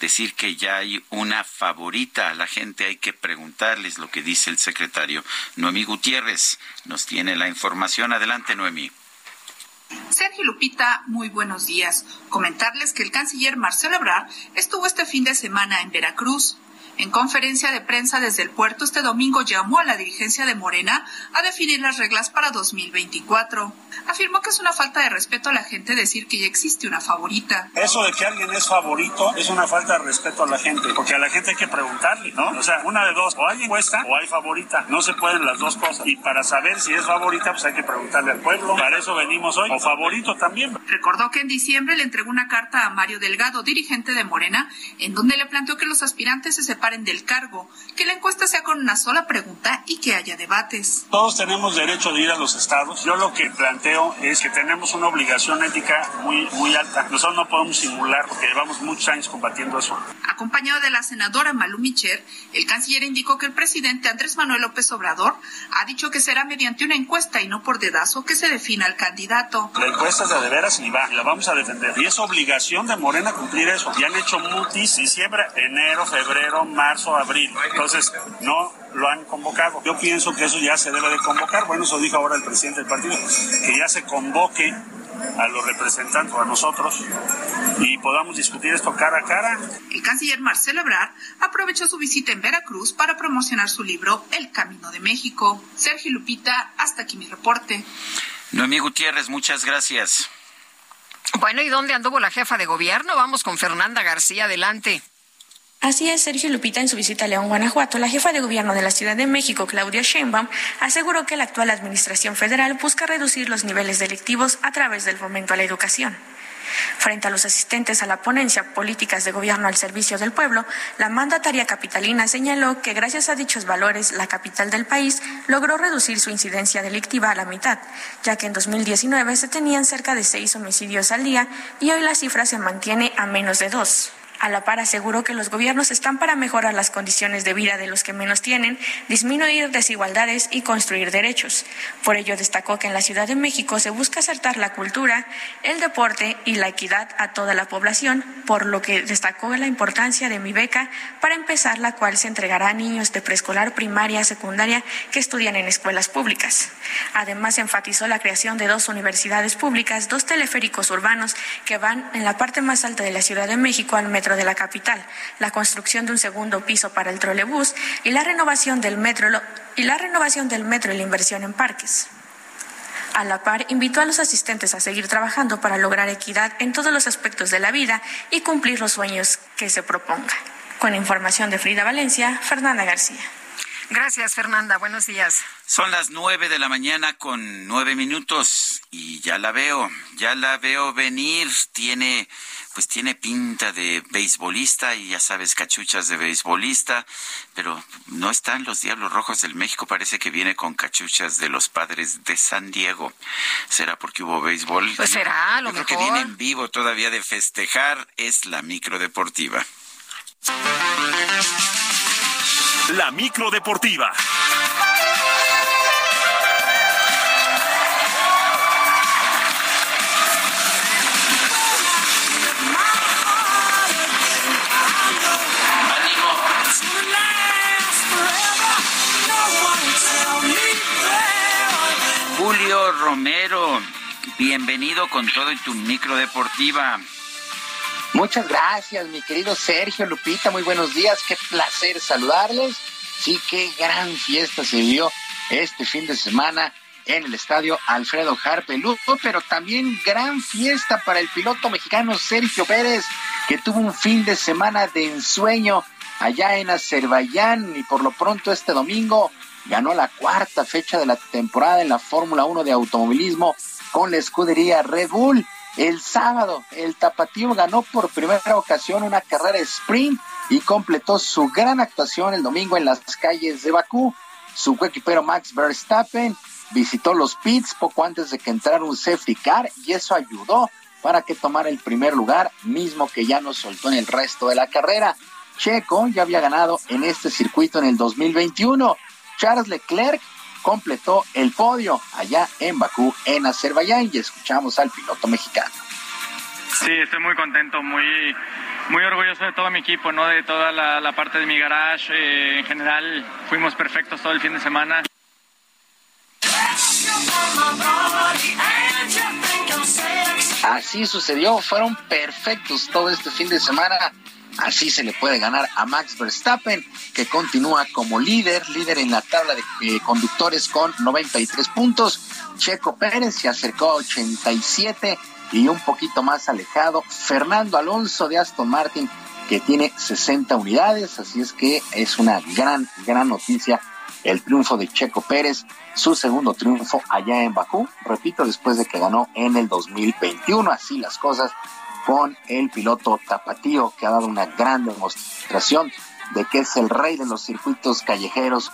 Speaker 1: decir que ya hay una favorita a la gente, hay que preguntarles lo que dice el secretario. Noemí Gutiérrez nos tiene la información. Adelante, Noemí.
Speaker 29: Sergio Lupita, muy buenos días. Comentarles que el canciller Marcelo Ebrard estuvo este fin de semana en Veracruz. En conferencia de prensa desde el puerto este domingo llamó a la dirigencia de Morena a definir las reglas para 2024. Afirmó que es una falta de respeto a la gente decir que ya existe una favorita.
Speaker 30: Eso de que alguien es favorito es una falta de respeto a la gente, porque a la gente hay que preguntarle, ¿no? O sea, una de dos, o alguien cuesta o hay favorita. No se pueden las dos cosas. Y para saber si es favorita, pues hay que preguntarle al pueblo. Para eso venimos hoy. O favorito también.
Speaker 29: Recordó que en diciembre le entregó una carta a Mario Delgado, dirigente de Morena, en donde le planteó que los aspirantes se separen del cargo, que la encuesta sea con una sola pregunta y que haya debates.
Speaker 30: Todos tenemos derecho de ir a los estados. Yo lo que planteo es que tenemos una obligación ética muy, muy alta. Nosotros no podemos simular porque llevamos muchos años combatiendo eso.
Speaker 29: Acompañado de la senadora Malu Micher, el canciller indicó que el presidente Andrés Manuel López Obrador ha dicho que será mediante una encuesta y no por dedazo que se defina el candidato.
Speaker 30: La encuesta es de, de veras y va, y la vamos a defender. Y es obligación de Morena cumplir eso. Ya han hecho mutis diciembre, enero, febrero, marzo, abril. Entonces, no lo han convocado. Yo pienso que eso ya se debe de convocar. Bueno, eso dijo ahora el presidente del partido, que ya se convoque a los representantes, a nosotros, y podamos discutir esto cara a cara.
Speaker 29: El canciller Marcelo Ebrard aprovechó su visita en Veracruz para promocionar su libro El Camino de México. Sergio Lupita, hasta aquí mi reporte.
Speaker 1: Noemí Gutiérrez, muchas gracias.
Speaker 2: Bueno, ¿y dónde anduvo la jefa de gobierno? Vamos con Fernanda García, adelante.
Speaker 20: Así es, Sergio Lupita, en su visita a León, Guanajuato, la jefa de gobierno de la Ciudad de México, Claudia Sheinbaum, aseguró que la actual administración federal busca reducir los niveles delictivos a través del fomento a la educación. Frente a los asistentes a la ponencia Políticas de Gobierno al Servicio del Pueblo, la mandataria capitalina señaló que gracias a dichos valores, la capital del país logró reducir su incidencia delictiva a la mitad, ya que en 2019 se tenían cerca de seis homicidios al día y hoy la cifra se mantiene a menos de dos. A la par aseguró que los gobiernos están para mejorar las condiciones de vida de los que menos tienen, disminuir desigualdades y construir derechos. Por ello destacó que en la Ciudad de México se busca acertar la cultura, el deporte y la equidad a toda la población, por lo que destacó la importancia de mi beca para empezar, la cual se entregará a niños de preescolar, primaria, secundaria que estudian en escuelas públicas. Además enfatizó la creación de dos universidades públicas, dos teleféricos urbanos que van en la parte más alta de la Ciudad de México al metro de la capital, la construcción de un segundo piso para el trolebús y la renovación del metro y la renovación del metro y la inversión en parques. A la par, invitó a los asistentes a seguir trabajando para lograr equidad en todos los aspectos de la vida y cumplir los sueños que se proponga. Con información de Frida Valencia, Fernanda García.
Speaker 2: Gracias, Fernanda. Buenos días.
Speaker 1: Son las nueve de la mañana con nueve minutos y ya la veo, ya la veo venir. Tiene pues tiene pinta de beisbolista y ya sabes, cachuchas de beisbolista, pero no están los Diablos Rojos del México, parece que viene con cachuchas de los padres de San Diego. ¿Será porque hubo béisbol?
Speaker 2: Pues será, lo
Speaker 1: Yo
Speaker 2: mejor.
Speaker 1: Creo que viene en vivo todavía de festejar, es la micro deportiva.
Speaker 7: La micro deportiva.
Speaker 1: Julio Romero, bienvenido con todo y tu micro deportiva.
Speaker 31: Muchas gracias, mi querido Sergio Lupita. Muy buenos días. Qué placer saludarles. Sí, qué gran fiesta se vio este fin de semana en el estadio Alfredo Harpe Lugo, pero también gran fiesta para el piloto mexicano Sergio Pérez, que tuvo un fin de semana de ensueño allá en Azerbaiyán y por lo pronto este domingo ganó la cuarta fecha de la temporada en la Fórmula 1 de automovilismo con la escudería Red Bull. El sábado, el tapatío ganó por primera ocasión una carrera sprint y completó su gran actuación el domingo en las calles de Bakú. Su coequipero Max Verstappen visitó los pits poco antes de que entrara un safety car y eso ayudó para que tomara el primer lugar, mismo que ya no soltó en el resto de la carrera. Checo ya había ganado en este circuito en el 2021. Charles Leclerc completó el podio allá en Bakú, en Azerbaiyán, y escuchamos al piloto mexicano.
Speaker 32: Sí, estoy muy contento, muy, muy orgulloso de todo mi equipo, ¿no? de toda la, parte de mi garage. Eh, en general, fuimos perfectos todo el fin de semana.
Speaker 31: Así sucedió, fueron perfectos todo este fin de semana. Así se le puede ganar a Max Verstappen, que continúa como líder, líder en la tabla de eh, conductores con 93 puntos. Checo Pérez se acercó a 87 y un poquito más alejado, Fernando Alonso de Aston Martin, que tiene 60 unidades. Así es que es una gran, gran noticia el triunfo de Checo Pérez, su segundo triunfo allá en Bakú, repito, después de que ganó en el 2021. Así las cosas con el piloto Tapatío, que ha dado una gran demostración de que es el rey de los circuitos callejeros.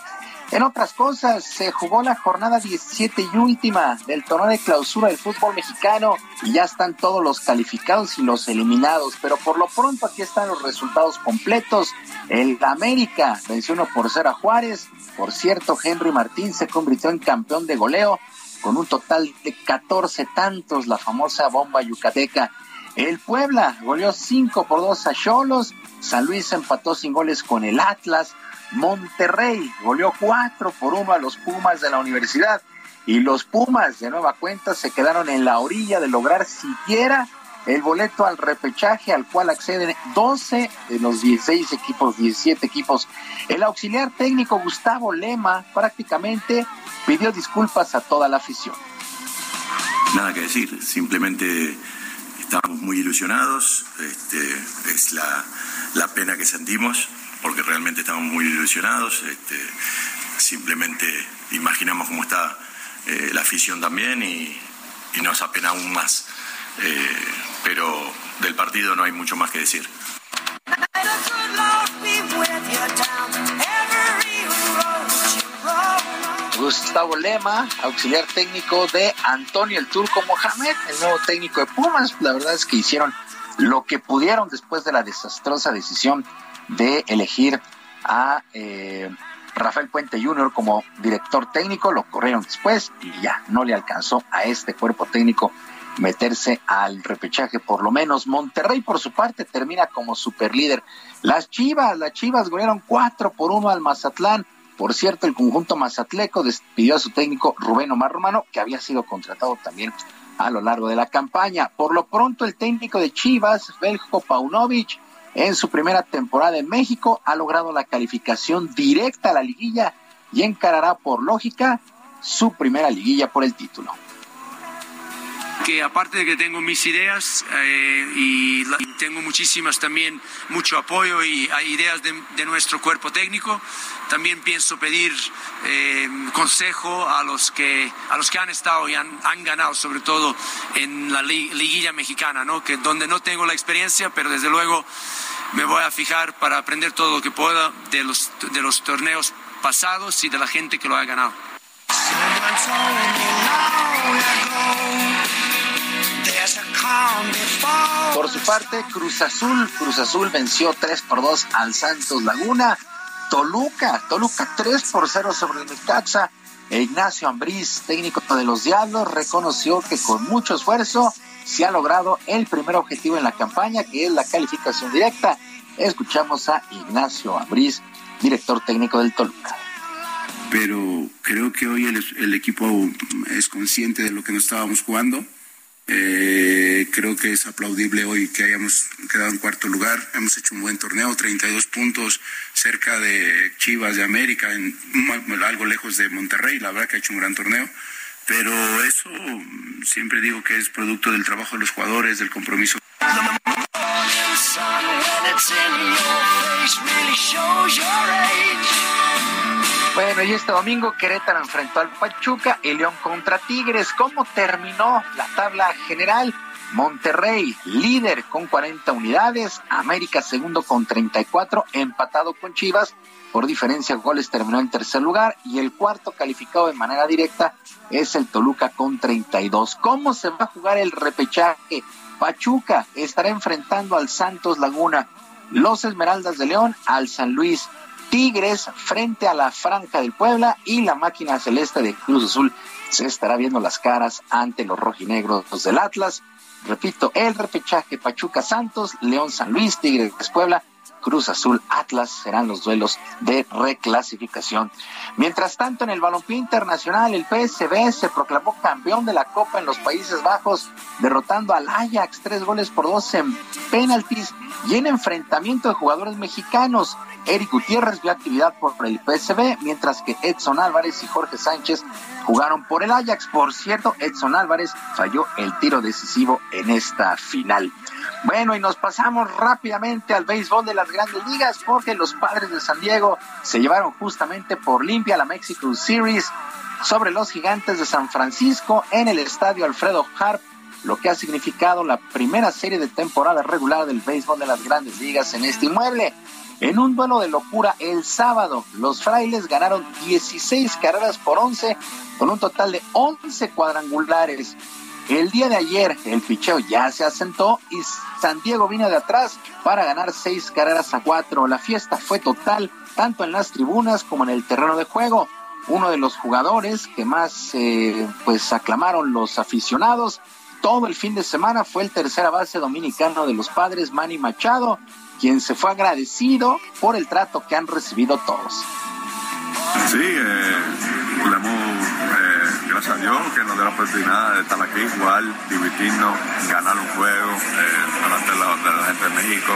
Speaker 31: En otras cosas, se jugó la jornada 17 y última del torneo de clausura del fútbol mexicano y ya están todos los calificados y los eliminados, pero por lo pronto aquí están los resultados completos. El América venció uno por 0 a Juárez. Por cierto, Henry Martín se convirtió en campeón de goleo con un total de 14 tantos, la famosa bomba yucateca. El Puebla goleó 5 por 2 a Cholos. San Luis empató sin goles con el Atlas. Monterrey goleó 4 por 1 a los Pumas de la universidad. Y los Pumas de nueva cuenta se quedaron en la orilla de lograr siquiera el boleto al repechaje al cual acceden 12 de los 16 equipos, 17 equipos. El auxiliar técnico Gustavo Lema prácticamente pidió disculpas a toda la afición.
Speaker 33: Nada que decir, simplemente Estamos muy ilusionados, este, es la, la, pena que sentimos, porque realmente estamos muy ilusionados. Este, simplemente imaginamos cómo está eh, la afición también y, y, nos apena aún más. Eh, pero del partido no hay mucho más que decir.
Speaker 31: Gustavo Lema, auxiliar técnico de Antonio el Turco Mohamed, el nuevo técnico de Pumas. La verdad es que hicieron lo que pudieron después de la desastrosa decisión de elegir a eh, Rafael Puente Jr. como director técnico. Lo corrieron después y ya no le alcanzó a este cuerpo técnico meterse al repechaje. Por lo menos Monterrey, por su parte, termina como superlíder. Las Chivas, las Chivas golearon 4 por 1 al Mazatlán. Por cierto, el conjunto mazatleco despidió a su técnico Rubén Omar Romano, que había sido contratado también a lo largo de la campaña. Por lo pronto, el técnico de Chivas, Beljo Paunovic, en su primera temporada en México, ha logrado la calificación directa a la liguilla y encarará por lógica su primera liguilla por el título
Speaker 34: que aparte de que tengo mis ideas eh, y, tengo muchísimas también, mucho apoyo y ideas de, nuestro cuerpo técnico, también pienso pedir eh, consejo a los, que, a los que han estado y han, han ganado, sobre todo en la liguilla mexicana, ¿no? que donde no tengo la experiencia, pero desde luego me voy a fijar para aprender todo lo que pueda de los, de los torneos pasados y de la gente que lo ha ganado.
Speaker 31: Por su parte, Cruz Azul, Cruz Azul venció 3 por 2 al Santos Laguna. Toluca, Toluca 3 por 0 sobre el Necaxa. E Ignacio Ambriz, técnico de los Diablos, reconoció que con mucho esfuerzo se ha logrado el primer objetivo en la campaña, que es la calificación directa. Escuchamos a Ignacio Ambriz, director técnico del Toluca.
Speaker 35: Pero creo que hoy el, el equipo es consciente de lo que nos estábamos jugando eh, creo que es aplaudible hoy que hayamos quedado en cuarto lugar. Hemos hecho un buen torneo, 32 puntos cerca de Chivas de América, algo lejos de Monterrey. La verdad que ha hecho un gran torneo. Pero eso siempre digo que es producto del trabajo de los jugadores, del compromiso.
Speaker 31: Bueno, y este domingo Querétaro enfrentó al Pachuca y León contra Tigres. ¿Cómo terminó la tabla general? Monterrey, líder con 40 unidades, América segundo con 34, empatado con Chivas, por diferencia goles terminó en tercer lugar y el cuarto calificado de manera directa es el Toluca con 32. ¿Cómo se va a jugar el repechaje? Pachuca estará enfrentando al Santos Laguna, los Esmeraldas de León al San Luis, Tigres frente a la Franca del Puebla y la máquina celeste de Cruz Azul se estará viendo las caras ante los rojinegros del Atlas. Repito, el repechaje Pachuca Santos, León San Luis, Tigres Puebla, Cruz Azul Atlas serán los duelos de reclasificación. Mientras tanto, en el balompié internacional, el PSV se proclamó campeón de la Copa en los Países Bajos, derrotando al Ajax tres goles por dos en penaltis y en enfrentamiento de jugadores mexicanos. Eric Gutiérrez vio actividad por el PSV, mientras que Edson Álvarez y Jorge Sánchez jugaron por el Ajax. Por cierto, Edson Álvarez falló el tiro decisivo en esta final. Bueno, y nos pasamos rápidamente al béisbol de las grandes ligas porque los padres de San Diego se llevaron justamente por limpia la Mexico Series sobre los gigantes de San Francisco en el estadio Alfredo Harp, lo que ha significado la primera serie de temporada regular del béisbol de las grandes ligas en este inmueble. En un duelo de locura el sábado, los frailes ganaron 16 carreras por 11 con un total de 11 cuadrangulares. El día de ayer el picheo ya se asentó y San Diego vino de atrás para ganar seis carreras a cuatro. La fiesta fue total, tanto en las tribunas como en el terreno de juego. Uno de los jugadores que más eh, pues aclamaron los aficionados todo el fin de semana fue el tercera base dominicano de los padres, Manny Machado, quien se fue agradecido por el trato que han recibido todos.
Speaker 36: Sí, eh, gracias a Dios que nos dio la oportunidad de estar aquí, jugar, divertirnos, ganar un juego, eh, delante de la, gente de México.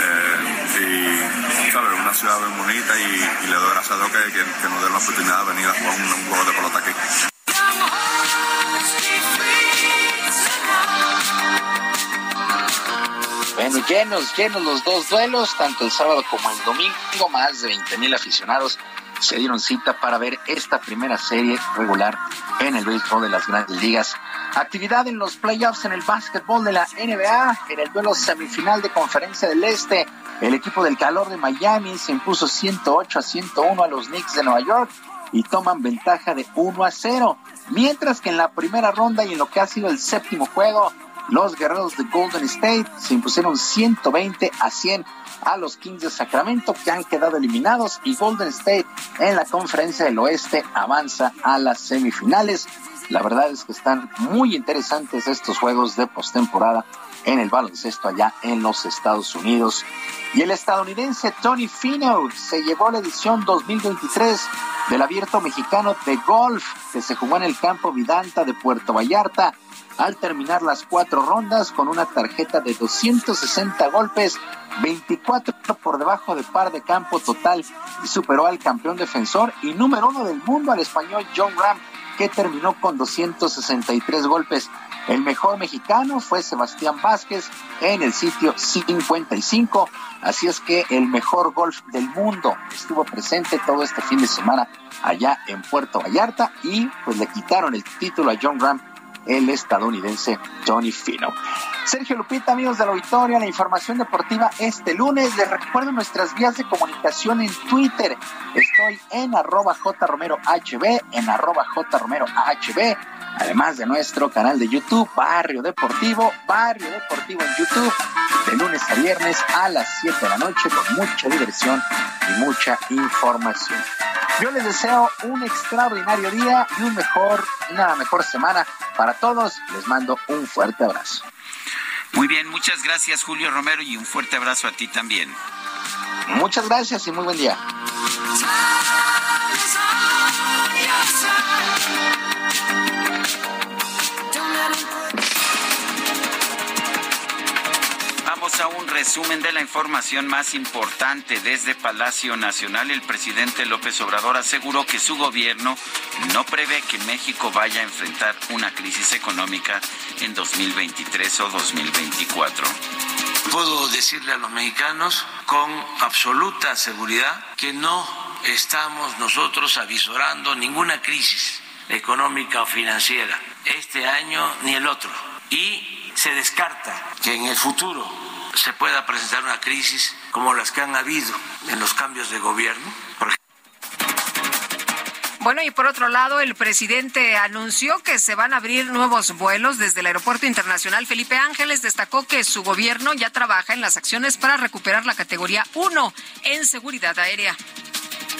Speaker 36: Eh, y, ¿sabes? Una ciudad muy bonita y, le doy gracias a Dios que, que, nos dé la oportunidad de venir a jugar un, juego de pelota aquí.
Speaker 31: Bueno, llenos, llenos los dos duelos, tanto el sábado como el domingo, más de 20 mil aficionados se dieron cita para ver esta primera serie regular en el béisbol de las grandes ligas. Actividad en los playoffs en el básquetbol de la NBA, en el duelo semifinal de Conferencia del Este. El equipo del calor de Miami se impuso 108 a 101 a los Knicks de Nueva York y toman ventaja de 1 a 0. Mientras que en la primera ronda y en lo que ha sido el séptimo juego, los guerreros de Golden State se impusieron 120 a 100 a los Kings de Sacramento que han quedado eliminados y Golden State en la conferencia del oeste avanza a las semifinales. La verdad es que están muy interesantes estos juegos de postemporada en el baloncesto allá en los Estados Unidos. Y el estadounidense Tony Fino se llevó la edición 2023 del Abierto Mexicano de Golf que se jugó en el campo Vidanta de Puerto Vallarta al terminar las cuatro rondas con una tarjeta de 260 golpes, 24 por debajo de par de campo total y superó al campeón defensor y número uno del mundo al español John Ram que terminó con 263 golpes. El mejor mexicano fue Sebastián Vázquez en el sitio 55. Así es que el mejor golf del mundo estuvo presente todo este fin de semana allá en Puerto Vallarta y pues le quitaron el título a John Ram el estadounidense Tony Fino. Sergio Lupita, amigos de la auditoria, la información deportiva este lunes. Les recuerdo nuestras vías de comunicación en Twitter. Estoy en arroba jromerohb, en arroba jromerohb, además de nuestro canal de YouTube, Barrio Deportivo, Barrio Deportivo en YouTube, de lunes a viernes a las 7 de la noche con mucha diversión y mucha información. Yo les deseo un extraordinario día y un mejor, una mejor semana para todos. Les mando un fuerte abrazo.
Speaker 1: Muy bien, muchas gracias Julio Romero y un fuerte abrazo a ti también.
Speaker 31: Muchas gracias y muy buen día.
Speaker 1: A un resumen de la información más importante. Desde Palacio Nacional, el presidente López Obrador aseguró que su gobierno no prevé que México vaya a enfrentar una crisis económica en 2023 o 2024.
Speaker 37: Puedo decirle a los mexicanos con absoluta seguridad que no estamos nosotros avisorando ninguna crisis económica o financiera este año ni el otro. Y se descarta que en el futuro se pueda presentar una crisis como las que han habido en los cambios de gobierno. Por
Speaker 2: bueno, y por otro lado, el presidente anunció que se van a abrir nuevos vuelos desde el Aeropuerto Internacional Felipe Ángeles. Destacó que su gobierno ya trabaja en las acciones para recuperar la categoría 1 en seguridad aérea.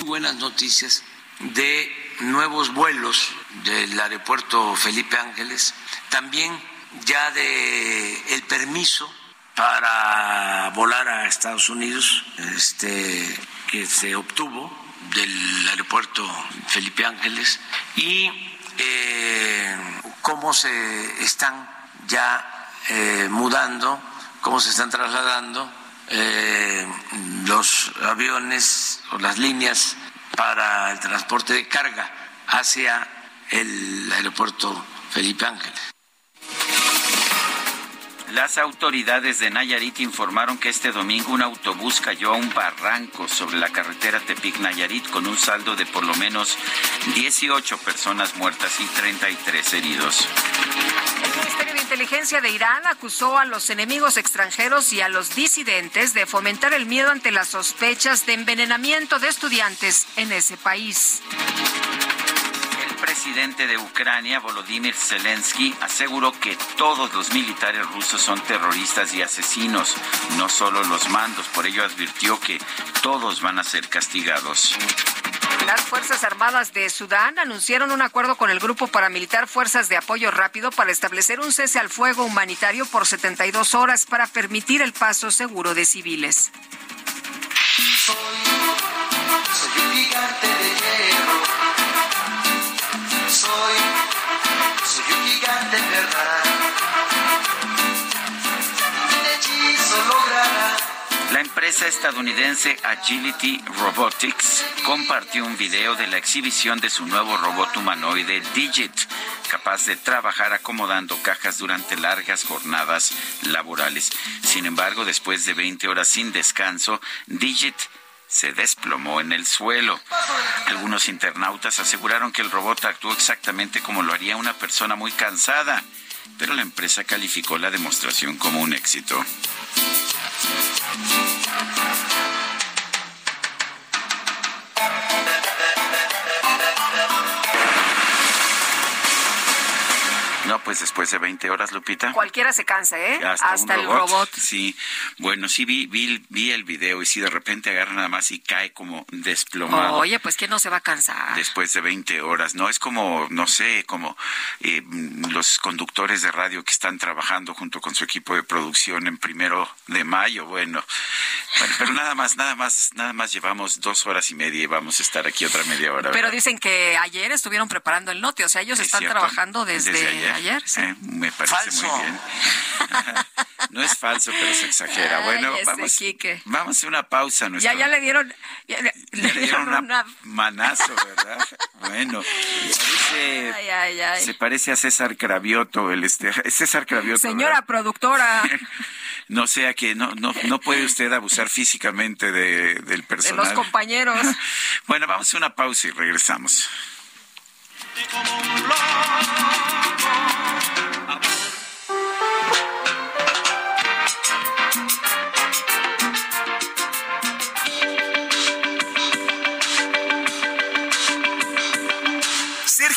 Speaker 37: Buenas noticias de nuevos vuelos del Aeropuerto Felipe Ángeles. También ya de el permiso para volar a Estados Unidos, este que se obtuvo del aeropuerto Felipe Ángeles y eh, cómo se están ya eh, mudando, cómo se están trasladando eh, los aviones o las líneas para el transporte de carga hacia el aeropuerto Felipe Ángeles.
Speaker 1: Las autoridades de Nayarit informaron que este domingo un autobús cayó a un barranco sobre la carretera Tepic-Nayarit con un saldo de por lo menos 18 personas muertas y 33 heridos.
Speaker 2: El Ministerio de Inteligencia de Irán acusó a los enemigos extranjeros y a los disidentes de fomentar el miedo ante las sospechas de envenenamiento de estudiantes en ese país
Speaker 1: presidente de Ucrania, Volodymyr Zelensky, aseguró que todos los militares rusos son terroristas y asesinos, no solo los mandos. Por ello advirtió que todos van a ser castigados.
Speaker 2: Las Fuerzas Armadas de Sudán anunciaron un acuerdo con el grupo paramilitar Fuerzas de Apoyo Rápido para establecer un cese al fuego humanitario por 72 horas para permitir el paso seguro de civiles.
Speaker 18: Soy, soy logrará.
Speaker 1: La empresa estadounidense Agility Robotics compartió un video de la exhibición de su nuevo robot humanoide Digit, capaz de trabajar acomodando cajas durante largas jornadas laborales. Sin embargo, después de 20 horas sin descanso, Digit se desplomó en el suelo. Algunos internautas aseguraron que el robot actuó exactamente como lo haría una persona muy cansada, pero la empresa calificó la demostración como un éxito. No, pues después de 20 horas, Lupita.
Speaker 2: Cualquiera se cansa, ¿eh? Hasta, el robot.
Speaker 1: Sí, bueno, sí vi, vi, vi, el video y si de repente agarra nada más y cae como desplomado.
Speaker 2: Oye, pues ¿quién no se va a cansar?
Speaker 1: Después de 20 horas, ¿no? Es como, no sé, como eh, los conductores de radio que están trabajando junto con su equipo de producción en primero de mayo, bueno. bueno pero nada más, nada más, nada más llevamos dos horas y media y vamos a estar aquí otra media hora.
Speaker 2: Pero dicen que ayer estuvieron preparando el note, o sea, ellos están trabajando desde, ayer ayer.
Speaker 1: Eh, me parece muy bien. no es falso, pero se exagera. bueno, vamos, vamos a hacer una pausa.
Speaker 2: Ya, ya le dieron,
Speaker 1: le, dieron, una, manazo, ¿verdad? bueno, se parece a César Cravioto, el este, César Cravioto.
Speaker 2: Señora productora.
Speaker 1: no sea que no, no, no puede usted abusar físicamente de, del personal.
Speaker 2: De los compañeros.
Speaker 1: bueno, vamos a hacer una pausa y regresamos.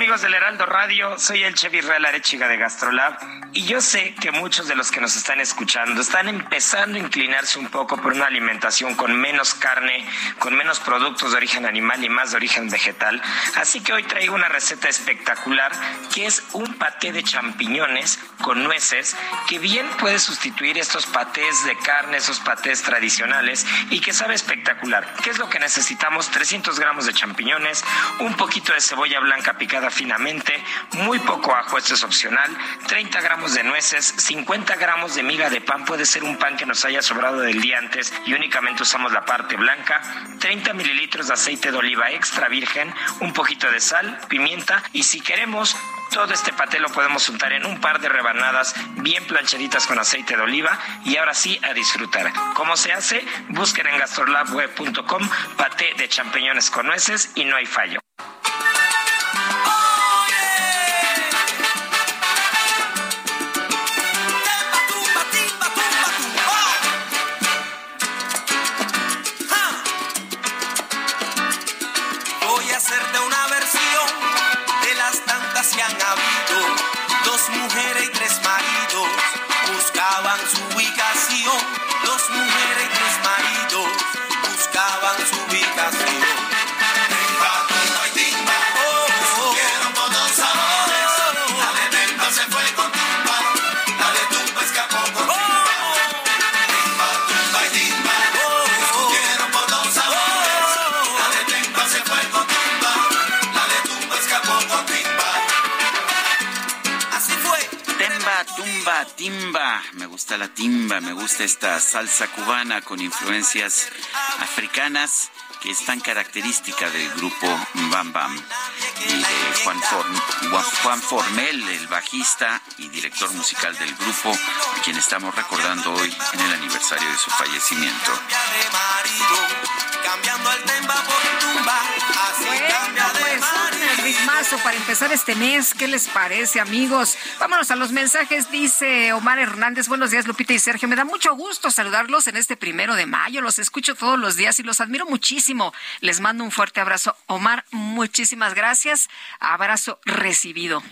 Speaker 38: Amigos del Heraldo Radio? Soy el Chevy Real Arechiga de Gastrolab y yo sé que muchos de los que nos están escuchando están empezando a inclinarse un poco por una alimentación con menos carne, con menos productos de origen animal y más de origen vegetal. Así que hoy traigo una receta espectacular que es un paté de champiñones con nueces que bien puede sustituir estos patés de carne, esos patés tradicionales y que sabe espectacular. ¿Qué es lo que necesitamos? 300 gramos de champiñones, un poquito de cebolla blanca picada finamente, muy poco ajo, esto es opcional, 30 gramos de nueces, 50 gramos de miga de pan, puede ser un pan que nos haya sobrado del día antes y únicamente usamos la parte blanca, 30 mililitros de aceite de oliva extra virgen, un poquito de sal, pimienta y si queremos todo este paté lo podemos untar en un par de rebanadas bien planchaditas con aceite de oliva y ahora sí a disfrutar. ¿Cómo se hace? Busquen en gastrolabweb.com paté de champiñones con nueces y no hay fallo.
Speaker 18: Mujeres
Speaker 1: gusta la timba, me gusta esta salsa cubana con influencias africanas que es tan característica del grupo Bam Bam y de Juan, Form- Juan- Formel, el bajista y director musical del grupo, a quien estamos recordando hoy en el aniversario de su fallecimiento.
Speaker 18: de marido, cambiando el temba por tumba, así cambia de
Speaker 2: Pues ritmazo para empezar este mes. ¿Qué les parece, amigos? Vámonos a los mensajes. Dice Omar Hernández. Buenos días, Lupita y Sergio. Me da mucho gusto saludarlos en este primero de mayo. Los escucho todos los días y los admiro muchísimo. Les mando un fuerte abrazo. Omar, muchísimas gracias. Abrazo recibido.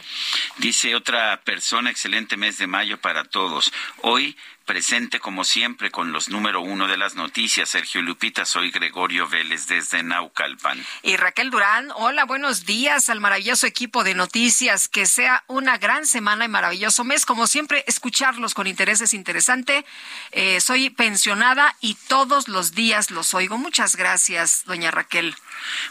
Speaker 1: Dice otra persona, excelente mes de mayo para todos. Hoy presente como siempre con los número uno de las noticias. Sergio Lupita, soy Gregorio Vélez desde Naucalpan.
Speaker 2: Y Raquel Durán, hola, buenos días al maravilloso equipo de noticias. Que sea una gran semana y maravilloso mes. Como siempre, escucharlos con interés es interesante. Eh, soy pensionada y todos los días los oigo. Muchas gracias, doña Raquel.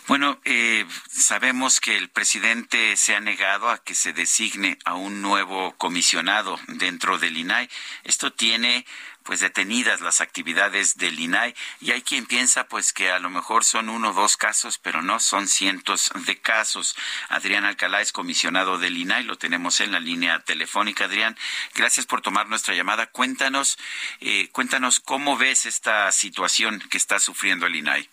Speaker 1: Bueno, eh, sabemos que el presidente se ha negado a que se designe a un nuevo comisionado dentro del INAI. Esto tiene pues detenidas las actividades del INAI y hay quien piensa pues que a lo mejor son uno o dos casos, pero no son cientos de casos. Adrián Alcalá es comisionado del INAI, lo tenemos en la línea telefónica. Adrián, gracias por tomar nuestra llamada. Cuéntanos, eh, cuéntanos cómo ves esta situación que está sufriendo el INAI.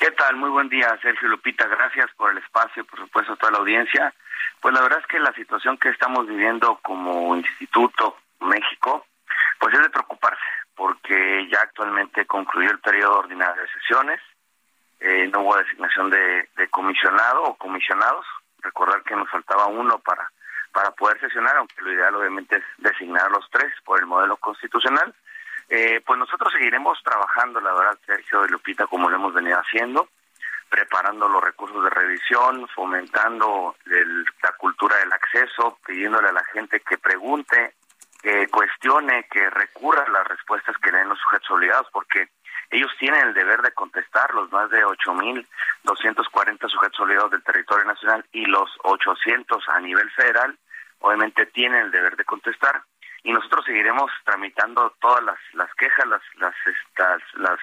Speaker 39: ¿Qué tal? Muy buen día, Sergio Lupita. Gracias por el espacio, por supuesto, a toda la audiencia. Pues la verdad es que la situación que estamos viviendo como Instituto México, pues es de preocuparse, porque ya actualmente concluyó el periodo ordinario de sesiones, eh, no hubo designación de, de comisionado o comisionados. Recordar que nos faltaba uno para, para poder sesionar, aunque lo ideal obviamente es designar los tres por el modelo constitucional. Eh, pues nosotros seguiremos trabajando, la verdad, Sergio y Lupita, como lo hemos venido haciendo, preparando los recursos de revisión, fomentando el- la cultura del acceso, pidiéndole a la gente que pregunte, que cuestione, que recurra a las respuestas que den los sujetos obligados, porque ellos tienen el deber de contestar los más de 8.240 sujetos obligados del territorio nacional y los 800 a nivel federal, obviamente tienen el deber de contestar y nosotros seguiremos tramitando todas las, las quejas, las, las, estas, las,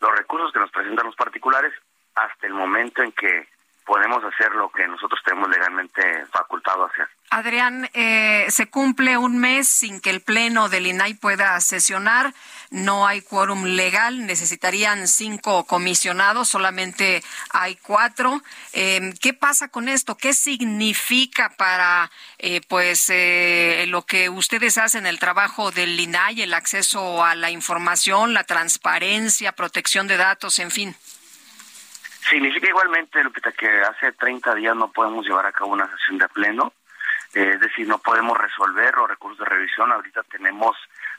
Speaker 39: los recursos que nos presentan los particulares hasta el momento en que podemos hacer lo que nosotros tenemos legalmente facultado hacer.
Speaker 2: Adrián, eh, se cumple un mes sin que el Pleno del INAI pueda sesionar. No hay quórum legal. Necesitarían cinco comisionados. Solamente hay cuatro. Eh, ¿Qué pasa con esto? ¿Qué significa para eh, pues eh, lo que ustedes hacen, el trabajo del INAI, el acceso a la información, la transparencia, protección de datos, en fin?
Speaker 39: Significa igualmente, Lupita, que hace 30 días no podemos llevar a cabo una sesión de pleno, eh, es decir, no podemos resolver los recursos de revisión. Ahorita tenemos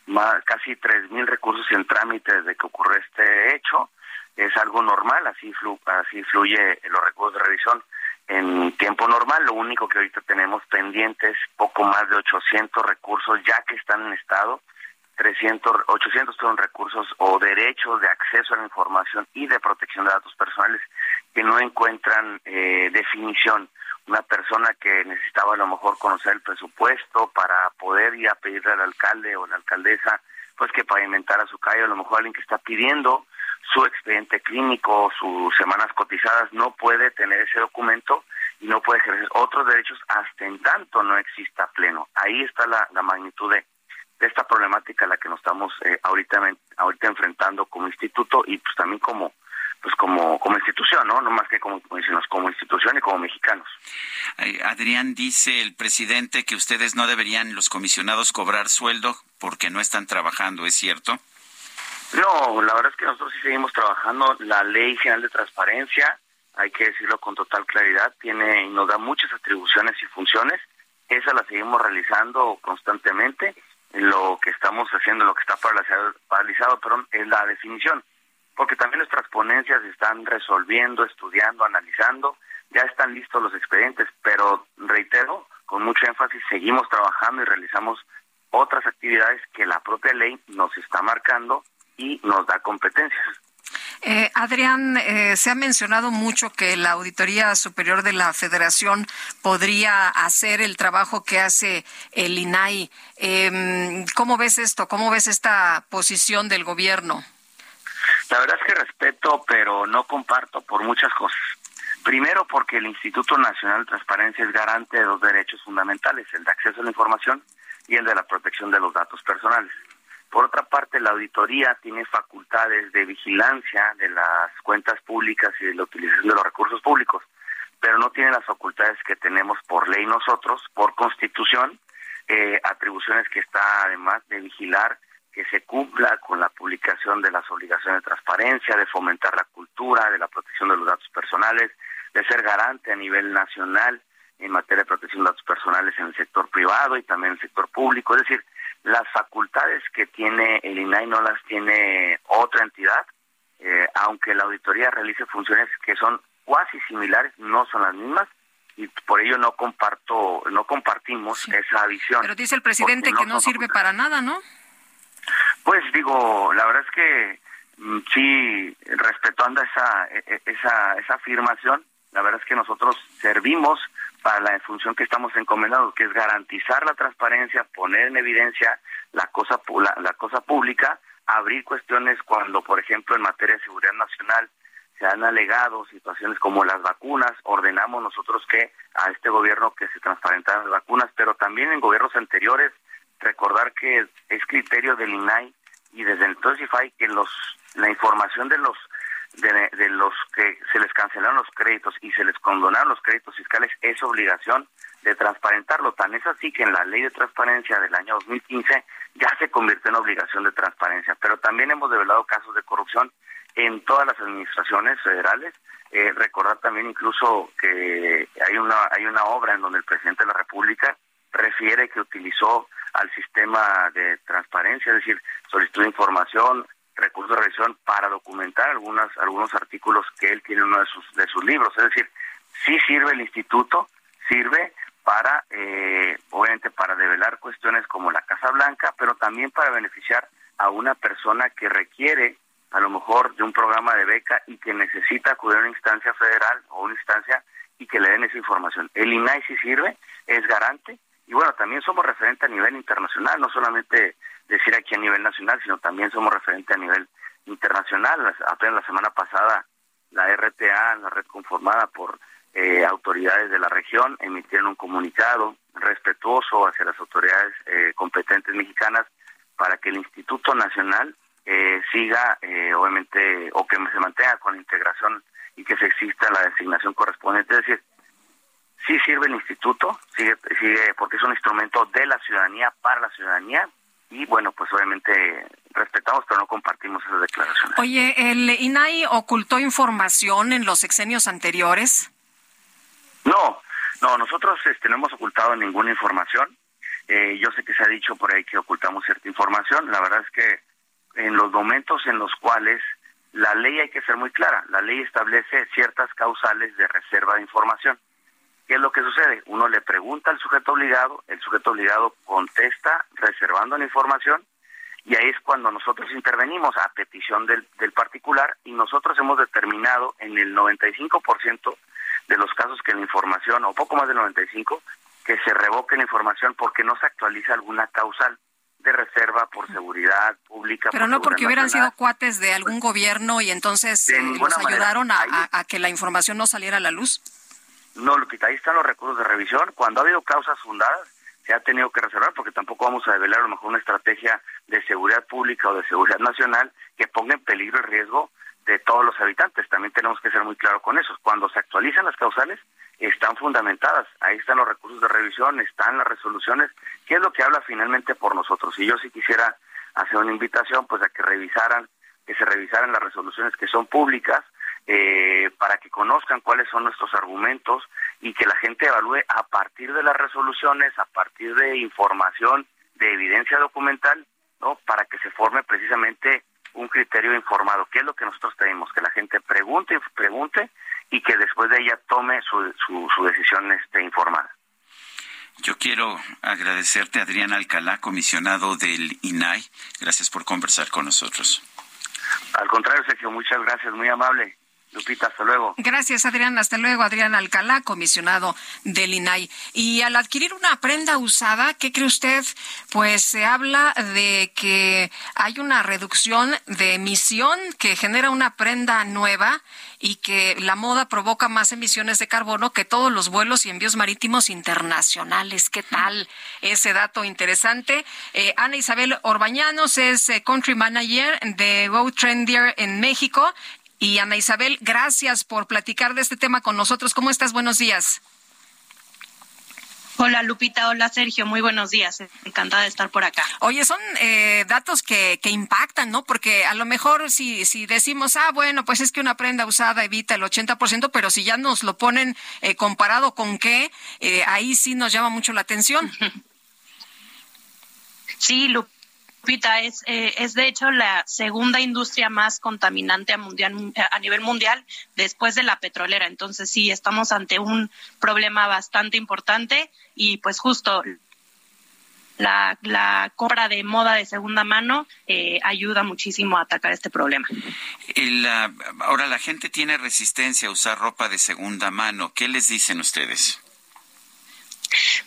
Speaker 39: más, casi 3.000 recursos en trámite desde que ocurrió este hecho. Es algo normal, así, flu, así fluye los recursos de revisión en tiempo normal. Lo único que ahorita tenemos pendientes, poco más de 800 recursos ya que están en estado 300, 800 son recursos o derechos de acceso a la información y de protección de datos personales que no encuentran eh, definición. Una persona que necesitaba a lo mejor conocer el presupuesto para poder ir pedirle al alcalde o la alcaldesa pues que pavimentara su calle, a lo mejor alguien que está pidiendo su expediente clínico, sus semanas cotizadas, no puede tener ese documento y no puede ejercer otros derechos hasta en tanto no exista pleno. Ahí está la, la magnitud de, esta problemática a la que nos estamos eh, ahorita ahorita enfrentando como instituto y pues también como pues como como institución, ¿no? No más que como como institución y como mexicanos.
Speaker 1: Adrián dice el presidente que ustedes no deberían los comisionados cobrar sueldo porque no están trabajando, ¿es cierto?
Speaker 39: No, la verdad es que nosotros sí seguimos trabajando la Ley General de Transparencia, hay que decirlo con total claridad, tiene y nos da muchas atribuciones y funciones, esa la seguimos realizando constantemente lo que estamos haciendo, lo que está paralizado, paralizado perdón, es la definición, porque también nuestras ponencias están resolviendo, estudiando, analizando, ya están listos los expedientes, pero reitero, con mucho énfasis, seguimos trabajando y realizamos otras actividades que la propia ley nos está marcando y nos da competencias.
Speaker 2: Eh, Adrián, eh, se ha mencionado mucho que la Auditoría Superior de la Federación podría hacer el trabajo que hace el INAI. Eh, ¿Cómo ves esto? ¿Cómo ves esta posición del gobierno?
Speaker 39: La verdad es que respeto, pero no comparto por muchas cosas. Primero, porque el Instituto Nacional de Transparencia es garante de dos derechos fundamentales, el de acceso a la información y el de la protección de los datos personales. Por otra parte, la auditoría tiene facultades de vigilancia de las cuentas públicas y de la utilización de los recursos públicos, pero no tiene las facultades que tenemos por ley nosotros, por constitución, eh, atribuciones que está además de vigilar que se cumpla con la publicación de las obligaciones de transparencia, de fomentar la cultura, de la protección de los datos personales, de ser garante a nivel nacional en materia de protección de datos personales en el sector privado y también en el sector público. Es decir, las facultades que tiene el INAI no las tiene otra entidad, eh, aunque la auditoría realice funciones que son cuasi similares, no son las mismas y por ello no comparto, no compartimos esa visión.
Speaker 2: Pero dice el presidente que no sirve para nada, ¿no?
Speaker 39: Pues digo, la verdad es que mm, sí, respetando esa, e, e, esa, esa afirmación, la verdad es que nosotros servimos para la función que estamos encomendados, que es garantizar la transparencia, poner en evidencia la cosa, la, cosa pública, abrir cuestiones cuando, por ejemplo, en materia de seguridad nacional se han alegado situaciones como las vacunas, ordenamos nosotros que a este gobierno que se transparentaran las vacunas, pero también en gobiernos anteriores, recordar que es criterio del INAI y desde entonces que los la información de los de, los que se les cancelaron los créditos y se les condonaron los créditos fiscales es obligación de transparentarlo. Tan es así que en la ley de transparencia del año 2015 ya se convirtió en obligación de transparencia, pero también hemos develado casos de corrupción en todas las administraciones federales. Eh, recordar también incluso que hay una hay una obra en donde el presidente de la República refiere que utilizó al sistema de transparencia, es decir, solicitó información, recursos de revisión para documentar algunas algunos artículos que él tiene en uno de sus de sus libros. Es decir sí sirve el instituto sirve para eh, obviamente para develar cuestiones como la Casa Blanca pero también para beneficiar a una persona que requiere a lo mejor de un programa de beca y que necesita acudir a una instancia federal o una instancia y que le den esa información. El INAI sí sirve es garante y bueno también somos referente a nivel internacional no solamente decir aquí a nivel nacional, sino también somos referente a nivel internacional. Apenas la semana pasada la RTA, la red conformada por eh, autoridades de la región, emitieron un comunicado respetuoso hacia las autoridades eh, competentes mexicanas para que el Instituto Nacional eh, siga, obviamente, o que se mantenga con la integración y que se exista la designación correspondiente. Es decir, sí sirve el instituto, sigue, sigue porque es un instrumento de la ciudadanía para la ciudadanía, y bueno, pues obviamente respetamos, pero no compartimos esas declaraciones.
Speaker 2: Oye, ¿el INAI ocultó información en los sexenios anteriores?
Speaker 39: No, no, nosotros este, no hemos ocultado ninguna información. Eh, yo sé que se ha dicho por ahí que ocultamos cierta información. La verdad es que en los momentos en los cuales la ley hay que ser muy clara, la ley establece ciertas causales de reserva de información. ¿Qué es lo que sucede? Uno le pregunta al sujeto obligado, el sujeto obligado contesta reservando la información y ahí es cuando nosotros intervenimos a petición del, del particular y nosotros hemos determinado en el 95% de los casos que la información, o poco más del 95%, que se revoque la información porque no se actualiza alguna causal de reserva por seguridad pública.
Speaker 2: Pero no porque hubieran sido cuates de algún gobierno y entonces eh, los ayudaron a, a, a, que la información no saliera a la luz.
Speaker 39: No, Lupita, ahí están los recursos de revisión. Cuando ha habido causas fundadas, se ha tenido que reservar porque tampoco vamos a develar a lo mejor una estrategia de seguridad pública o de seguridad nacional que ponga en peligro el riesgo de todos los habitantes. También tenemos que ser muy claros con eso. Cuando se actualizan las causales, están fundamentadas. Ahí están los recursos de revisión, están las resoluciones, ¿Qué es lo que habla finalmente por nosotros. Y yo sí quisiera hacer una invitación, pues a que revisaran, que se revisaran las resoluciones que son públicas, eh, para que conozcan cuáles son nuestros argumentos y que la gente evalúe a partir de las resoluciones, a partir de información, de evidencia documental, ¿no? Para que se forme precisamente un criterio informado. ¿Qué es lo que nosotros tenemos? Que la gente pregunte, pregunte y que después de ella tome su, su, su decisión este, informada.
Speaker 1: Yo quiero agradecerte, Adrián Alcalá, comisionado del INAI. Gracias por conversar con nosotros.
Speaker 39: Al contrario, Sergio, muchas gracias, muy amable. Lupita, hasta luego.
Speaker 2: Gracias, Adrián. Hasta luego, Adrián Alcalá, comisionado del INAI. Y al adquirir una prenda usada, ¿qué cree usted? Pues se habla de que hay una reducción de emisión que genera una prenda nueva y que la moda provoca más emisiones de carbono que todos los vuelos y envíos marítimos internacionales. ¿Qué tal ese dato interesante? Eh, Ana Isabel Orbañanos es eh, Country Manager de Go Trendier en México y Ana Isabel, gracias por platicar de este tema con nosotros. ¿Cómo estás? Buenos días.
Speaker 40: Hola Lupita, hola Sergio, muy buenos días. Encantada de estar por acá.
Speaker 2: Oye, son eh, datos que, que impactan, ¿no? Porque a lo mejor si, si decimos, ah, bueno, pues es que una prenda usada evita el 80%, pero si ya nos lo ponen eh, comparado con qué, eh, ahí sí nos llama mucho la atención.
Speaker 40: Sí, Lupita Pita, es, eh, es de hecho la segunda industria más contaminante a, mundial, a nivel mundial después de la petrolera. Entonces sí, estamos ante un problema bastante importante y pues justo la, la compra de moda de segunda mano eh, ayuda muchísimo a atacar este problema.
Speaker 1: Ahora, la gente tiene resistencia a usar ropa de segunda mano. ¿Qué les dicen ustedes?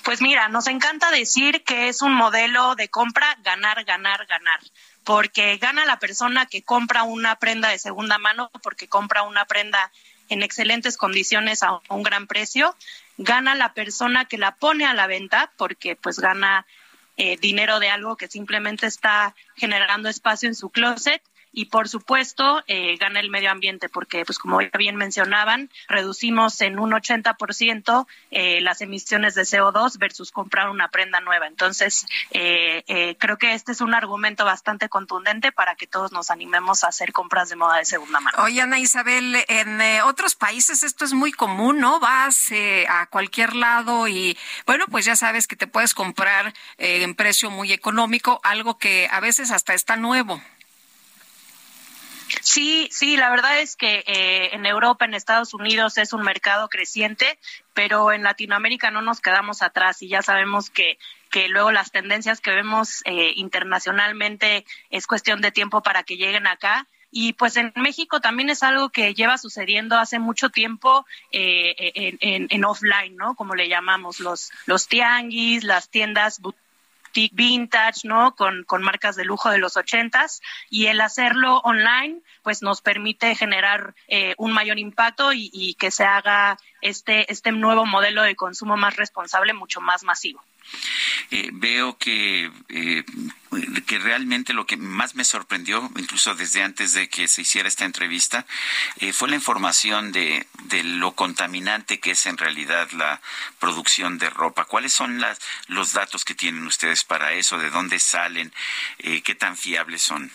Speaker 40: Pues mira, nos encanta decir que es un modelo de compra ganar, ganar, ganar porque gana la persona que compra una prenda de segunda mano, porque compra una prenda en excelentes condiciones a un gran precio, gana la persona que la pone a la venta, porque pues gana eh, dinero de algo que simplemente está generando espacio en su closet y por supuesto eh, gana el medio ambiente porque pues como bien mencionaban reducimos en un 80% eh, las emisiones de CO2 versus comprar una prenda nueva entonces eh, eh, creo que este es un argumento bastante contundente para que todos nos animemos a hacer compras de moda de segunda mano.
Speaker 2: Oye Ana Isabel en eh, otros países esto es muy común no vas eh, a cualquier lado y bueno pues ya sabes que te puedes comprar en precio muy económico algo que a veces hasta está nuevo.
Speaker 40: Sí, sí, la verdad es que eh, en Europa, en Estados Unidos es un mercado creciente, pero en Latinoamérica no nos quedamos atrás y ya sabemos que que luego las tendencias que vemos eh, internacionalmente es cuestión de tiempo para que lleguen acá. Y pues en México también es algo que lleva sucediendo hace mucho tiempo eh, en, en, en, offline, ¿no? Como le llamamos, los, los tianguis, las tiendas vintage, ¿no? Con, con marcas de lujo de los ochentas y el hacerlo online, pues nos permite generar eh, un mayor impacto y, y, que se haga este, este nuevo modelo de consumo más responsable, mucho más masivo.
Speaker 1: Eh, veo que, eh, que realmente lo que más me sorprendió, incluso desde antes de que se hiciera esta entrevista, eh, fue la información de, de, lo contaminante que es en realidad la producción de ropa. ¿Cuáles son las, los datos que tienen ustedes para eso? ¿De dónde salen? ¿Qué tan fiables son?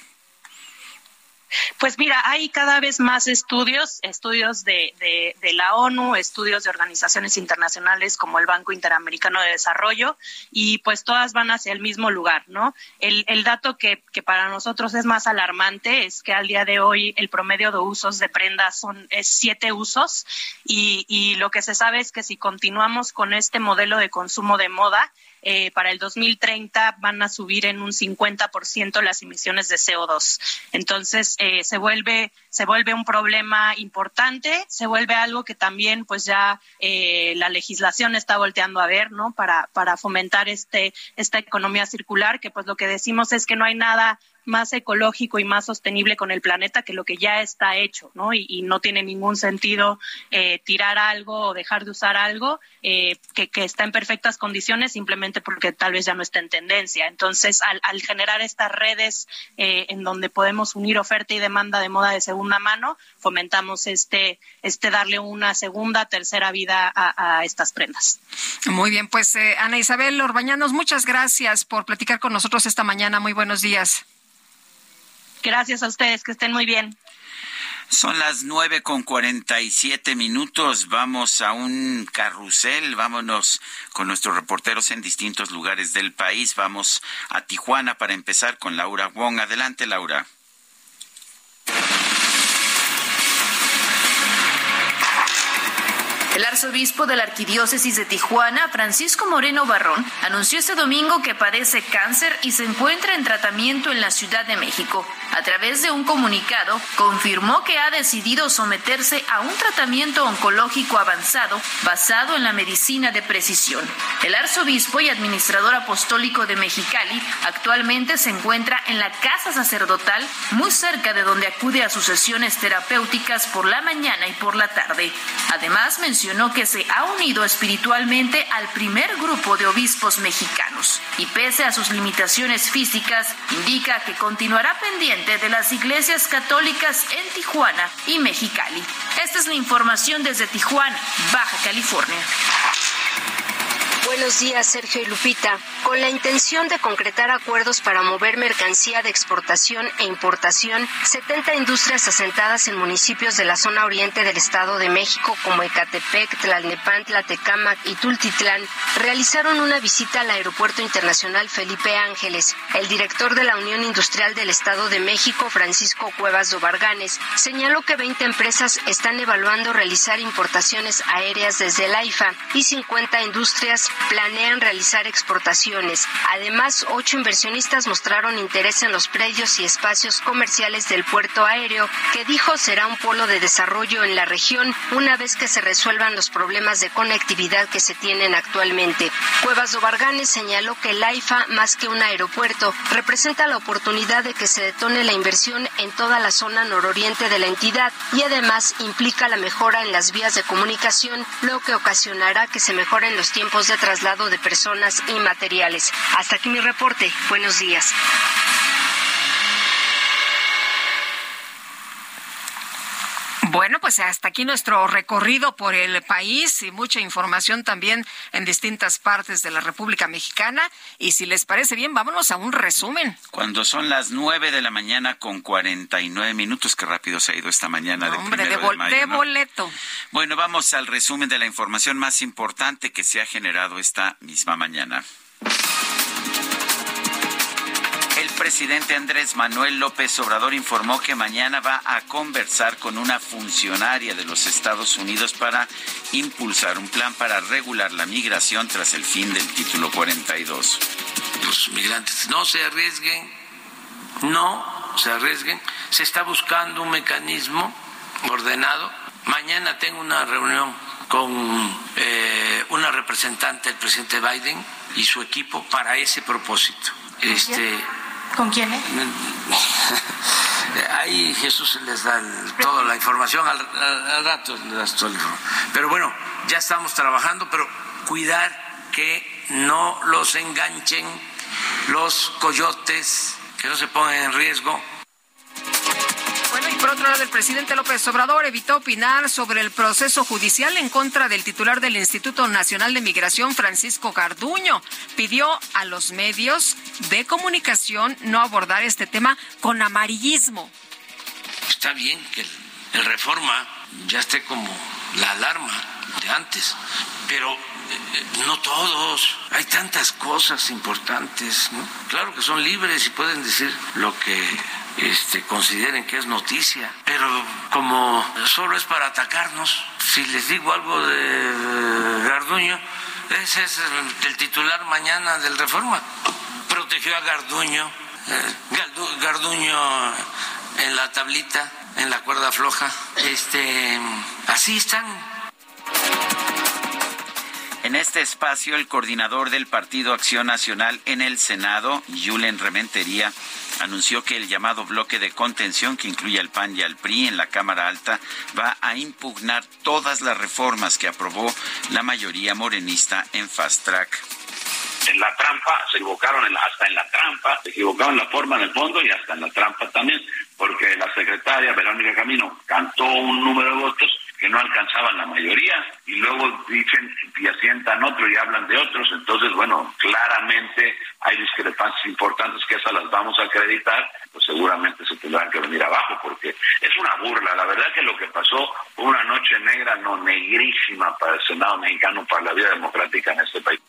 Speaker 40: Pues mira, hay cada vez más estudios, estudios de, de, la ONU, estudios de organizaciones internacionales como el Banco Interamericano de Desarrollo, y pues todas van hacia el mismo lugar, ¿no? El, el dato que, que, para nosotros es más alarmante es que al día de hoy el promedio de usos de prendas son es siete usos, y, y lo que se sabe es que si continuamos con este modelo de consumo de moda, eh, para el 2030 van a subir en un 50% las emisiones de CO2. Entonces, eh, se vuelve se vuelve un problema importante, se vuelve algo que también pues ya eh, la legislación está volteando a ver, ¿no? Para, para fomentar este, esta economía circular, que pues lo que decimos es que no hay nada más ecológico y más sostenible con el planeta que lo que ya está hecho, ¿no? Y, no tiene ningún sentido eh, tirar algo o dejar de usar algo eh, que, está en perfectas condiciones simplemente porque tal vez ya no está en tendencia. Entonces, al, al generar estas redes eh, en donde podemos unir oferta y demanda de moda de segunda mano, fomentamos este, este darle una segunda, tercera vida a, a estas prendas.
Speaker 2: Muy bien, pues eh, Ana Isabel Orbañanos, muchas gracias por platicar con nosotros esta mañana. Muy buenos días.
Speaker 40: Gracias a ustedes, que estén muy bien.
Speaker 1: Son las nueve con cuarenta y siete minutos. Vamos a un carrusel. Vámonos con nuestros reporteros en distintos lugares del país. Vamos a Tijuana para empezar con Laura Wong. Adelante, Laura.
Speaker 41: El arzobispo de la Arquidiócesis de Tijuana, Francisco Moreno Barrón, anunció este domingo que padece cáncer y se encuentra en tratamiento en la Ciudad de México. A través de un comunicado, confirmó que ha decidido someterse a un tratamiento oncológico avanzado basado en la medicina de precisión. El arzobispo y administrador apostólico de Mexicali actualmente se encuentra en la casa sacerdotal muy cerca de donde acude a sus sesiones terapéuticas por la mañana y por la tarde. Además, mencionó que se ha unido espiritualmente al primer grupo de obispos mexicanos y pese a sus limitaciones físicas, indica que continuará pendiente de las iglesias católicas en Tijuana y Mexicali. Esta es la información desde Tijuana, Baja California.
Speaker 42: Buenos días, Sergio y Lupita. Con la intención de concretar acuerdos para mover mercancía de exportación e importación, 70 industrias asentadas en municipios de la zona oriente del Estado de México como Ecatepec, Tlalnepantla, Tecámac y Tultitlán realizaron una visita al Aeropuerto Internacional Felipe Ángeles. El director de la Unión Industrial del Estado de México, Francisco Cuevas Dobarganes, señaló que 20 empresas están evaluando realizar importaciones aéreas desde el AIFA y 50 industrias planean realizar exportaciones. Además, ocho inversionistas mostraron interés en los predios y espacios comerciales del puerto aéreo, que dijo será un polo de desarrollo en la región una vez que se resuelvan los problemas de conectividad que se tienen actualmente. Cuevas Dobarganes señaló que el AIFA, más que un aeropuerto, representa la oportunidad de que se detone la inversión en toda la zona nororiente de la entidad y además implica la mejora en las vías de comunicación, lo que ocasionará que se mejoren los tiempos de traslado de personas y materiales. Hasta aquí mi reporte. Buenos días.
Speaker 2: Bueno, pues hasta aquí nuestro recorrido por el país y mucha información también en distintas partes de la República Mexicana. Y si les parece bien, vámonos a un resumen.
Speaker 1: Cuando son las nueve de la mañana con cuarenta y nueve minutos, qué rápido se ha ido esta mañana de
Speaker 2: Hombre, de,
Speaker 1: de,
Speaker 2: boleto.
Speaker 1: Bueno, vamos al resumen de la información más importante que se ha generado esta misma mañana presidente Andrés Manuel López Obrador informó que mañana va a conversar con una funcionaria de los Estados Unidos para impulsar un plan para regular la migración tras el fin del título 42.
Speaker 37: Los migrantes no se arriesguen, no se arriesguen. Se está buscando un mecanismo ordenado. Mañana tengo una reunión con eh, una representante del presidente Biden y su equipo para ese propósito. Este,
Speaker 42: ¿Con quién? Eh?
Speaker 37: Ahí Jesús les da toda la información, al, rato les das todo el Pero bueno, ya estamos trabajando, pero cuidar que no los enganchen los coyotes, que no se pongan en riesgo.
Speaker 2: Bueno, y por otro lado, el presidente López Obrador evitó opinar sobre el proceso judicial en contra del titular del Instituto Nacional de Migración, Francisco Garduño. Pidió a los medios de comunicación no abordar este tema con amarillismo.
Speaker 37: Está bien que el, reforma ya esté como la alarma de antes, pero eh, no todos. Hay tantas cosas importantes. ¿no? Claro que son libres y pueden decir lo que este, consideren que es noticia, pero como solo es para atacarnos, si les digo algo de Garduño, ese es el, titular mañana del Reforma. Protegió a Garduño, eh, Gardu- Garduño en la tablita, en la cuerda floja. Este, así están.
Speaker 1: En este espacio, el coordinador del Partido Acción Nacional en el Senado, Yulen Rementería, anunció que el llamado bloque de contención, que incluye al PAN y al PRI en la Cámara Alta, va a impugnar todas las reformas que aprobó la mayoría morenista en Fast Track.
Speaker 12: en la trampa, se equivocaron en la- hasta en la trampa, se equivocaron en la forma, en el fondo y hasta en la trampa también, porque la secretaria Verónica Camino cantó un número de votos que no alcanzaban la mayoría y luego dicen y asientan otro y hablan de otros, entonces bueno, claramente hay discrepancias importantes que esas las vamos a acreditar, pues seguramente se tendrán que venir abajo porque es una burla, la verdad que lo que pasó fue una noche negra, no negrísima para el Senado mexicano, para la vida democrática en este país.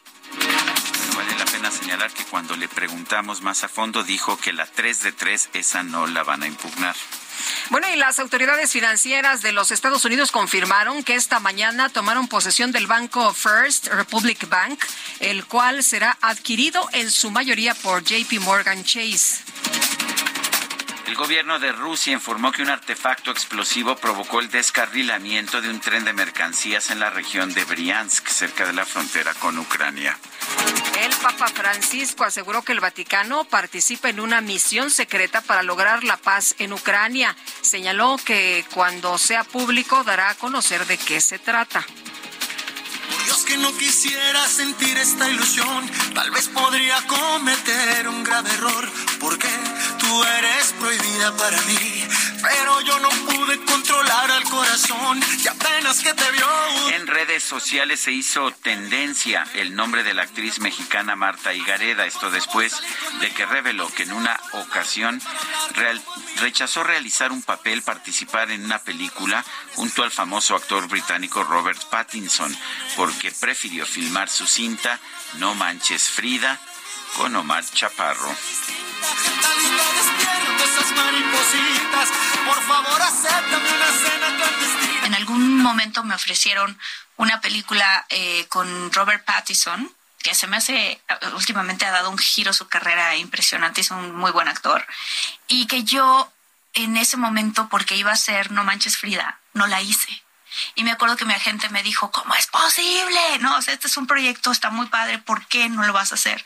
Speaker 1: Vale la pena señalar que cuando le preguntamos más a fondo dijo que la 3 de 3 esa no la van a impugnar.
Speaker 2: Bueno, y las autoridades financieras de los Estados Unidos confirmaron que esta mañana tomaron posesión del banco First Republic Bank, el cual será adquirido en su mayoría por JP Morgan Chase.
Speaker 1: El gobierno de Rusia informó que un artefacto explosivo provocó el descarrilamiento de un tren de mercancías en la región de Briansk, cerca de la frontera con Ucrania.
Speaker 2: El Papa Francisco aseguró que el Vaticano participa en una misión secreta para lograr la paz en Ucrania. Señaló que cuando sea público dará a conocer de qué se trata.
Speaker 18: Dios que no quisiera sentir esta ilusión, tal vez podría cometer un grave error, porque tú eres prohibida para mí, pero yo no pude controlar al corazón y apenas que te vio.
Speaker 1: En redes sociales se hizo tendencia el nombre de la actriz mexicana Marta Higareda, esto después de que reveló que en una ocasión rechazó realizar un papel, participar en una película junto al famoso actor británico Robert Pattinson, porque prefirió filmar su cinta No Manches Frida con Omar Chaparro.
Speaker 43: En algún momento me ofrecieron una película eh, con Robert Pattinson, que se me hace, últimamente ha dado un giro su carrera impresionante, es un muy buen actor, y que yo en ese momento, porque iba a ser No Manches Frida, no la hice. Y me acuerdo que mi agente me dijo, ¿cómo es posible? No, o sea, este es un proyecto, está muy padre, ¿por qué no lo vas a hacer?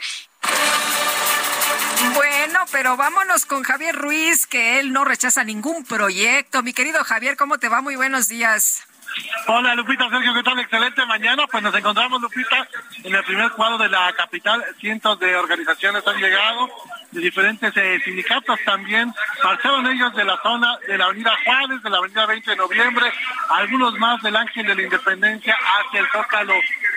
Speaker 2: Bueno, pero vámonos con Javier Ruiz, que él no rechaza ningún proyecto. Mi querido Javier, ¿cómo te va? Muy buenos días.
Speaker 11: Hola Lupita, Sergio, ¿qué tal? Excelente mañana. Pues nos encontramos, Lupita, en el primer cuadro de la capital. Cientos de organizaciones han llegado, de diferentes eh, sindicatos también. Marcharon ellos de la zona de la avenida Juárez, de la avenida 20 de noviembre, algunos más del Ángel de la Independencia hacia el Zócalo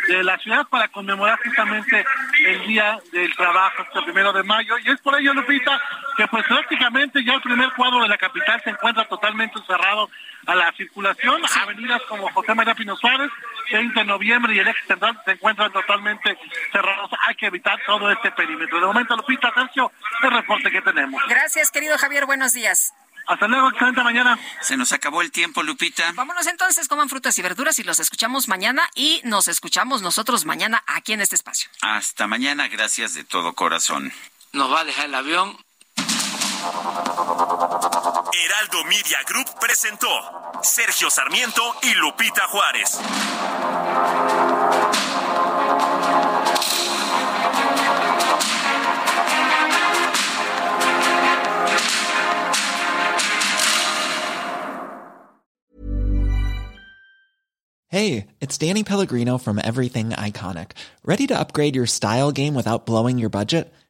Speaker 11: de la ciudad para conmemorar justamente el Día del Trabajo, este primero de mayo. Y es por ello, Lupita, que pues prácticamente ya el primer cuadro de la capital se encuentra totalmente cerrado a la circulación. Avenidas como José María Pino Suárez, 20 de noviembre y el ex central se encuentran totalmente cerrados. Hay que evitar todo este perímetro. De momento, Lupita, Sergio, el reporte que tenemos.
Speaker 2: Gracias, querido Javier. Buenos días.
Speaker 11: Hasta luego, excelente mañana.
Speaker 1: Se nos acabó el tiempo, Lupita.
Speaker 2: Vámonos entonces, coman frutas y verduras y los escuchamos mañana y nos escuchamos nosotros mañana aquí en este espacio.
Speaker 1: Hasta mañana, gracias de todo corazón.
Speaker 37: Nos va a dejar el avión.
Speaker 7: Heraldo Media Group presentó Sergio Sarmiento y Lupita Juárez.
Speaker 44: Hey, it's Danny Pellegrino from Everything Iconic. Ready to upgrade your style game without blowing your budget?